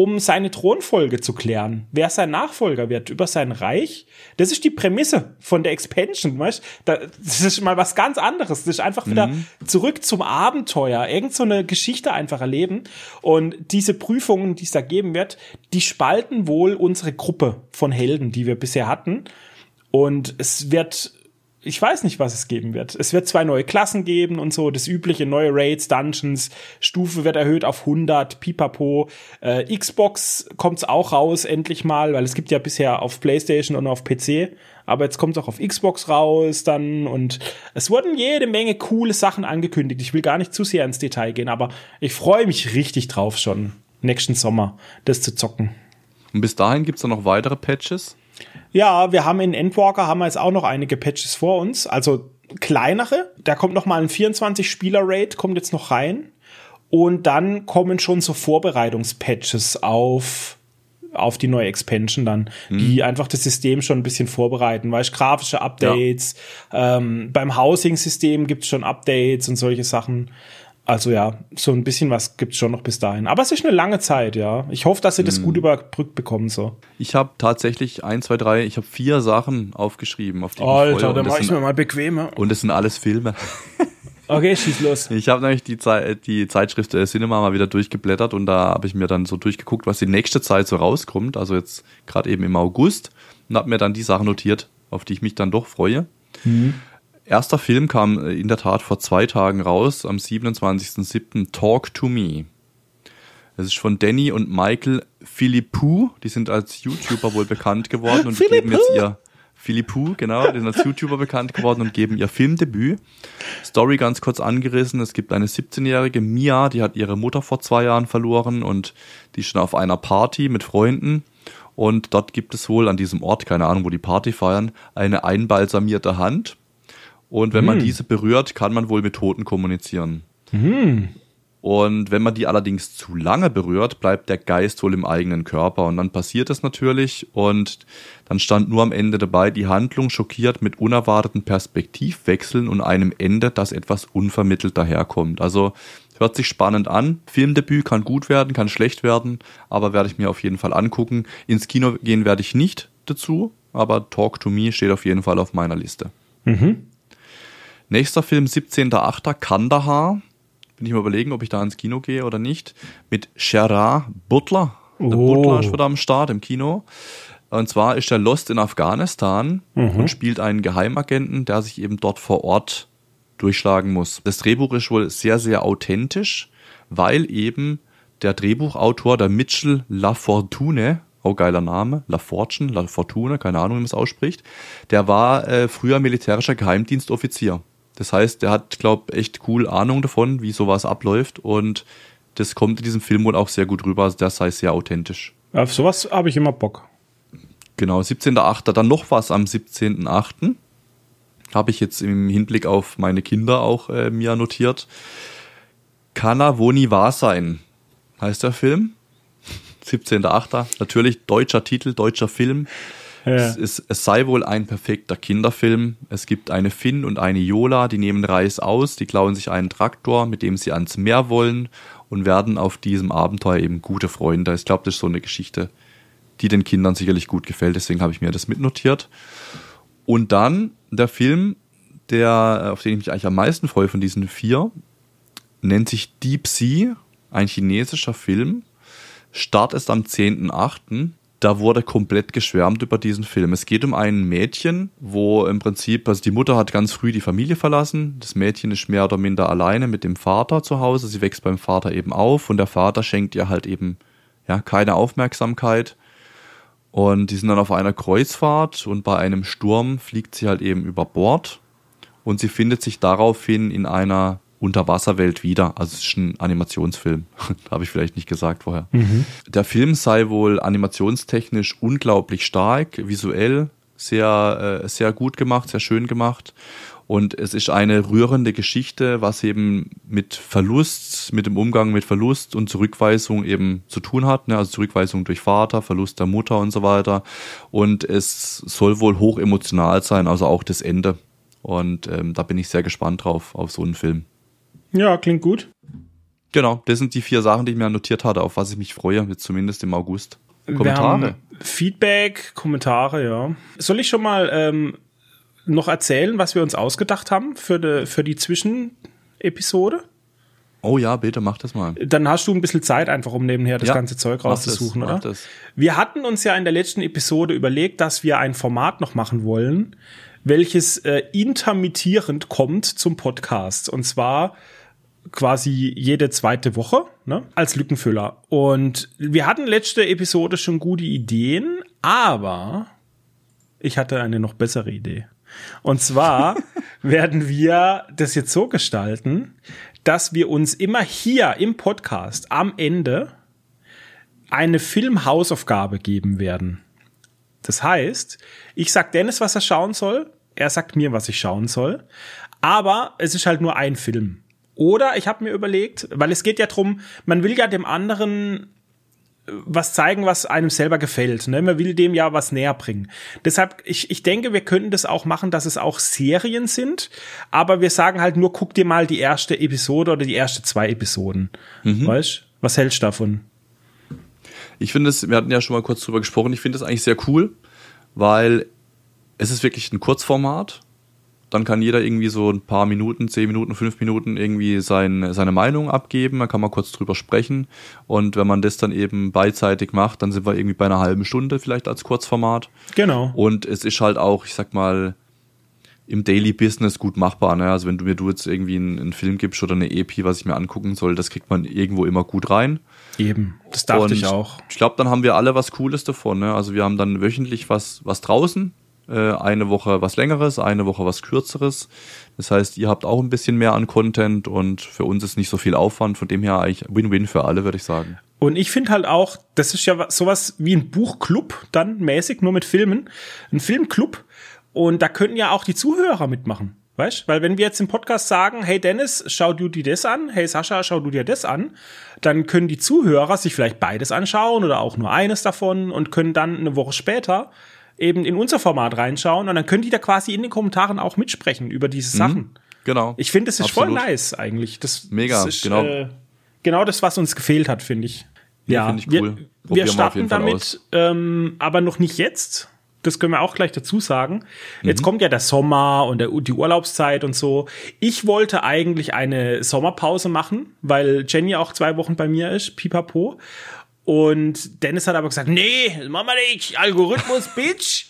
um seine Thronfolge zu klären, wer sein Nachfolger wird über sein Reich. Das ist die Prämisse von der Expansion, weißt? Das ist mal was ganz anderes. Das ist einfach wieder mhm. zurück zum Abenteuer, irgend so eine Geschichte einfach erleben. Und diese Prüfungen, die es da geben wird, die spalten wohl unsere Gruppe von Helden, die wir bisher hatten. Und es wird ich weiß nicht, was es geben wird. Es wird zwei neue Klassen geben und so, das übliche neue Raids, Dungeons, Stufe wird erhöht auf 100, pipapo. Äh, Xbox kommt's auch raus, endlich mal, weil es gibt ja bisher auf Playstation und auf PC, aber jetzt kommt's auch auf Xbox raus dann und es wurden jede Menge coole Sachen angekündigt. Ich will gar nicht zu sehr ins Detail gehen, aber ich freue mich richtig drauf schon, nächsten Sommer das zu zocken. Und bis dahin gibt's dann noch weitere Patches? Ja, wir haben in Endwalker haben wir jetzt auch noch einige Patches vor uns, also kleinere. Da kommt noch mal ein 24 Spieler Raid kommt jetzt noch rein und dann kommen schon so Vorbereitungspatches auf auf die neue Expansion dann, mhm. die einfach das System schon ein bisschen vorbereiten, weißt grafische Updates, ja. ähm, beim Housing-System gibt's schon Updates und solche Sachen. Also ja, so ein bisschen was gibt's schon noch bis dahin. Aber es ist eine lange Zeit, ja. Ich hoffe, dass sie das hm. gut überbrückt bekommen so. Ich habe tatsächlich ein, zwei, drei, ich habe vier Sachen aufgeschrieben, auf die Alter, ich dann mach ich mir mal bequemer. Und es sind alles Filme. Okay, schieß los. Ich habe nämlich die, Zeit, die Zeitschrift äh, Cinema mal wieder durchgeblättert und da habe ich mir dann so durchgeguckt, was die nächste Zeit so rauskommt. Also jetzt gerade eben im August und habe mir dann die Sachen notiert, auf die ich mich dann doch freue. Mhm. Erster Film kam äh, in der Tat vor zwei Tagen raus, am 27.07. Talk to Me. Das ist von Danny und Michael Philippou. Die sind als YouTuber wohl bekannt geworden und geben jetzt ihr Philippou, genau, die sind als YouTuber bekannt geworden und geben ihr Filmdebüt. Story ganz kurz angerissen. Es gibt eine 17-jährige Mia, die hat ihre Mutter vor zwei Jahren verloren und die ist schon auf einer Party mit Freunden. Und dort gibt es wohl an diesem Ort, keine Ahnung, wo die Party feiern, eine einbalsamierte Hand. Und wenn hm. man diese berührt, kann man wohl mit Toten kommunizieren. Hm. Und wenn man die allerdings zu lange berührt, bleibt der Geist wohl im eigenen Körper. Und dann passiert es natürlich. Und dann stand nur am Ende dabei, die Handlung schockiert mit unerwarteten Perspektivwechseln und einem Ende, das etwas unvermittelt daherkommt. Also hört sich spannend an. Filmdebüt kann gut werden, kann schlecht werden, aber werde ich mir auf jeden Fall angucken. Ins Kino gehen werde ich nicht dazu, aber Talk to Me steht auf jeden Fall auf meiner Liste. Mhm. Nächster Film 17.8. Kandahar bin ich mir überlegen, ob ich da ins Kino gehe oder nicht. Mit Gerard Butler. Der oh. Butler ist wieder am Start im Kino. Und zwar ist er Lost in Afghanistan mhm. und spielt einen Geheimagenten, der sich eben dort vor Ort durchschlagen muss. Das Drehbuch ist wohl sehr, sehr authentisch, weil eben der Drehbuchautor, der Mitchell LaFortune, auch geiler Name, LaFortune, LaFortune, keine Ahnung, wie man es ausspricht, der war äh, früher militärischer Geheimdienstoffizier. Das heißt, der hat, glaube echt cool Ahnung davon, wie sowas abläuft und das kommt in diesem Film wohl auch sehr gut rüber. Also der sei sehr authentisch. Auf sowas habe ich immer Bock. Genau, 17.8. Dann noch was am 17.8. Habe ich jetzt im Hinblick auf meine Kinder auch äh, mir notiert. Kana Woni wahr sein, heißt der Film. 17.8. Natürlich deutscher Titel, deutscher Film. Ja. Es, ist, es sei wohl ein perfekter Kinderfilm. Es gibt eine Finn und eine Yola, die nehmen Reis aus, die klauen sich einen Traktor, mit dem sie ans Meer wollen und werden auf diesem Abenteuer eben gute Freunde. Ich glaube, das ist so eine Geschichte, die den Kindern sicherlich gut gefällt. Deswegen habe ich mir das mitnotiert. Und dann der Film, der, auf den ich mich eigentlich am meisten freue von diesen vier, nennt sich Deep Sea, ein chinesischer Film. Start ist am 10.8 da wurde komplett geschwärmt über diesen Film. Es geht um ein Mädchen, wo im Prinzip, also die Mutter hat ganz früh die Familie verlassen. Das Mädchen ist mehr oder minder alleine mit dem Vater zu Hause. Sie wächst beim Vater eben auf und der Vater schenkt ihr halt eben ja keine Aufmerksamkeit. Und die sind dann auf einer Kreuzfahrt und bei einem Sturm fliegt sie halt eben über Bord und sie findet sich daraufhin in einer Unterwasserwelt wieder. Also es ist ein Animationsfilm. Habe ich vielleicht nicht gesagt vorher. Mhm. Der Film sei wohl animationstechnisch unglaublich stark, visuell sehr, äh, sehr gut gemacht, sehr schön gemacht. Und es ist eine rührende Geschichte, was eben mit Verlust, mit dem Umgang mit Verlust und Zurückweisung eben zu tun hat. Ne? Also Zurückweisung durch Vater, Verlust der Mutter und so weiter. Und es soll wohl hoch emotional sein, also auch das Ende. Und ähm, da bin ich sehr gespannt drauf, auf so einen Film. Ja, klingt gut. Genau, das sind die vier Sachen, die ich mir notiert hatte, auf was ich mich freue, jetzt zumindest im August. Kommentare. Feedback, Kommentare, ja. Soll ich schon mal ähm, noch erzählen, was wir uns ausgedacht haben für die, für die Zwischenepisode? Oh ja, bitte mach das mal. Dann hast du ein bisschen Zeit einfach, um nebenher das ja, ganze Zeug rauszusuchen, das, oder? Wir hatten uns ja in der letzten Episode überlegt, dass wir ein Format noch machen wollen, welches äh, intermittierend kommt zum Podcast. Und zwar quasi jede zweite Woche ne, als Lückenfüller. Und wir hatten letzte Episode schon gute Ideen, aber ich hatte eine noch bessere Idee. Und zwar werden wir das jetzt so gestalten, dass wir uns immer hier im Podcast am Ende eine Filmhausaufgabe geben werden. Das heißt, ich sag Dennis, was er schauen soll, er sagt mir, was ich schauen soll, aber es ist halt nur ein Film. Oder ich habe mir überlegt, weil es geht ja drum, man will ja dem anderen äh, was zeigen, was einem selber gefällt. Ne? Man will dem ja was näher bringen. Deshalb, ich, ich denke, wir könnten das auch machen, dass es auch Serien sind, aber wir sagen halt nur, guck dir mal die erste Episode oder die erste zwei Episoden. Mhm. Weißt Was hältst du davon? Ich finde es, wir hatten ja schon mal kurz drüber gesprochen, ich finde es eigentlich sehr cool, weil es ist wirklich ein Kurzformat dann kann jeder irgendwie so ein paar Minuten, zehn Minuten, fünf Minuten irgendwie sein, seine Meinung abgeben. Da kann man kurz drüber sprechen. Und wenn man das dann eben beidseitig macht, dann sind wir irgendwie bei einer halben Stunde vielleicht als Kurzformat. Genau. Und es ist halt auch, ich sag mal, im Daily Business gut machbar. Ne? Also wenn du mir du jetzt irgendwie einen, einen, Film gibst oder eine EP, was ich mir angucken soll, das kriegt man irgendwo immer gut rein. Eben, das dachte Und ich auch. Ich glaube, dann haben wir alle was Cooles davon. Ne? Also wir haben dann wöchentlich was, was draußen, eine Woche was längeres, eine Woche was kürzeres. Das heißt, ihr habt auch ein bisschen mehr an Content und für uns ist nicht so viel Aufwand. Von dem her eigentlich Win-Win für alle, würde ich sagen. Und ich finde halt auch, das ist ja sowas wie ein Buchclub dann mäßig, nur mit Filmen. Ein Filmclub und da könnten ja auch die Zuhörer mitmachen. Weißt? Weil wenn wir jetzt im Podcast sagen, hey Dennis, schau du dir das an, hey Sascha, schau du dir das an, dann können die Zuhörer sich vielleicht beides anschauen oder auch nur eines davon und können dann eine Woche später eben in unser Format reinschauen und dann können die da quasi in den Kommentaren auch mitsprechen über diese mhm. Sachen. Mhm, genau. Ich finde, das ist Absolut. voll nice eigentlich. Das, Mega, das ist, genau. Äh, genau das, was uns gefehlt hat, finde ich. Ja, finde ich cool. Wir, wir starten damit, ähm, aber noch nicht jetzt, das können wir auch gleich dazu sagen. Jetzt mhm. kommt ja der Sommer und der, die Urlaubszeit und so. Ich wollte eigentlich eine Sommerpause machen, weil Jenny auch zwei Wochen bei mir ist, pipapo. Und Dennis hat aber gesagt, nee, das machen wir nicht, Algorithmus, Bitch.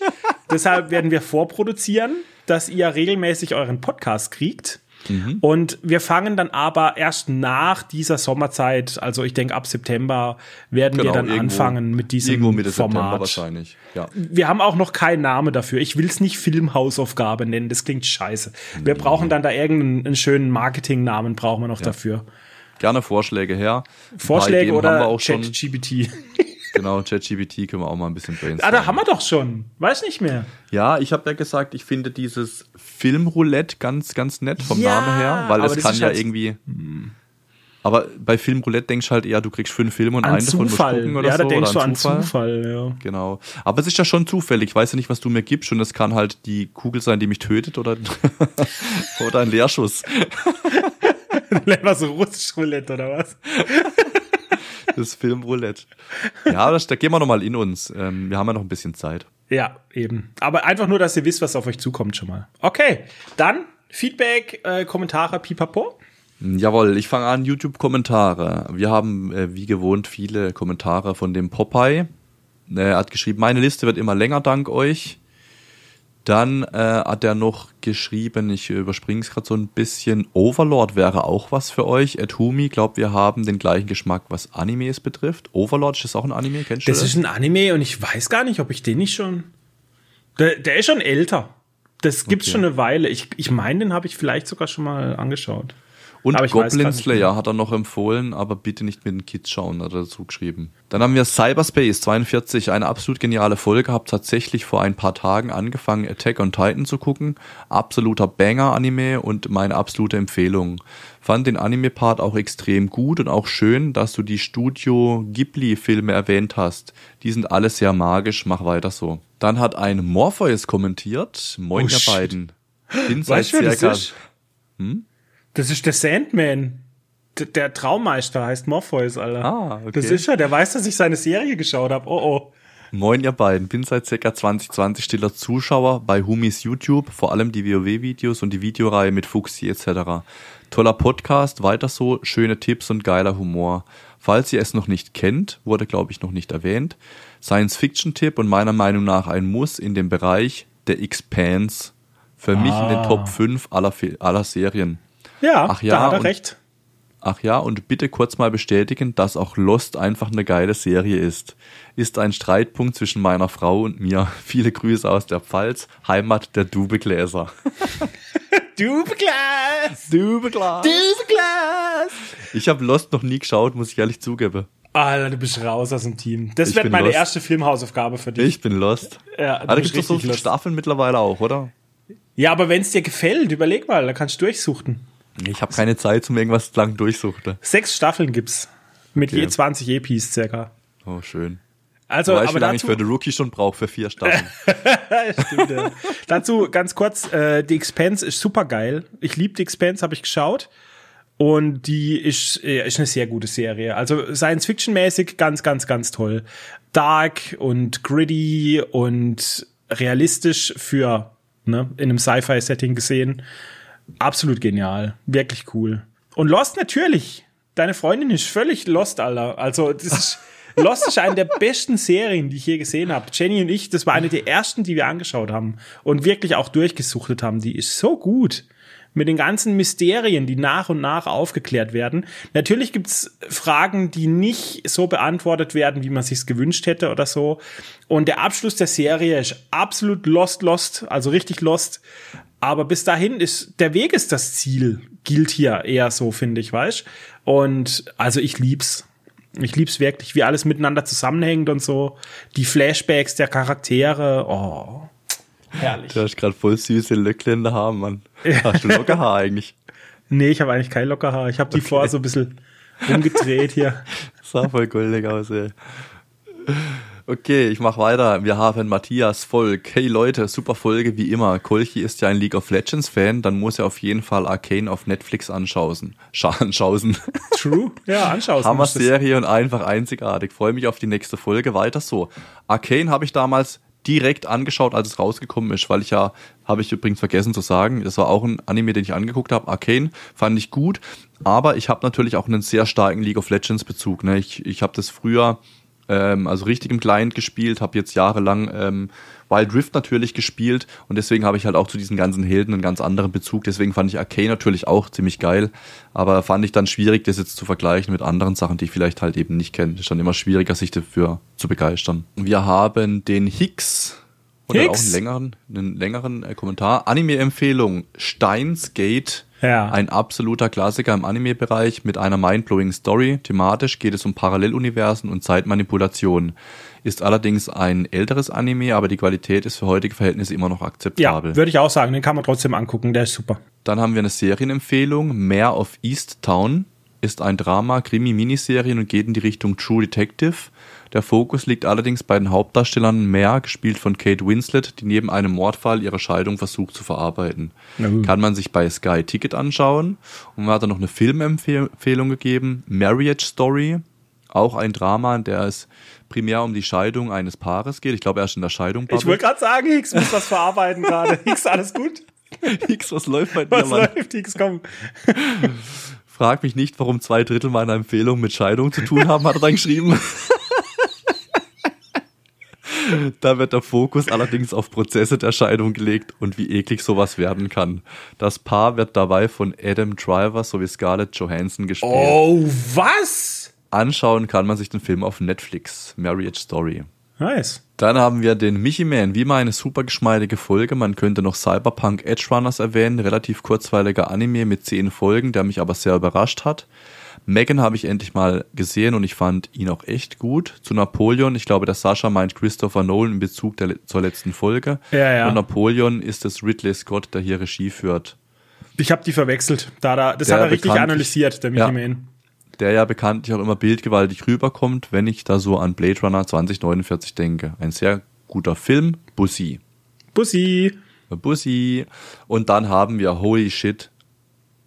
Deshalb werden wir vorproduzieren, dass ihr regelmäßig euren Podcast kriegt. Mhm. Und wir fangen dann aber erst nach dieser Sommerzeit, also ich denke ab September, werden genau, wir dann irgendwo, anfangen mit diesem irgendwo Mitte Format. September wahrscheinlich. Ja. Wir haben auch noch keinen Namen dafür. Ich will es nicht Filmhausaufgabe nennen, das klingt scheiße. Wir brauchen dann da irgendeinen schönen Marketingnamen, brauchen wir noch ja. dafür. Gerne Vorschläge her. Vorschläge oder ChatGPT. Genau, ChatGPT können wir auch mal ein bisschen brainstormen. Ah, da haben wir doch schon. Weiß nicht mehr. Ja, ich habe ja gesagt, ich finde dieses Filmroulette ganz, ganz nett vom ja, Namen her, weil es kann ja halt irgendwie. Hm. Aber bei Filmroulette denkst du halt eher, du kriegst fünf Filme und einen davon musst gucken oder ja, so. Ja, da denkst du an Zufall. Zufall ja. Genau. Aber es ist ja schon zufällig. Ich weiß ja nicht, was du mir gibst und es kann halt die Kugel sein, die mich tötet oder, oder ein Leerschuss. was russisch Roulette oder was? das Filmroulette. Ja, das, da gehen wir nochmal in uns. Ähm, wir haben ja noch ein bisschen Zeit. Ja, eben. Aber einfach nur, dass ihr wisst, was auf euch zukommt schon mal. Okay, dann Feedback, äh, Kommentare, pipapo. Jawohl, ich fange an, YouTube-Kommentare. Wir haben äh, wie gewohnt viele Kommentare von dem Popeye. Er hat geschrieben, meine Liste wird immer länger, dank euch. Dann äh, hat er noch geschrieben, ich überspringe es gerade so ein bisschen, Overlord wäre auch was für euch. Atumi, glaubt, wir haben den gleichen Geschmack, was Animes betrifft. Overlord, ist das auch ein Anime? Kennst du das? Das ist ein Anime und ich weiß gar nicht, ob ich den nicht schon... Der, der ist schon älter. Das gibt's okay. schon eine Weile. Ich, ich meine, den habe ich vielleicht sogar schon mal angeschaut. Und Goblin Slayer hat er noch empfohlen, aber bitte nicht mit den Kids schauen, hat er dazu geschrieben. Dann haben wir Cyberspace 42, eine absolut geniale Folge, hab tatsächlich vor ein paar Tagen angefangen, Attack on Titan zu gucken. Absoluter Banger-Anime und meine absolute Empfehlung. Fand den Anime-Part auch extrem gut und auch schön, dass du die Studio Ghibli-Filme erwähnt hast. Die sind alle sehr magisch, mach weiter so. Dann hat ein Morpheus kommentiert. Moin, oh, ihr beiden. Bin seit circa. Hm? Das ist der Sandman. D der Traummeister heißt Morpheus, Alter. Ah, okay. Das ist er, der weiß, dass ich seine Serie geschaut habe. Oh oh. Moin ihr beiden, bin seit ca. 2020 stiller Zuschauer bei Humis YouTube, vor allem die WoW-Videos und die Videoreihe mit Fuxi etc. Toller Podcast, weiter so, schöne Tipps und geiler Humor. Falls ihr es noch nicht kennt, wurde glaube ich noch nicht erwähnt, Science-Fiction-Tipp und meiner Meinung nach ein Muss in dem Bereich der Expanse. Für ah. mich in den Top 5 aller, aller Serien. Ja, ach ja, da hat er und, recht. Ach ja, und bitte kurz mal bestätigen, dass auch Lost einfach eine geile Serie ist. Ist ein Streitpunkt zwischen meiner Frau und mir. Viele Grüße aus der Pfalz, Heimat der Dubegläser. Dubeglas! Dubeglas! Dubeglas! Ich habe Lost noch nie geschaut, muss ich ehrlich zugeben. Alter, du bist raus aus dem Team. Das wird meine lost. erste Filmhausaufgabe für dich. Ich bin lost. Ja, Aber da gibt es so viele Staffeln mittlerweile auch, oder? Ja, aber wenn es dir gefällt, überleg mal, da kannst du durchsuchten. Ich habe keine Zeit zum irgendwas lang durchsuchen. Sechs Staffeln gibt's. Mit okay. je 20 EPs circa. Oh, schön. Also, weißt, aber wie lange ich für The Rookie schon brauche für vier Staffeln. Stimmt, ja. dazu ganz kurz, äh, die Expense ist super geil. Ich liebe die Expense, habe ich geschaut. Und die ist, äh, ist eine sehr gute Serie. Also Science-Fiction-mäßig ganz, ganz, ganz toll. Dark und gritty und realistisch für ne, in einem Sci-Fi-Setting gesehen. Absolut genial. Wirklich cool. Und Lost natürlich. Deine Freundin ist völlig Lost, Alter. Also, das ist, Lost ist eine der besten Serien, die ich je gesehen habe. Jenny und ich, das war eine der ersten, die wir angeschaut haben und wirklich auch durchgesuchtet haben. Die ist so gut mit den ganzen Mysterien, die nach und nach aufgeklärt werden. Natürlich gibt's Fragen, die nicht so beantwortet werden, wie man sich's gewünscht hätte oder so. Und der Abschluss der Serie ist absolut lost, lost, also richtig lost. Aber bis dahin ist der Weg ist das Ziel, gilt hier eher so, finde ich, weißt? Und also ich lieb's. Ich lieb's wirklich, wie alles miteinander zusammenhängt und so. Die Flashbacks der Charaktere, oh. Herrlich. Du hast gerade voll süße Löckle in der Haar, Mann. Hast du Lockerhaar eigentlich? Nee, ich habe eigentlich kein Lockerhaar. Ich habe die okay. vorher so ein bisschen umgedreht hier. Sah voll goldig aus, ey. Okay, ich mach weiter. Wir haben Matthias Volk. Hey Leute, super Folge wie immer. Kolchi ist ja ein League of Legends Fan, dann muss er auf jeden Fall Arcane auf Netflix anschauen. Scha anschauen. True, ja, anschauen. Hammer Serie und einfach einzigartig. Freue mich auf die nächste Folge. Weiter so. Arcane habe ich damals direkt angeschaut, als es rausgekommen ist, weil ich ja, habe ich übrigens vergessen zu sagen, das war auch ein Anime, den ich angeguckt habe, Arcane, fand ich gut, aber ich habe natürlich auch einen sehr starken League of Legends Bezug. Ne? Ich, ich habe das früher ähm, also richtig im Client gespielt, habe jetzt jahrelang ähm, Wild Rift natürlich gespielt und deswegen habe ich halt auch zu diesen ganzen Helden einen ganz anderen Bezug. Deswegen fand ich Arcane natürlich auch ziemlich geil, aber fand ich dann schwierig, das jetzt zu vergleichen mit anderen Sachen, die ich vielleicht halt eben nicht kenne. Ist dann immer schwieriger, sich dafür zu begeistern. Wir haben den Hicks oder Hicks? auch einen längeren, einen längeren äh, Kommentar. Anime-Empfehlung Steins Gate ja. Ein absoluter Klassiker im Anime-Bereich mit einer mindblowing Story. Thematisch geht es um Paralleluniversen und Zeitmanipulation. Ist allerdings ein älteres Anime, aber die Qualität ist für heutige Verhältnisse immer noch akzeptabel. Ja, würde ich auch sagen. Den kann man trotzdem angucken. Der ist super. Dann haben wir eine Serienempfehlung. Mare of East Town ist ein Drama, Krimi-Miniserien und geht in die Richtung True Detective. Der Fokus liegt allerdings bei den Hauptdarstellern Mare, gespielt von Kate Winslet, die neben einem Mordfall ihre Scheidung versucht zu verarbeiten. Mhm. Kann man sich bei Sky Ticket anschauen. Und man hat dann noch eine Filmempfehlung gegeben, Marriage Story, auch ein Drama, in der es primär um die Scheidung eines Paares geht. Ich glaube, er ist in der Scheidung. Ich wollte gerade sagen, Hicks muss was verarbeiten gerade. Hicks, alles gut? Hicks, was läuft bei dir, was Mann? Was läuft, Hicks, komm. Frag mich nicht, warum zwei Drittel meiner Empfehlungen mit Scheidung zu tun haben, hat er dann geschrieben. Da wird der Fokus allerdings auf Prozesse der Scheidung gelegt und wie eklig sowas werden kann. Das Paar wird dabei von Adam Driver sowie Scarlett Johansson gespielt. Oh, was? Anschauen kann man sich den Film auf Netflix, Marriage Story. Nice. Dann haben wir den Michi Man, wie mal eine super geschmeidige Folge. Man könnte noch Cyberpunk Edge Runners erwähnen, relativ kurzweiliger Anime mit zehn Folgen, der mich aber sehr überrascht hat. Megan habe ich endlich mal gesehen und ich fand ihn auch echt gut. Zu Napoleon, ich glaube, der Sascha meint Christopher Nolan in Bezug der, zur letzten Folge. Ja, ja. Und Napoleon ist es Ridley Scott, der hier Regie führt. Ich habe die verwechselt. Da, da, das der hat er richtig analysiert, der Michi ja, Man. Der ja bekanntlich auch immer bildgewaltig rüberkommt, wenn ich da so an Blade Runner 2049 denke. Ein sehr guter Film. Bussi. Bussi. Bussi. Und dann haben wir Holy Shit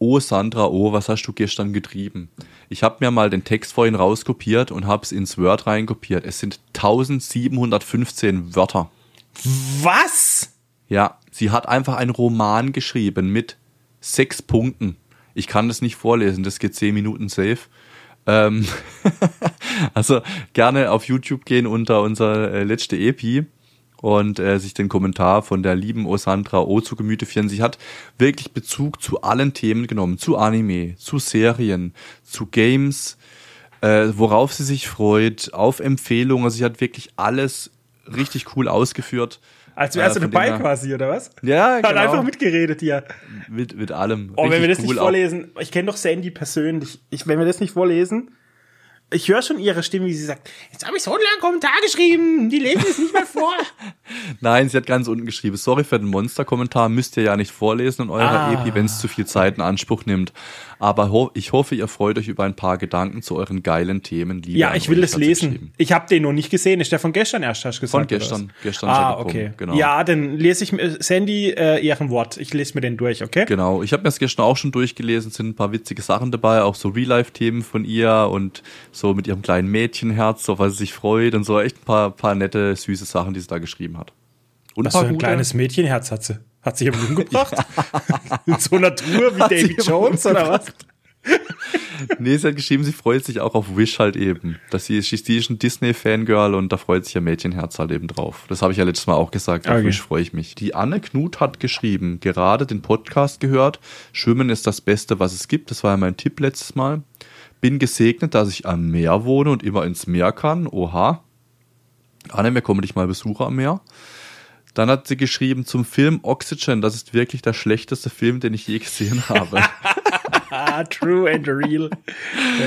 Oh Sandra, oh, was hast du gestern getrieben? Ich habe mir mal den Text vorhin rauskopiert und habe es ins Word reinkopiert. Es sind 1715 Wörter. Was? Ja, sie hat einfach einen Roman geschrieben mit sechs Punkten. Ich kann das nicht vorlesen, das geht zehn Minuten safe. Ähm also gerne auf YouTube gehen unter unser äh, letzte Epi und äh, sich den Kommentar von der lieben Osandra O zu Gemüte führen. Sie hat wirklich Bezug zu allen Themen genommen, zu Anime, zu Serien, zu Games, äh, worauf sie sich freut, auf Empfehlungen. Also sie hat wirklich alles richtig cool ausgeführt. Als wärst äh, du dabei quasi, oder was? Ja, genau. Hat einfach mitgeredet hier. Mit, mit allem. Oh, wenn wir das cool nicht vorlesen, ich kenne doch Sandy persönlich. Ich, wenn wir das nicht vorlesen, ich höre schon ihre Stimme, wie sie sagt, jetzt habe ich so einen langen Kommentar geschrieben, die lesen es nicht mal vor. Nein, sie hat ganz unten geschrieben, sorry für den Monster-Kommentar, müsst ihr ja nicht vorlesen in eurer ah. Epi, wenn es zu viel Zeit in Anspruch nimmt. Aber ho ich hoffe, ihr freut euch über ein paar Gedanken zu euren geilen Themen. Liebe ja, ich will es lesen. Ich habe den noch nicht gesehen. Ist der von gestern erst, hast du gesagt? Von gestern. Gestern ah, okay. Genau. Ja, dann lese ich mir, Sandy, äh, ihren Wort. Ich lese mir den durch, okay? Genau. Ich habe mir das gestern auch schon durchgelesen. sind ein paar witzige Sachen dabei, auch so Real-Life-Themen von ihr und so mit ihrem kleinen Mädchenherz, auf was sie sich freut und so. Echt ein paar, paar nette, süße Sachen, die sie da geschrieben hat. Und was für ein kleines Mädchenherz hat sie? Hat sich jemand umgebracht? In so einer Tour wie Hat David Jones oder was? nee, sie hat geschrieben, sie freut sich auch auf Wish halt eben. Dass sie, sie ist ein Disney-Fangirl und da freut sich ihr Mädchenherz halt eben drauf. Das habe ich ja letztes Mal auch gesagt. Auf okay. Wish freue ich mich. Die Anne Knut hat geschrieben, gerade den Podcast gehört. Schwimmen ist das Beste, was es gibt. Das war ja mein Tipp letztes Mal. Bin gesegnet, dass ich am Meer wohne und immer ins Meer kann. Oha. Anne, wir kommen dich mal besuchen am Meer. Dann hat sie geschrieben zum Film Oxygen, das ist wirklich der schlechteste Film, den ich je gesehen habe. True and real.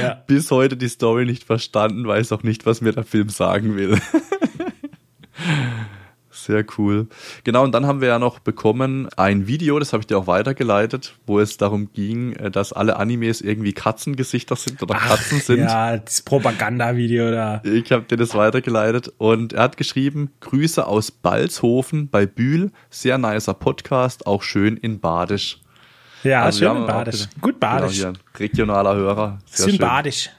Ja. Bis heute die Story nicht verstanden, weiß auch nicht, was mir der Film sagen will. Sehr cool. Genau, und dann haben wir ja noch bekommen ein Video, das habe ich dir auch weitergeleitet, wo es darum ging, äh, dass alle Animes irgendwie Katzengesichter sind oder Ach, Katzen sind. Ja, das Propagandavideo da. Ich habe dir das weitergeleitet und er hat geschrieben, Grüße aus Balzhofen bei Bühl, sehr nicer Podcast, auch schön in Badisch. Ja, also schön in Badisch. Gut Badisch. Genau, regionaler Hörer. Sehr Sympathisch. Schön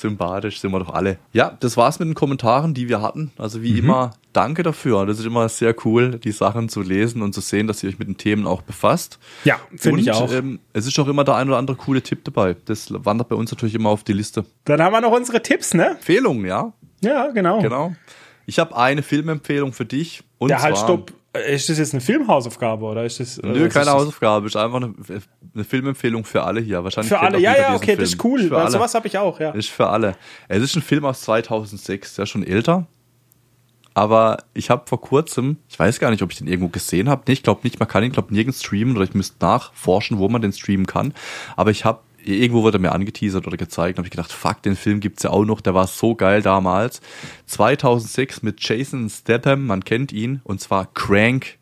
sympathisch sind wir doch alle. Ja, das war's mit den Kommentaren, die wir hatten. Also wie mhm. immer, danke dafür. Das ist immer sehr cool, die Sachen zu lesen und zu sehen, dass ihr euch mit den Themen auch befasst. Ja, finde ich auch. Ähm, es ist auch immer der ein oder andere coole Tipp dabei. Das wandert bei uns natürlich immer auf die Liste. Dann haben wir noch unsere Tipps, ne? Empfehlungen, ja. Ja, genau. Genau. Ich habe eine Filmempfehlung für dich. Und ja, halt, stopp. Ist das jetzt eine Filmhausaufgabe oder ist das? Nö, keine Hausaufgabe. Ist einfach eine, eine, Filmempfehlung für alle hier. Wahrscheinlich für alle. Ja, ja, okay, Film. das ist cool. Ist für also was habe ich auch. Ja. Ist für alle. Es ist ein Film aus 2006, ja schon älter. Aber ich habe vor kurzem, ich weiß gar nicht, ob ich den irgendwo gesehen habe. Nee, ich glaube nicht. Man kann ihn, glaube nirgends streamen oder ich müsste nachforschen, wo man den streamen kann. Aber ich habe irgendwo wurde mir angeteasert oder gezeigt, habe ich gedacht, fuck, den Film gibt's ja auch noch, der war so geil damals. 2006 mit Jason Statham, man kennt ihn, und zwar Crank.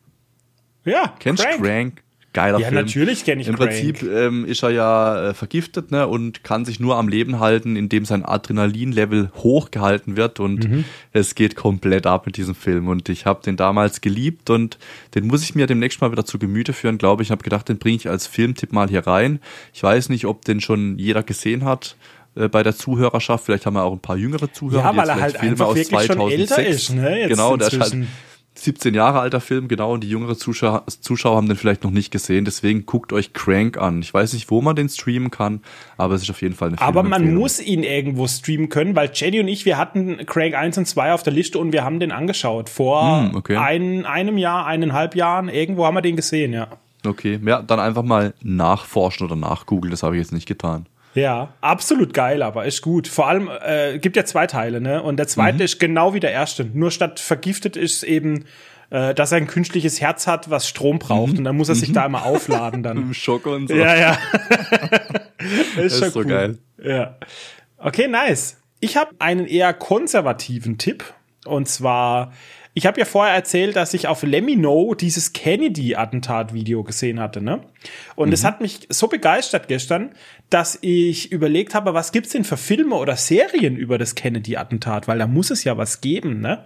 Ja, Kennst Crank? Crank? Geiler ja, Film. Ja, natürlich kenne ich Im Crank. Prinzip ähm, ist er ja äh, vergiftet ne, und kann sich nur am Leben halten, indem sein Adrenalinlevel hochgehalten wird und mhm. es geht komplett ab mit diesem Film. Und ich habe den damals geliebt und den muss ich mir demnächst mal wieder zu Gemüte führen, glaube ich. Ich habe gedacht, den bringe ich als Filmtipp mal hier rein. Ich weiß nicht, ob den schon jeder gesehen hat äh, bei der Zuhörerschaft. Vielleicht haben wir auch ein paar jüngere Zuhörer. Ja, weil er halt Filme einfach wirklich 2006. schon älter ist. Ne? Jetzt genau, der ist halt 17 Jahre alter Film, genau, und die jüngere Zuschauer, Zuschauer haben den vielleicht noch nicht gesehen, deswegen guckt euch Crank an. Ich weiß nicht, wo man den streamen kann, aber es ist auf jeden Fall eine Aber man muss ihn irgendwo streamen können, weil Jenny und ich, wir hatten Crank 1 und 2 auf der Liste und wir haben den angeschaut. Vor hm, okay. ein, einem Jahr, eineinhalb Jahren, irgendwo haben wir den gesehen, ja. Okay, ja, dann einfach mal nachforschen oder nachgoogeln, das habe ich jetzt nicht getan. Ja, absolut geil, aber ist gut. Vor allem äh, gibt ja zwei Teile, ne? Und der zweite mhm. ist genau wie der erste. Nur statt vergiftet ist eben, äh, dass er ein künstliches Herz hat, was Strom braucht. Mhm. Und dann muss er sich mhm. da immer aufladen dann. Im Schock und so. Ja, ja. ist, ist so cool. geil. Ja. Okay, nice. Ich habe einen eher konservativen Tipp. Und zwar ich habe ja vorher erzählt, dass ich auf Lemino dieses Kennedy-Attentat-Video gesehen hatte, ne? Und es mhm. hat mich so begeistert gestern, dass ich überlegt habe, was gibt's denn für Filme oder Serien über das Kennedy-Attentat? Weil da muss es ja was geben, ne?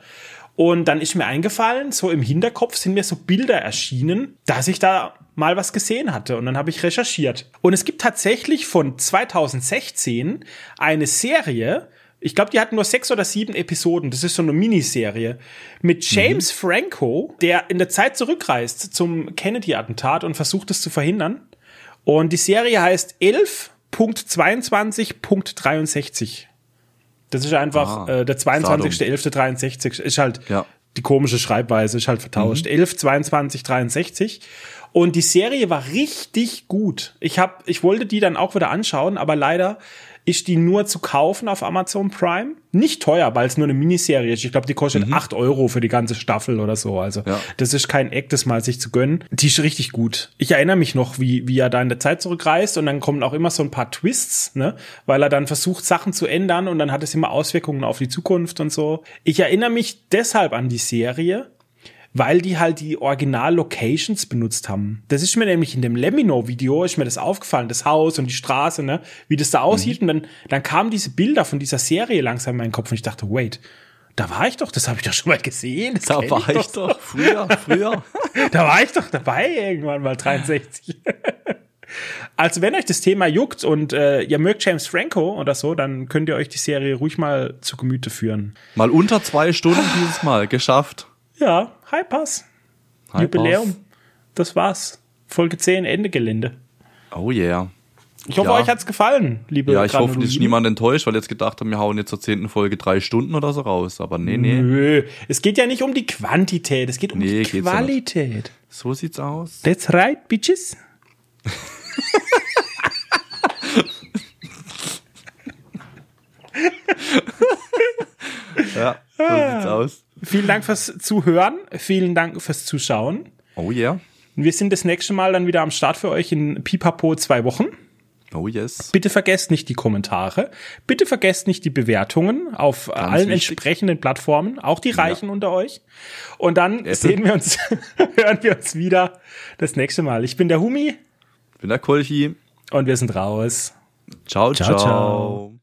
Und dann ist mir eingefallen, so im Hinterkopf sind mir so Bilder erschienen, dass ich da mal was gesehen hatte. Und dann habe ich recherchiert. Und es gibt tatsächlich von 2016 eine Serie, ich glaube, die hatten nur sechs oder sieben Episoden. Das ist so eine Miniserie mit James mhm. Franco, der in der Zeit zurückreist zum Kennedy-Attentat und versucht es zu verhindern. Und die Serie heißt 11.22.63. Das ist einfach ah, äh, der 22.11.63. Ist halt ja. die komische Schreibweise, ist halt vertauscht. Mhm. 11, 22, 63. Und die Serie war richtig gut. Ich hab, ich wollte die dann auch wieder anschauen, aber leider ist die nur zu kaufen auf Amazon Prime. Nicht teuer, weil es nur eine Miniserie ist. Ich glaube, die kostet mhm. 8 Euro für die ganze Staffel oder so. Also ja. das ist kein Eck, das mal sich zu gönnen. Die ist richtig gut. Ich erinnere mich noch, wie, wie er da in der Zeit zurückreist und dann kommen auch immer so ein paar Twists, ne? Weil er dann versucht, Sachen zu ändern und dann hat es immer Auswirkungen auf die Zukunft und so. Ich erinnere mich deshalb an die Serie, weil die halt die Original-Locations benutzt haben. Das ist mir nämlich in dem Lemino-Video, ist mir das aufgefallen, das Haus und die Straße, ne, wie das da aussieht. Mhm. Und dann, dann kamen diese Bilder von dieser Serie langsam in meinen Kopf und ich dachte, wait, da war ich doch, das habe ich doch schon mal gesehen. Das da war ich, ich doch. doch. früher, früher. da war ich doch dabei irgendwann mal 63. Also wenn euch das Thema juckt und äh, ihr mögt James Franco oder so, dann könnt ihr euch die Serie ruhig mal zu Gemüte führen. Mal unter zwei Stunden dieses Mal geschafft. Ja, High Pass. High Jubiläum. Pass. das war's. Folge 10, Ende Gelände. Oh yeah. Ich hoffe, Ja. euch hat's gefallen, liebe Ja, ich hoffe, Granuloiden. ist niemand enttäuscht, weil jetzt gedacht haben, wir hauen jetzt zur zehnten Folge drei Stunden oder so raus. Aber nee, nee, Nö, es geht ja nicht um die Quantität, es geht um Nee, die geht's ja. Qualität. so sieht's aus. That's right, bitches. Ja, so sieht's aus. Vielen Dank fürs Zuhören, vielen Dank fürs Zuschauen. Oh yeah. Wir sind das nächste Mal dann wieder am Start für euch in Pipapo zwei Wochen. Oh yes. Bitte vergesst nicht die Kommentare. Bitte vergesst nicht die Bewertungen auf allen wichtig. entsprechenden Plattformen, auch die Reichen unter euch. Und dann sehen wir uns, hören wir uns wieder das nächste Mal. Ich bin der Humi Ich bin der Kolchi. und wir sind raus. Ciao, Ciao, ciao. ciao.